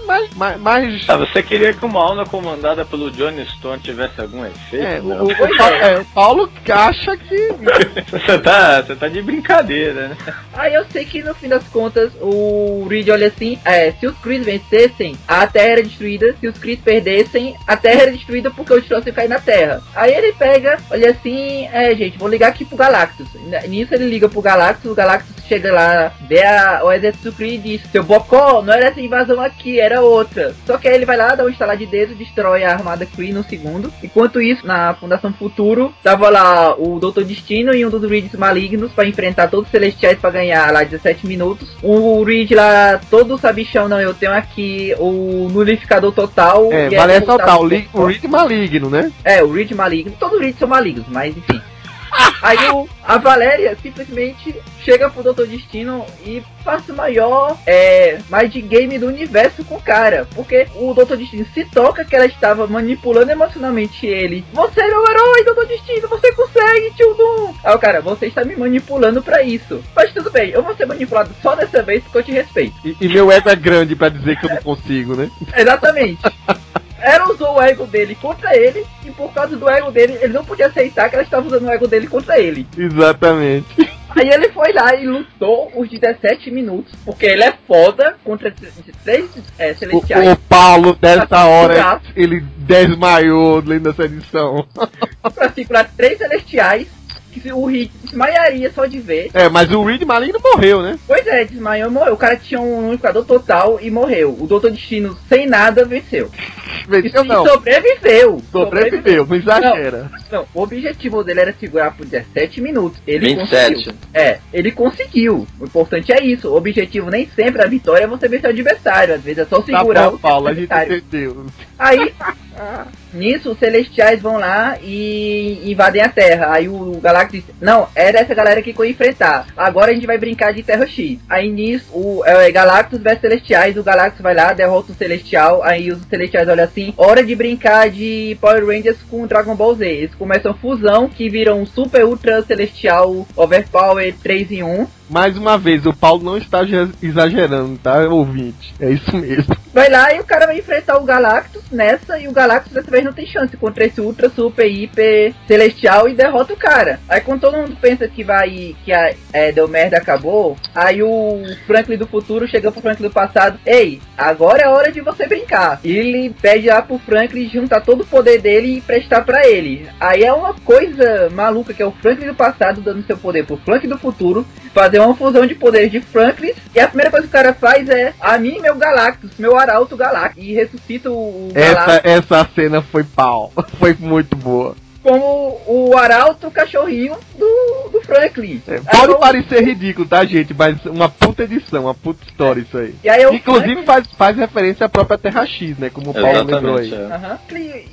mais, mais, mais Ah, você queria que uma onda comandada pelo Johnny Storm tivesse algum efeito? É, o, o- Pa- é, o Paulo acha que. Você tá, você tá de brincadeira, né? Aí eu sei que no fim das contas o Reed olha assim, é, se os Krees vencessem, a Terra era destruída, se os Krees perdessem, a Terra era destruída porque o Destroyer ia cair na Terra. Aí ele pega, olha assim, é gente, vou ligar aqui pro Galactus. Nisso ele liga pro Galactus, o Galactus chega lá, vê a, o exército do Kree e diz, seu Bocó, não era essa invasão aqui, era outra. Só que aí ele vai lá, dá um estalar de dedo, destrói a armada Kree no segundo. Enquanto isso, na Fundação Futuro, tava lá o Doutor Destino e um dos Reeds malignos pra enfrentar todos os Celestiais pra ganhar lá 17 minutos. O Reed lá, todo sabichão, não, eu tenho aqui o Nulificador Total. É, vale aí ressaltar, o, o Reed maligno, né? é, o Reed maligno. Todos os Reeds são malignos, mas enfim. Aí o, a Valéria simplesmente chega pro Doutor Destino e passa o maior é, mind game do universo com o cara. Porque o Doutor Destino se toca que ela estava manipulando emocionalmente ele. Você é meu herói, Doutor Destino, você consegue, tio Doom. Aí o cara, você está me manipulando pra isso. Mas tudo bem, eu vou ser manipulado só dessa vez porque eu te respeito. E, e meu ego é grande pra dizer que eu não consigo, né? Exatamente. Ela usou o ego dele contra ele, e por causa do ego dele, ele não podia aceitar que ela estava usando o ego dele contra ele. Exatamente. Aí ele foi lá e lutou os 17 minutos, porque ele é foda contra três é, O, celestiais. o Paulo, dessa hora, ele desmaiou lendo essa edição. Pra segurar três celestiais, que o Rick desmaiaria só de ver. É, mas o Reed maligno morreu, né? Pois é, desmaiou e morreu. O cara tinha um unificador total e morreu. O Doutor Destino, sem nada, venceu. E, Venceu e não. sobreviveu. Sobreviveu, não exagera. Não, o objetivo dele era segurar por 17 minutos. Ele 27. conseguiu. É, ele conseguiu. O importante é isso. O objetivo nem sempre a vitória é você vencer o adversário. Às vezes é só Tá segurar bom, o Paulo, a gente adversário. entendeu. Aí, nisso, os celestiais vão lá e invadem a Terra. Aí o Galactus diz: Não, era essa galera que ia enfrentar. Agora a gente vai brincar de Terra X. Aí nisso, o é, Galactus vs Celestiais. O Galactus vai lá, derrota o Celestial. Aí os Celestiais olham assim: Hora de brincar de Power Rangers com Dragon Ball Z. Eles começam fusão que viram um Super Ultra Celestial Overpower 3 em 1. Mais uma vez, o Paulo não está ge- exagerando, tá, ouvinte? É isso mesmo. Vai lá e o cara vai enfrentar o Galactus nessa, e o Galactus dessa vez não tem chance contra esse Ultra Super Hiper Celestial e derrota o cara. Aí quando todo mundo pensa que vai, que a, é, deu merda, acabou, aí o Franklin do futuro chega pro Franklin do passado, ei, agora é hora de você brincar. E ele pede lá pro Franklin juntar todo o poder dele e prestar pra ele. Aí é uma coisa maluca que é o Franklin do passado dando seu poder pro Franklin do futuro, fazer uma fusão de poderes de Franklin, e a primeira coisa que o cara faz é a mim meu Galactus, meu Arauto Galactus, e ressuscita o, o Galactus Essa, essa cena foi pau. Foi muito boa. Como o Arauto cachorrinho do, do Franklin. É, Aí pode eu- parecer ridículo, tá, gente? Mas uma puta edição, uma puta história isso aí. E eu Inclusive faz, faz referência à própria Terra X, né? Como o Paulo lembrou aí. Exatamente. é. Aham.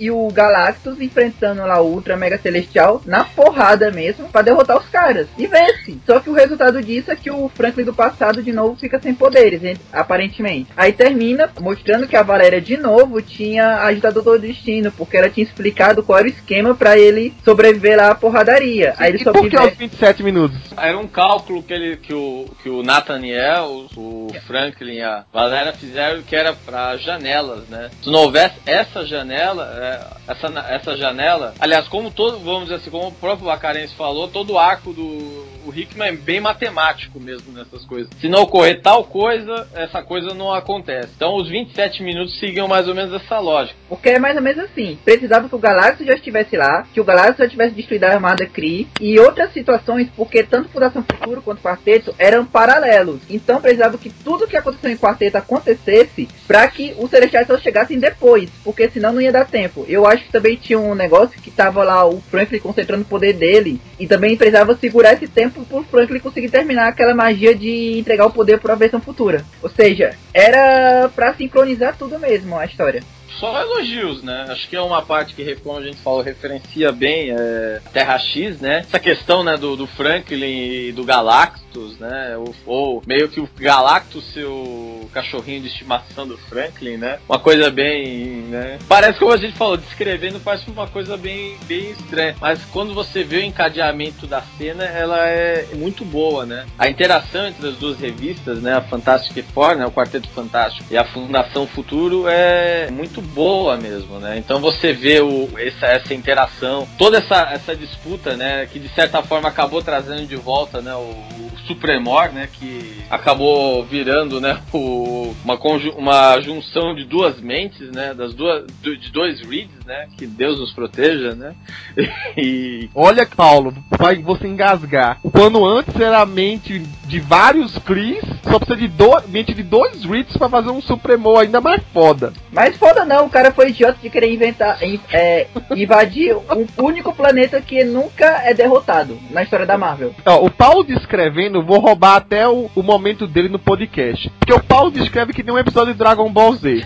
E o Galactus enfrentando lá o Ultra Mega Celestial na porrada mesmo pra derrotar os caras. E vence. Só que o resultado disso é que o Franklin do passado de novo fica sem poderes, hein, aparentemente. Aí termina mostrando que a Valéria de novo tinha ajudado o Destino, porque ela tinha explicado qual era o esquema pra ele sobreviver lá à porradaria. Aí ele E por que sobrevive. aos 27 minutos? Era um cálculo que, ele, que, o, que o Nathaniel, o Franklin e a Valéria fizeram que era para janelas, né? Se não houvesse essa janela, é, essa, essa janela, aliás, como todo, vamos dizer assim, como o próprio Bacarense falou, todo o arco do o Hickman é bem matemático mesmo nessas coisas. Se não ocorrer tal coisa, essa coisa não acontece. Então os 27 minutos seguiam mais ou menos essa lógica. Porque é mais ou menos assim. Precisava que o Galactus já estivesse lá, que o Galactus já tivesse destruído a armada Kree e outras situações, porque tanto Fundação Futuro quanto Quarteto eram paralelos. Então precisava que tudo que aconteceu em Quarteto acontecesse para que os Celestiais só chegassem depois, porque senão não ia dar tempo. Eu acho que também tinha um negócio que tava lá o Franklin concentrando o poder dele e também precisava segurar esse tempo pro Franklin conseguir terminar aquela magia de entregar o poder para a versão futura. Ou seja, era para sincronizar tudo mesmo a história só elogios, né? Acho que é uma parte que, como a gente falou, referencia bem é, Terra X, né? Essa questão né, do, do Franklin e do Galactus, né? Ou, ou, meio que o Galactus ser o cachorrinho de estimação do Franklin, né? Uma coisa bem, né? Parece, como a gente falou, descrevendo parece uma coisa bem, bem estranha. Mas quando você vê o encadeamento da cena, ela é muito boa, né? A interação entre as duas revistas, né? A Fantastic Four, né? O Quarteto Fantástico e a Fundação Futuro é muito boa mesmo, né? Então você vê o, essa, essa interação, toda essa, essa disputa, né? Que de certa forma acabou trazendo de volta, né? O, Supremor, né? Que acabou virando, né? O, uma, uma junção de duas mentes, né? Das duas, de dois reads, né? Que Deus nos proteja, né? E... Olha, Paulo, vai você engasgar. Quando antes era a mente de vários Cris, só precisa de do, mente de dois reads para fazer um Supremor ainda mais foda. Mais foda não, o cara foi idiota de querer inventar, é, invadir um único planeta que nunca é derrotado na história da Marvel. Ó, o Paulo descrevendo, vou roubar até o, o momento dele no podcast. Porque o Paulo descreve que nem um episódio de Dragon Ball Z.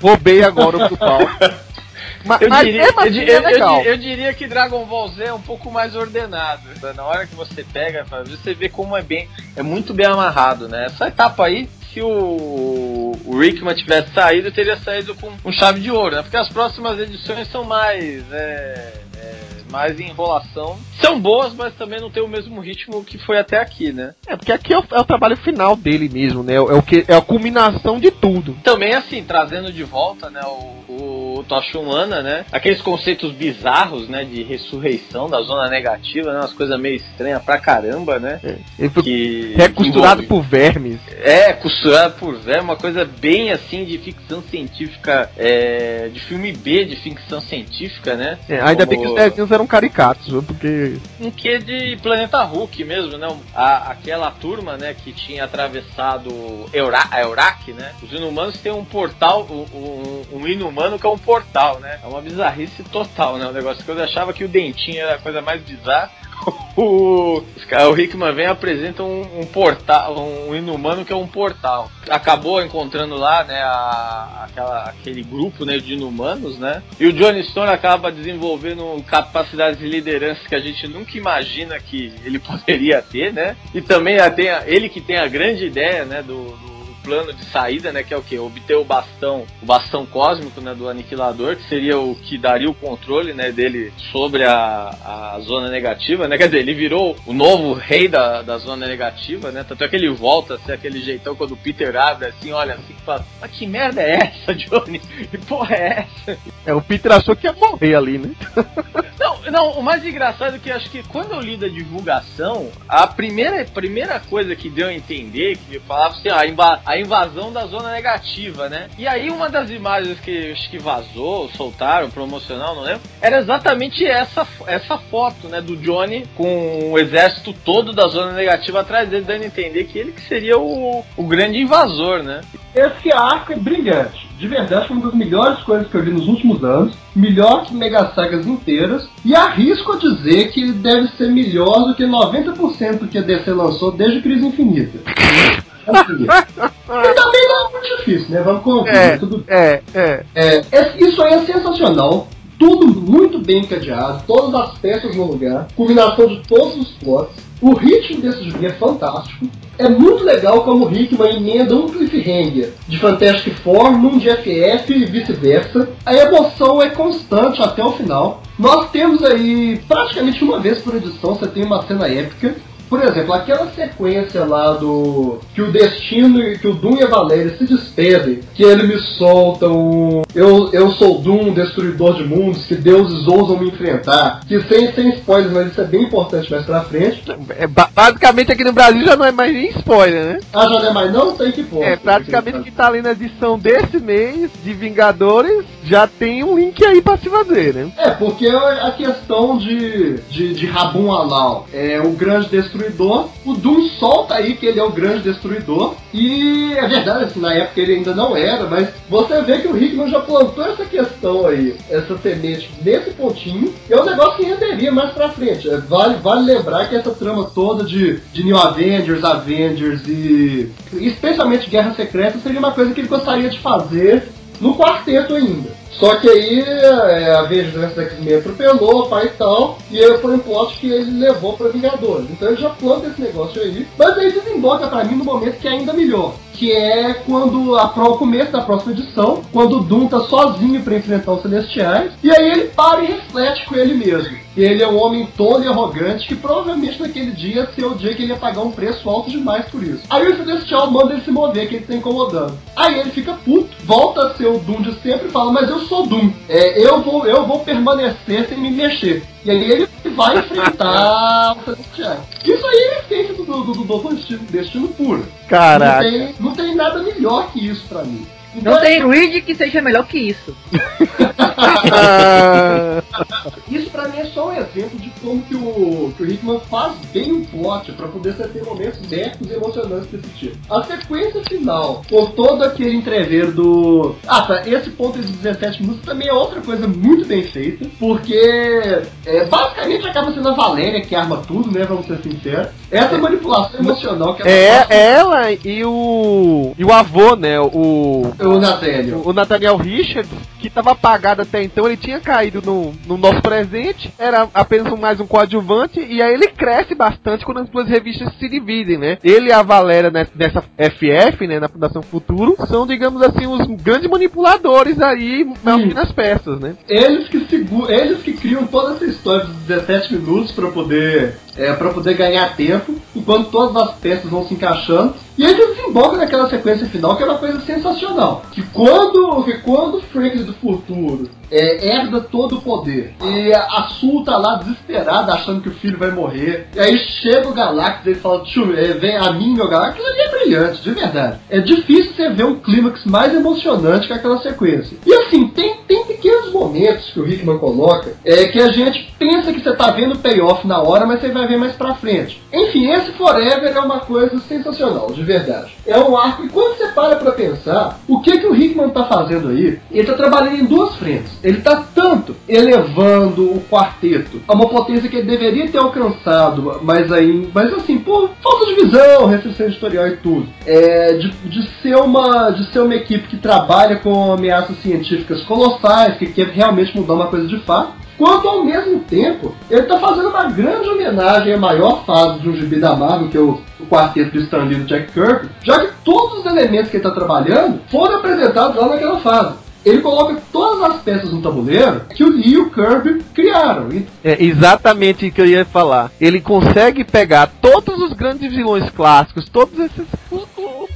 Roubei agora o Paulo. Mas, eu, diria, assim eu, é eu, eu, diria que Dragon Ball Z é um pouco mais ordenado. Na hora que você pega, você vê como é bem, é muito bem amarrado, né? Essa etapa aí se o, o Rickman tivesse saído, teria saído com um chave de ouro, né? Porque as próximas edições são mais. É, é, mais enrolação. São boas, mas também não tem o mesmo ritmo que foi até aqui, né? É, porque aqui é o, é o trabalho final dele mesmo, né? É o que é a culminação de tudo. Também assim, trazendo de volta, né, o, o né? Aqueles conceitos bizarros, né, de ressurreição da zona negativa, né? Umas coisas meio estranhas pra caramba, né? É. Ele foi que, recosturado por vermes. É, costurado por vermes, uma coisa bem assim de ficção científica, é, de filme B de ficção científica, né? É, ainda Como... bem que os desenhos eram caricatos? Porque. Um que de Planeta Hulk mesmo, né? A, aquela turma, né, que tinha atravessado Eura, a Eurak, né? Os inumanos têm um portal, um, um, um inumano que é um portal, né? É uma bizarrice total, né? O negócio que eu achava que o dentinho era a coisa mais bizarra o, o Hickman vem e apresenta um, um, portal, um inumano que é um portal. Acabou encontrando lá, né, a, aquela, aquele grupo, né, de inumanos, né? E o Johnny Stone acaba desenvolvendo capacidades de liderança que a gente nunca imagina que ele poderia ter, né? E também tem a, ele que tem a grande ideia, né, do, do plano de saída, né? Que é o que? Obter o bastão, o bastão cósmico, né? Do aniquilador, que seria o que daria o controle, né? Dele sobre a, a zona negativa, né? Quer dizer, ele virou o novo rei da, da zona negativa, né? Tanto é que ele volta a ser aquele jeitão quando o Peter abre assim, olha assim, fala, mas que merda é essa, Johnny? Que porra é essa? É, o Peter achou que ia morrer ali, né? não, não, o mais engraçado é que acho que quando eu li da divulgação, a primeira, primeira coisa que deu a entender, que me falava assim, a, a invasão da zona negativa, né? E aí uma das imagens que acho que vazou, soltaram, promocional, não lembro, era exatamente essa, essa foto, né? Do Johnny com o exército todo da zona negativa atrás dele, dando a entender que ele que seria o, o grande invasor, né? Esse arco é brilhante. De verdade, foi uma das melhores coisas que eu vi nos últimos anos. Melhor que Mega Sagas inteiras. E arrisco a dizer que ele deve ser melhor do que 90% que a DC lançou desde Crise Infinita. e também não é muito difícil, né? Vamos convir. É, tudo... é, é, é. Isso aí é sensacional. Tudo muito bem encadeado, todas as peças no lugar, combinação de todos os plots. O ritmo desse jogo é fantástico. É muito legal como o Hickman emenda um cliffhanger de Fantastic Four num de FF e vice-versa. A emoção é constante até o final. Nós temos aí, praticamente uma vez por edição, você tem uma cena épica por exemplo, aquela sequência lá do. que o Destino e que o Doom e a Valéria se despedem, que ele me solta um. Eu, eu sou Doom, destruidor de mundos, que deuses ousam me enfrentar. Que sem, sem spoilers, mas isso é bem importante mais pra frente. É, ba- basicamente aqui no Brasil já não é mais nem spoiler, né? Ah, já não é mais não? Tem que pôr. É, praticamente o que tá ali na edição desse mês de Vingadores já tem um link aí pra se fazer, né? É, porque a questão de, de, de Rabun Alal é o grande destruidor, o Doom solta aí que ele é o grande destruidor, e é verdade, assim, na época ele ainda não era, mas você vê que o Hickman já plantou essa questão aí, essa semente nesse pontinho, e é um negócio que renderia mais pra frente. É, vale, vale lembrar que essa trama toda de, de New Avengers, Avengers e especialmente Guerra Secreta seria uma coisa que ele gostaria de fazer no quarteto ainda. Só que aí é, a Avengers vs X-Men atropelou, pai e tal, e aí foi um plot que ele levou pra Vingadores. Então ele já planta esse negócio aí. Mas aí desemboca pra mim no momento que é ainda melhor. Que é quando a, pro- o começo da próxima edição, quando o Doom tá sozinho pra enfrentar os Celestiais, e aí ele para e reflete com ele mesmo. Ele é um homem tolo e arrogante que provavelmente naquele dia ia ser o dia que ele ia pagar um preço alto demais por isso. Aí o Celestial manda ele se mover, que ele tá incomodando. Aí ele fica puto, volta a ser o Doom de sempre e fala, mas eu sou Doom. É, eu, vou, eu vou permanecer sem me mexer. E aí ele vai enfrentar o Celestial. Isso aí é a essência do, do, do Doutor Destino, Destino puro. Não Caraca. tem, não tem nada melhor que isso pra mim. Não tem Reed que seja melhor que isso. Isso pra mim é só um exemplo de como que o, que o Hickman faz bem um plot pra poder você ter momentos épicos e emocionantes desse tipo. A sequência final, com todo aquele entrever do. Ah, tá, esse ponto de 17 minutos também é outra coisa muito bem feita, porque é, basicamente acaba sendo a Valéria que arma tudo, né? Vamos ser sinceros. Essa manipulação emocional que ela é faz ela e o. E o avô, né? O. com o Nathaniel. O Nathaniel Richards, que estava apagado até então, ele tinha caído no, no nosso presente, era apenas um- mais um coadjuvante, e aí ele cresce bastante quando as duas revistas se dividem, né? Ele e a Valéria né, nessa FF, né, na Fundação Futuro, são, digamos assim, os grandes manipuladores aí, movindo as peças, né? Eles que eles que criam toda essa história dos 17 minutos pra poder é, para poder ganhar tempo, enquanto todas as peças vão se encaixando. E aí desemboca naquela sequência final que é uma coisa sensacional. Que quando, que quando o Franklin do futuro é, herda todo o poder e a, Sul tá lá desesperada achando que o filho vai morrer, e aí chega o Galactus e ele fala: é, vem a mim, meu Galactus, aquilo ali é brilhante, de verdade. É difícil você ver um clímax mais emocionante que aquela sequência. E assim, tem, tem pequenos momentos que o Hickman coloca é, que a gente pensa que você tá vendo o payoff na hora, mas você vai ver mais pra frente. Enfim, esse Forever é uma coisa sensacional, de verdade. É um arco, e quando você para pra pensar, o que que o Hickman tá fazendo aí? Ele tá trabalhando em duas frentes. Ele tá tanto elevando o quarteto a uma potência que ele deveria ter alcançado, mas aí, mas assim, por falta de visão, restrição editorial e tudo. É, de, de ser uma de ser uma equipe que trabalha com ameaças científicas colossais, que quer realmente mudar uma coisa de fato. Quanto ao mesmo tempo, ele está fazendo uma grande homenagem à maior fase de um gibi da Marvel, que é o, o quarteto do Stan Lee e do Jack Kirby, já que todos os elementos que ele está trabalhando foram apresentados lá naquela fase. Ele coloca todas as peças no tabuleiro que o Lee e o Kirby criaram. É exatamente o que eu ia falar. Ele consegue pegar todos os grandes vilões clássicos, todos esses.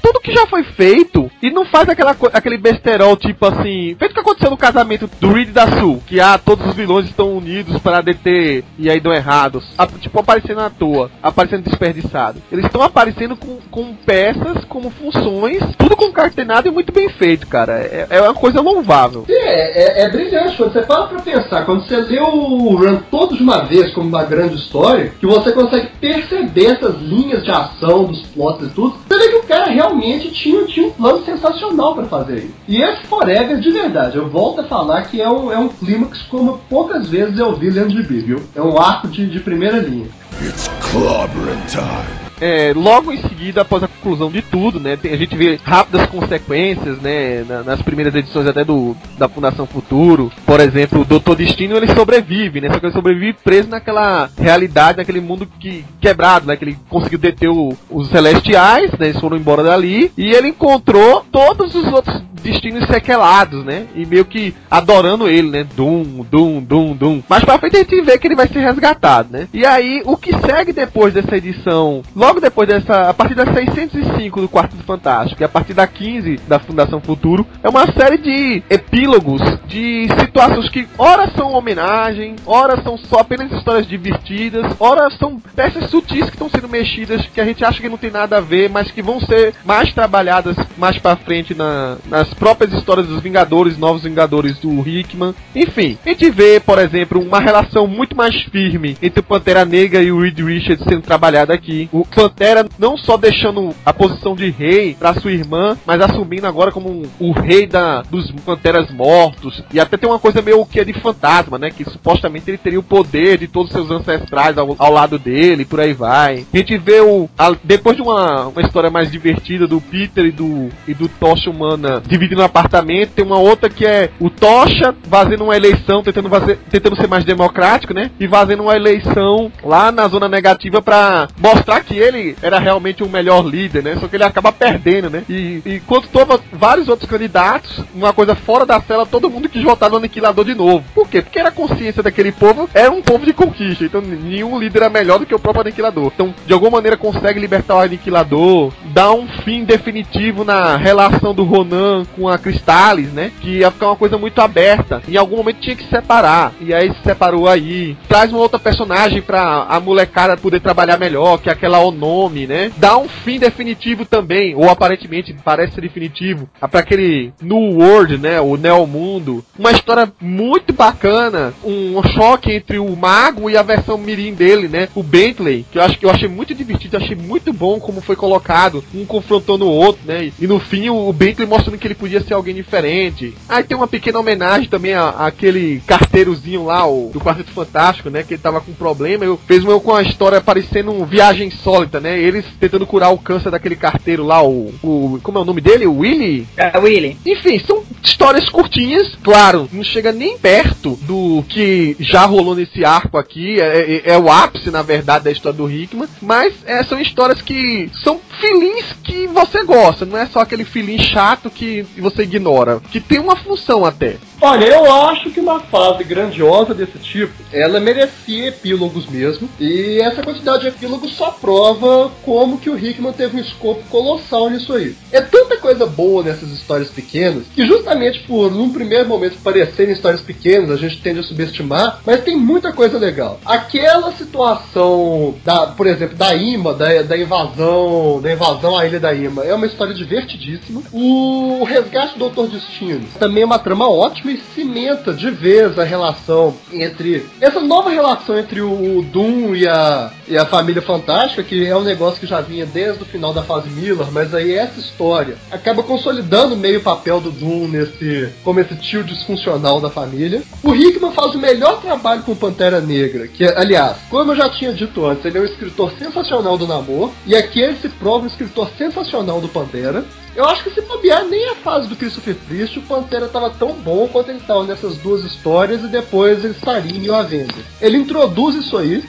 Tudo que já foi feito e não faz aquela, aquele besterol tipo assim. Feito o que aconteceu no casamento do Reed da Sul. Que ah, todos os vilões estão unidos para deter e aí dão errados. A- tipo, aparecendo à toa, aparecendo desperdiçado. Eles estão aparecendo com, com peças, como funções, tudo concatenado e muito bem feito, cara. É, é uma coisa louvável. É, é, é brilhante. Quando você para pra pensar, quando você lê o run todo de uma vez como uma grande história, que você consegue perceber essas linhas de ação dos plots e tudo, você vê que o cara realmente tinha, tinha um plano sensacional pra fazer isso. E esse Forever, de verdade, eu volto a falar que é um, é um clímax como poucas vezes eu vi lendo de viu? É um arco de, de primeira linha. It's clobbering time. É, logo em seguida, após a conclusão de tudo, né, a gente vê rápidas consequências, né, na- nas primeiras edições até do da Fundação Futuro. Por exemplo, o Doutor Destino ele sobrevive, né, só que ele sobrevive preso naquela realidade, naquele mundo que quebrado, né, que ele conseguiu deter o- os Celestiais, né, eles foram embora dali e ele encontrou todos os outros destinos sequelados, né? E meio que adorando ele, né? Dum, dum, dum, dum. Mas pra frente a gente vê que ele vai ser resgatado, né? E aí, o que segue depois dessa edição, logo depois dessa, a partir das 605 do Quarto do Fantástico e a partir da 15 da Fundação Futuro, é uma série de epílogos, de situações que ora são homenagem, ora são só apenas histórias divertidas, ora são peças sutis que estão sendo mexidas, que a gente acha que não tem nada a ver, mas que vão ser mais trabalhadas mais pra frente na, nas próprias histórias dos Vingadores, Novos Vingadores do Hickman. Enfim, a gente vê, por exemplo, uma relação muito mais firme entre o Pantera Negra e o Reed Richards sendo trabalhada aqui. O Pantera não só deixando a posição de rei para sua irmã, mas assumindo agora como o rei da, dos Panteras mortos. E até tem uma coisa meio que é de fantasma, né? Que supostamente ele teria o poder de todos os seus ancestrais ao, ao lado dele, por aí vai. A gente vê o. A, depois de uma, uma história mais divertida do Peter e do, e do Tocha Humana dividindo um apartamento, tem uma outra que é o Tocha fazendo uma eleição, tentando, fazer, tentando ser mais democrático, né? E fazendo uma eleição lá na zona negativa para mostrar que ele era realmente o melhor líder, né? Só que ele acaba perdendo, né? E, e quando toma vários outros candidatos, uma coisa fora da cela, todo mundo quis votar no aniquilador de novo. Por quê? Porque era a consciência daquele povo, era um povo de conquista. Então nenhum líder era melhor do que o próprio aniquilador. Então, de alguma maneira, consegue libertar o aniquilador, dar um fim definitivo na relação do Ronan com a Cristales, né? Que ia ficar uma coisa muito aberta. Em algum momento tinha que separar. E aí se separou aí. Traz uma outra personagem pra a molecada poder trabalhar melhor, que é aquela Onome, né? Dá um fim definitivo também, ou aparentemente parece ser definitivo, para aquele New World, né? O Neo Mundo. Uma história muito bacana, um choque entre o mago e a versão mirim dele, né? O Bentley, que eu acho que eu achei muito divertido, achei muito bom como foi colocado, um confrontando o outro, né? E no fim o Bentley mostrando que ele podia ser alguém diferente. Aí tem uma pequena homenagem também àquele carteirozinho lá, o, do Quarteto Fantástico, né? Que ele tava com problema. Eu fez uma com a história parecendo um viagem sólita, né? Eles tentando curar o câncer daquele carteiro lá, o, o como é o nome dele? O Willy? É, Willy. Enfim, são histórias curtinhas, claro, não chega nem perto do que já rolou nesse arco aqui. É, é, é o ápice, na verdade, da história do Hickman. Mas é, são histórias que são filins que você gosta, não é só aquele filin chato que você ignora, que tem uma função até. Olha, eu acho que uma fase grandiosa desse tipo, ela merecia epílogos mesmo, e essa quantidade de epílogos só prova como que o Hickman teve um escopo colossal nisso aí. É tanta coisa boa nessas histórias pequenas, que justamente por, num primeiro momento, parecerem histórias pequenas, a gente tende a subestimar, mas tem muita coisa legal. Aquela situação, da, por exemplo, da Ima, da, da invasão, da invasão à Ilha da Ima, é uma história divertidíssima. O resgate do Doutor Destino também é uma trama ótima e cimenta de vez a relação entre. Essa nova relação entre o Doom e a, e a família fantástica, que é um negócio que já vinha desde o final da fase Miller, mas aí essa história acaba consolidando meio o papel do Doom nesse. como esse tio disfuncional da família. O Hickman faz o melhor trabalho com Pantera Negra, que, aliás, como eu já tinha dito antes, ele é um escritor sensacional do Namor, e aqui ele se prova um escritor sensacional do Pantera. Eu acho que se bobear nem a fase do Christopher Priest, o Pantera tava tão bom quanto ele tava nessas duas histórias e depois ele estaria em New Avengers. Ele introduz isso aí,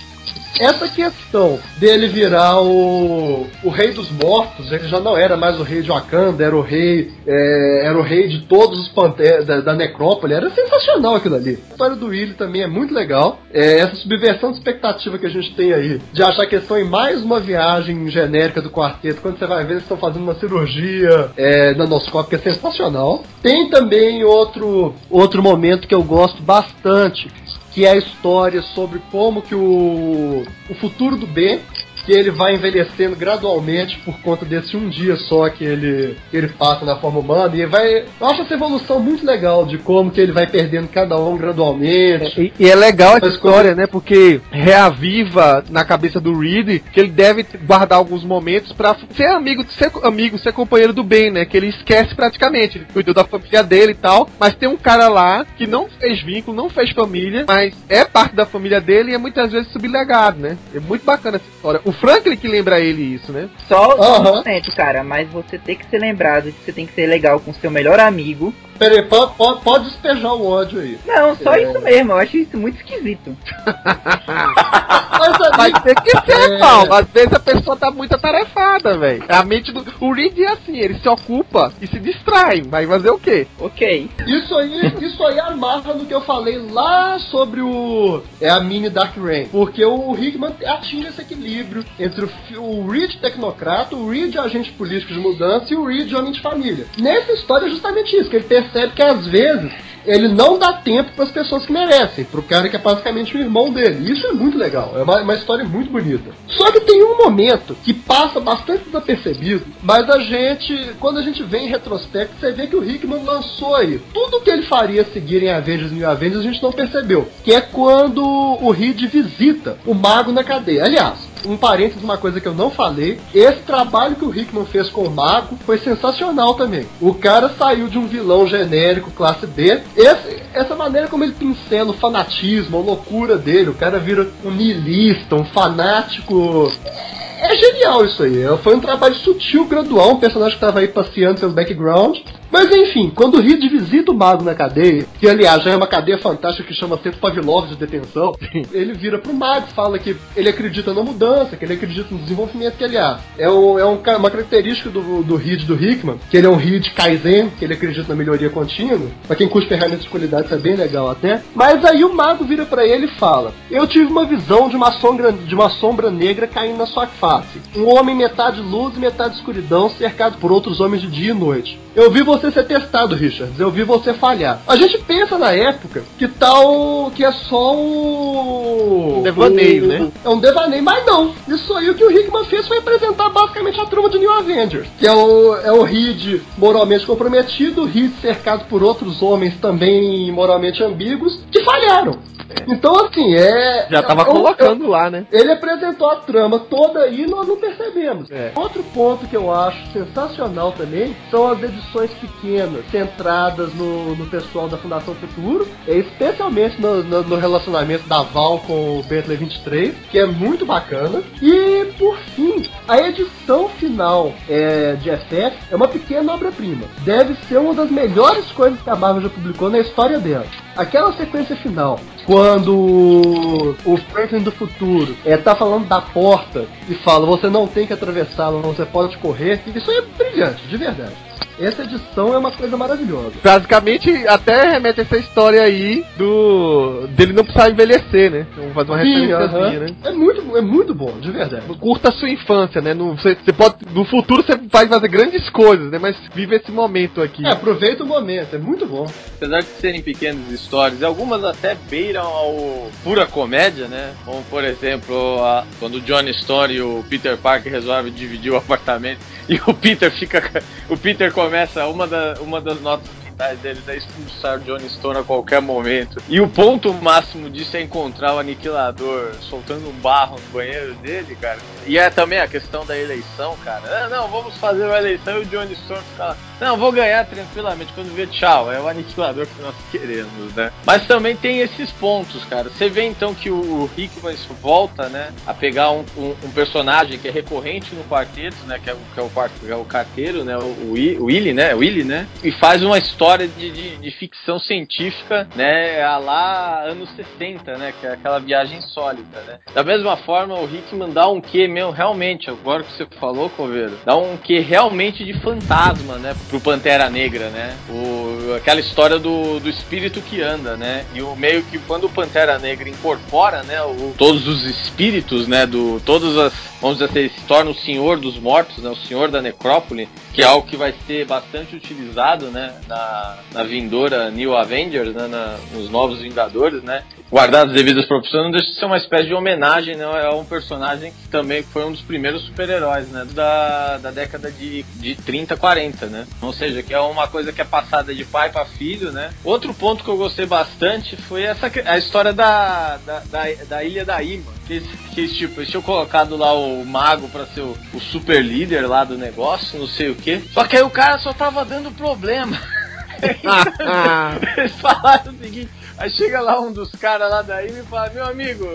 essa questão dele virar o, o rei dos mortos, ele já não era mais o rei de Wakanda, era o rei, é, era o rei de todos os panteras da, da, necrópole, era sensacional aquilo ali. A história do Willy também é muito legal. É, essa subversão de expectativa que a gente tem aí, de achar que estão em mais uma viagem genérica do quarteto, quando você vai ver, eles estão fazendo uma cirurgia é, nanoscópica sensacional. Tem também outro, outro momento que eu gosto bastante, que é a história sobre como que o, o futuro do B que ele vai envelhecendo gradualmente por conta desse um dia só que ele, que ele passa na forma humana. E vai. Eu acho essa evolução muito legal de como que ele vai perdendo cada um gradualmente. E, e é legal essa história, né? Porque reaviva na cabeça do Reed que ele deve guardar alguns momentos para ser amigo, ser amigo, ser companheiro do bem, né? Que ele esquece praticamente. Ele cuidou da família dele e tal. Mas tem um cara lá que não fez vínculo, não fez família, mas é parte da família dele e é muitas vezes sublegado, né? É muito bacana essa história. O Franklin que lembra ele isso, né? Só uhum. um momento, cara, mas você tem que ser lembrado de que você tem que ser legal com seu melhor amigo Peraí, pode, pode, pode despejar o ódio aí. Não, só É. isso mesmo, eu acho isso muito esquisito. Mas, Vai amigo, ter que ser, É. Paulo. Às vezes a pessoa tá muito atarefada, velho. A mente do. O Reed é assim, ele se ocupa e se distrai. Vai fazer o quê? Ok. Isso aí, isso aí amarra no que eu falei lá sobre o. É a mini Dark Reign. Porque o Hickman atinge esse equilíbrio entre o, o Reed tecnocrata, o Reed agente político de mudança e o Reed homem de família. Nessa história é justamente isso, que ele percebe que às vezes ele não dá tempo para as pessoas que merecem, pro cara que é basicamente o irmão dele. Isso é muito legal, é uma, uma história muito bonita. Só que tem um momento que passa bastante desapercebido, mas a gente, quando a gente vê em retrospecto, você vê que o Hickman lançou aí tudo que ele faria seguir em Avengers e Avengers a gente não percebeu, que é quando o Reed visita o mago na cadeia. Aliás, um parênteses, uma coisa que eu não falei, esse trabalho que o Hickman fez com o mago foi sensacional também. O cara saiu de um vilão genérico classe B, esse- essa maneira como ele pincela o fanatismo, a loucura dele, o cara vira um niilista, um fanático. É genial isso aí. Foi um trabalho sutil, gradual, um personagem que estava aí passeando pelo background. Mas enfim, quando o Reed visita o mago na cadeia, que aliás já é uma cadeia fantástica que chama Centro Pavlov de detenção, ele vira pro mago, fala que ele acredita na mudança, que ele acredita no desenvolvimento, que aliás é, um- é um uma característica do, do Reed do Hickman, que ele é um Reed Kaizen, que ele acredita na melhoria contínua. Pra quem curte ferramentas de qualidade, isso é bem legal até. Mas aí o mago vira pra ele e fala: Eu tive uma visão de uma sombra, de uma sombra negra caindo na sua face. Um homem metade luz e metade escuridão, cercado por outros homens de dia e noite. Eu vi você ser testado, Richards. Eu vi você falhar. A gente pensa na época que tal que é só o Um devaneio, o- né? É um devaneio, mas não. Isso aí o que o Hickman fez foi apresentar basicamente a trama de New Avengers, que é o é o Reed moralmente comprometido, o Reed cercado por outros homens também moralmente ambíguos que falharam. Então assim é Já tava é um- colocando lá, né? ele apresentou a trama toda aí e nós não percebemos. É. Outro ponto que eu acho sensacional também são as edições pequenas, centradas no, no pessoal da Fundação Futuro, é, especialmente no, no- no relacionamento da Val com o Bentley 23, que é muito bacana. E, por fim, a edição final é, de FF é uma pequena obra-prima. Deve ser uma das melhores coisas que a Marvel já publicou na história dela. Aquela sequência final, quando o Franklin do futuro é, tá falando da porta e fala, você não tem que atravessá-la, você pode correr, isso é brilhante, de verdade. Essa edição é uma coisa maravilhosa. Basicamente, até remete a essa história aí do. dele não precisar envelhecer, né? Vamos fazer uma Sim, referênciazinha, aham. né? É muito, é muito bom, de verdade. Curta a sua infância, né? No, você, você pode, no futuro você vai fazer grandes coisas, né? Mas vive esse momento aqui. É, aproveita o momento, é muito bom. Apesar de serem pequenas histórias, algumas até beiram ao pura comédia, né? Como, por exemplo, a- quando o Johnny Stone e o Peter Parker resolvem dividir o apartamento e o Peter fica. O Peter começa, uma, da, uma das notas finais deles é expulsar o Johnny Stone a qualquer momento. E o ponto máximo disso é encontrar o aniquilador soltando um barro no banheiro dele, cara. E é também a questão da eleição, cara. Ah, não, vamos fazer uma eleição e o Johnny Storm fica lá. Não, vou ganhar tranquilamente. Quando vê, tchau. É o aniquilador que nós queremos, né? Mas também tem esses pontos, cara. Você vê então que o Hickman volta, né? A pegar um, um- um personagem que é recorrente no quarteto, né? Que é, o- que é o, que é o carteiro, né? O, o o Willy, né? Willy, né? E faz uma história de, de, de ficção científica, né? A lá anos 60, né? Que é aquela viagem sólida, né? Da mesma forma, o Hickman dá um quê, meu, realmente, agora que você falou, Coveiro, dá um quê realmente de fantasma, né? Pro Pantera Negra, né? O, aquela história do, do espírito que anda, né? E o meio que quando o Pantera Negra incorpora, né? O, todos os espíritos, né? Do, todas as, vamos dizer assim, se torna o Senhor dos Mortos, né? O Senhor da Necrópole, que é algo que vai ser bastante utilizado, né? Na, na vindoura New Avengers, né? Na, nos novos Vingadores, né? Guardadas as devidas proporções, não deixa de ser uma espécie de homenagem, né? É um personagem que também foi um dos primeiros super-heróis, né? Da, da década de, de 30, 40, né? Ou seja, que é uma coisa que é passada de pai para filho, né? Outro ponto que eu gostei bastante foi essa a história da, da, da, da Ilha da Ima. Que, que tipo, eles tinham colocado lá o mago pra ser o, o super líder lá do negócio, não sei o que. Só que aí o cara só tava dando problema. Eles falaram o seguinte, aí chega lá um dos caras lá da ilha e fala, meu amigo,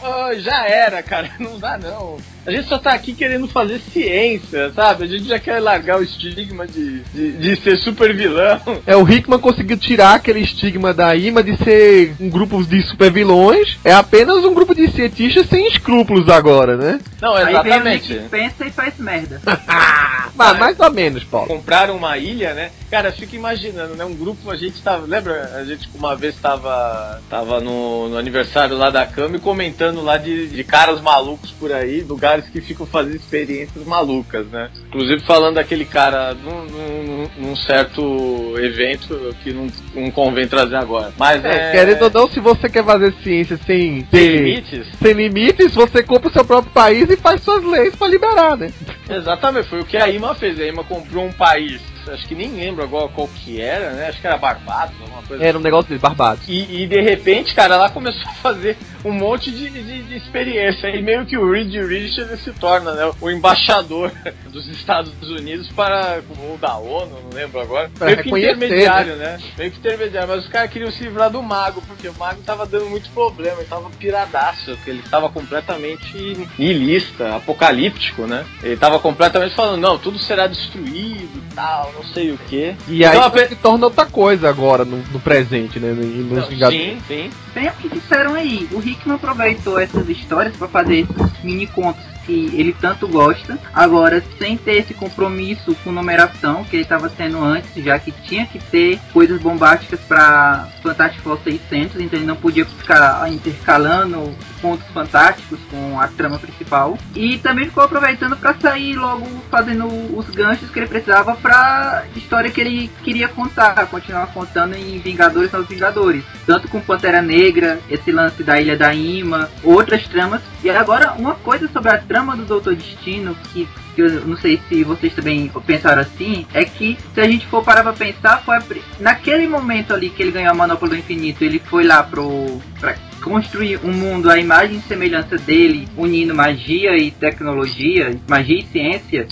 ó, já era, cara, não dá não. A gente só tá aqui querendo fazer ciência, sabe? A gente já quer largar o estigma de, de, de ser super vilão. É, o Hickman conseguiu tirar aquele estigma da IMA de ser um grupo de super vilões. É apenas um grupo de cientistas sem escrúpulos agora, né? Não, Aí vem exatamente. Pensa e faz merda. Mas mais ou menos, Paulo. compraram uma ilha, né? Cara, fica imaginando, né? Um grupo, a gente tava. Lembra? A gente uma vez tava. Tava no, no aniversário lá da Cama e comentando lá de, de caras malucos por aí, lugares que ficam fazendo experiências malucas, né? Inclusive falando daquele cara num, num- num certo evento que não, não convém trazer agora. Mas É, é. querendo ou não, se você quer fazer ciência sem Tem ter limites? sem limites, você compra o seu próprio país e faz suas leis pra liberar, né? Exatamente, foi o que a IMA fez. A IMA comprou um país, acho que nem lembro agora qual que era, né? Acho que era Barbados, alguma coisa Era um negócio de Barbados. E, e, de repente, cara, ela começou a fazer um monte de, de, de experiência. E meio que o Reed Richards se torna né, o embaixador dos Estados Unidos para. ou da ONU, não lembro agora. Pra meio que intermediário, né? Meio que intermediário. Mas os caras queriam se livrar do mago, porque o mago tava dando muito problema, ele tava piradaço, porque ele tava completamente nihilista, apocalíptico, né? Ele tava completamente falando, não, tudo será destruído tal, não sei o quê. E Então, aí a pe- se torna outra coisa agora, no, no presente, né? Nos Não, Vingadores. sim, sim. Bem o que disseram aí, o Hickman aproveitou essas histórias para fazer esses mini contos que ele tanto gosta, agora sem ter esse compromisso com numeração que ele estava tendo antes, já que tinha que ter coisas bombásticas para Fantastic Four 600, então ele não podia ficar intercalando contos fantásticos com a trama principal. E também ficou aproveitando para sair logo fazendo os ganchos que ele precisava para história que ele queria contar, continuar contando em Vingadores aos Vingadores, tanto com Pantera Negra, esse lance da Ilha da Ima, outras tramas. E agora uma coisa sobre a trama do Doutor Destino que que eu não sei se vocês também pensaram assim, é que se a gente for parar pra pensar, foi a naquele momento ali que ele ganhou a Manopla do Infinito, ele foi lá pro pra construir um mundo à imagem e semelhança dele, unindo magia e tecnologia, magia e ciência.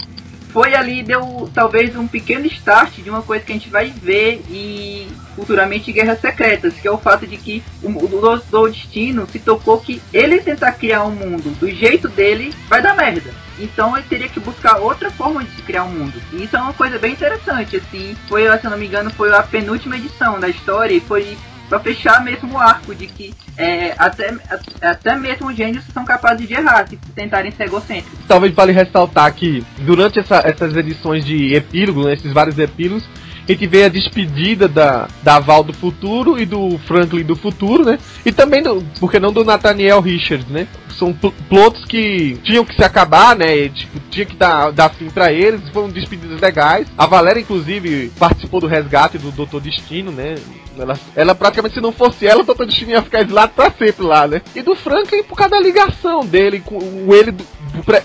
Foi ali deu talvez um pequeno start de uma coisa que a gente vai ver e futuramente Guerras Secretas, que é o fato de que o, o Destino se tocou que ele tentar criar um mundo do jeito dele vai dar merda. Então ele teria que buscar outra forma de se criar um mundo. E isso é uma coisa bem interessante, assim. Foi, se eu não me engano, foi a penúltima edição da história e foi pra fechar mesmo o arco de que é, até, até mesmo os gênios são capazes de errar se tentarem ser egocêntricos. Talvez vale ressaltar que durante essa- essas edições de epílogo, né, esses vários epílogos, a gente vê a despedida da, da Val do futuro e do Franklin do futuro, né? E também, do, porque não do Nathaniel Richards, né? São pl- plots que tinham que se acabar, né? E, tipo, tinha que dar, dar fim pra eles. Foram despedidas legais. A Valéria, inclusive, participou do resgate do Doutor Destino, né? Ela, ela praticamente, se não fosse ela, o Doutor Destino ia ficar exilado pra sempre lá, né? E do Franklin por causa da ligação dele com o ele do,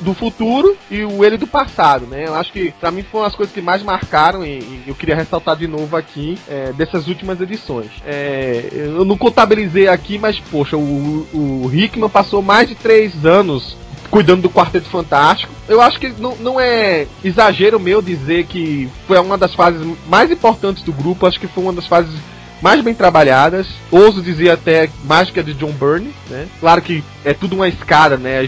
do, futuro e o ele do passado, né? Eu acho que pra mim foram as coisas que mais marcaram e, e eu queria ressaltar de novo aqui é, dessas últimas edições. É, eu não contabilizei aqui, mas poxa, o, o Hickman passou mais de três anos cuidando do Quarteto Fantástico. Eu acho que não, não é exagero meu dizer que foi uma das fases mais importantes do grupo. Acho que foi uma das fases mais bem trabalhadas. Ouso dizer até mais que a de John Byrne, né? Claro que é tudo uma escada, né?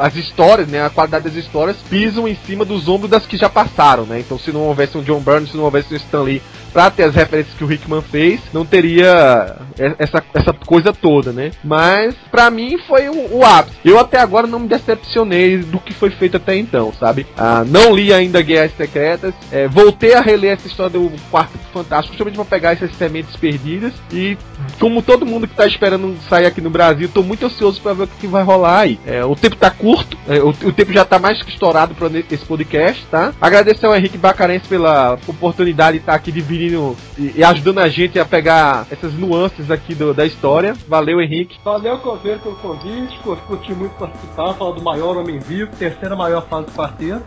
As histórias, né? A qualidade das histórias pisam em cima dos ombros das que já passaram, né? Então se não houvesse um John Byrne, se não houvesse um Stan Lee pra ter as referências que o Hickman fez, não teria e- essa, essa coisa toda, né? Mas pra mim foi o, o ápice. Eu até agora não me decepcionei do que foi feito até então, sabe? Ah, não li ainda Guerras Secretas, é, voltei a reler essa história do Quarto Fantástico, justamente pra pegar essas sementes perdidas e como todo mundo que tá esperando sair aqui no Brasil, tô muito ansioso pra ver o que, vai rolar aí. É, o tempo tá curto, é, o, o tempo já tá mais que estourado pra esse podcast, tá? Agradecer ao Henrique Bacarense pela oportunidade de estar aqui dividindo e, ajudando a gente a pegar essas nuances aqui do- da história. Valeu, Henrique. Valeu, Coveiro, pelo convite. cur- Curti muito participar, falar do maior homem vivo, terceira maior fase do quarteto.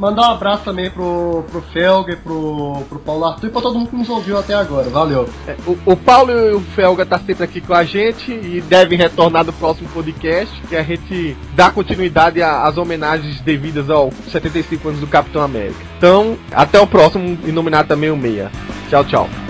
Mandar um abraço também pro, pro Felga e pro, pro Paulo Arthur e pra todo mundo que nos ouviu até agora. Valeu. É, O, o Paulo e o Felga tá sempre aqui com a gente e devem retornar no próximo podcast, que a gente dá continuidade às homenagens devidas ao 75 anos do Capitão América. Então, até o próximo Inominado Meio Meia. Tchau, tchau.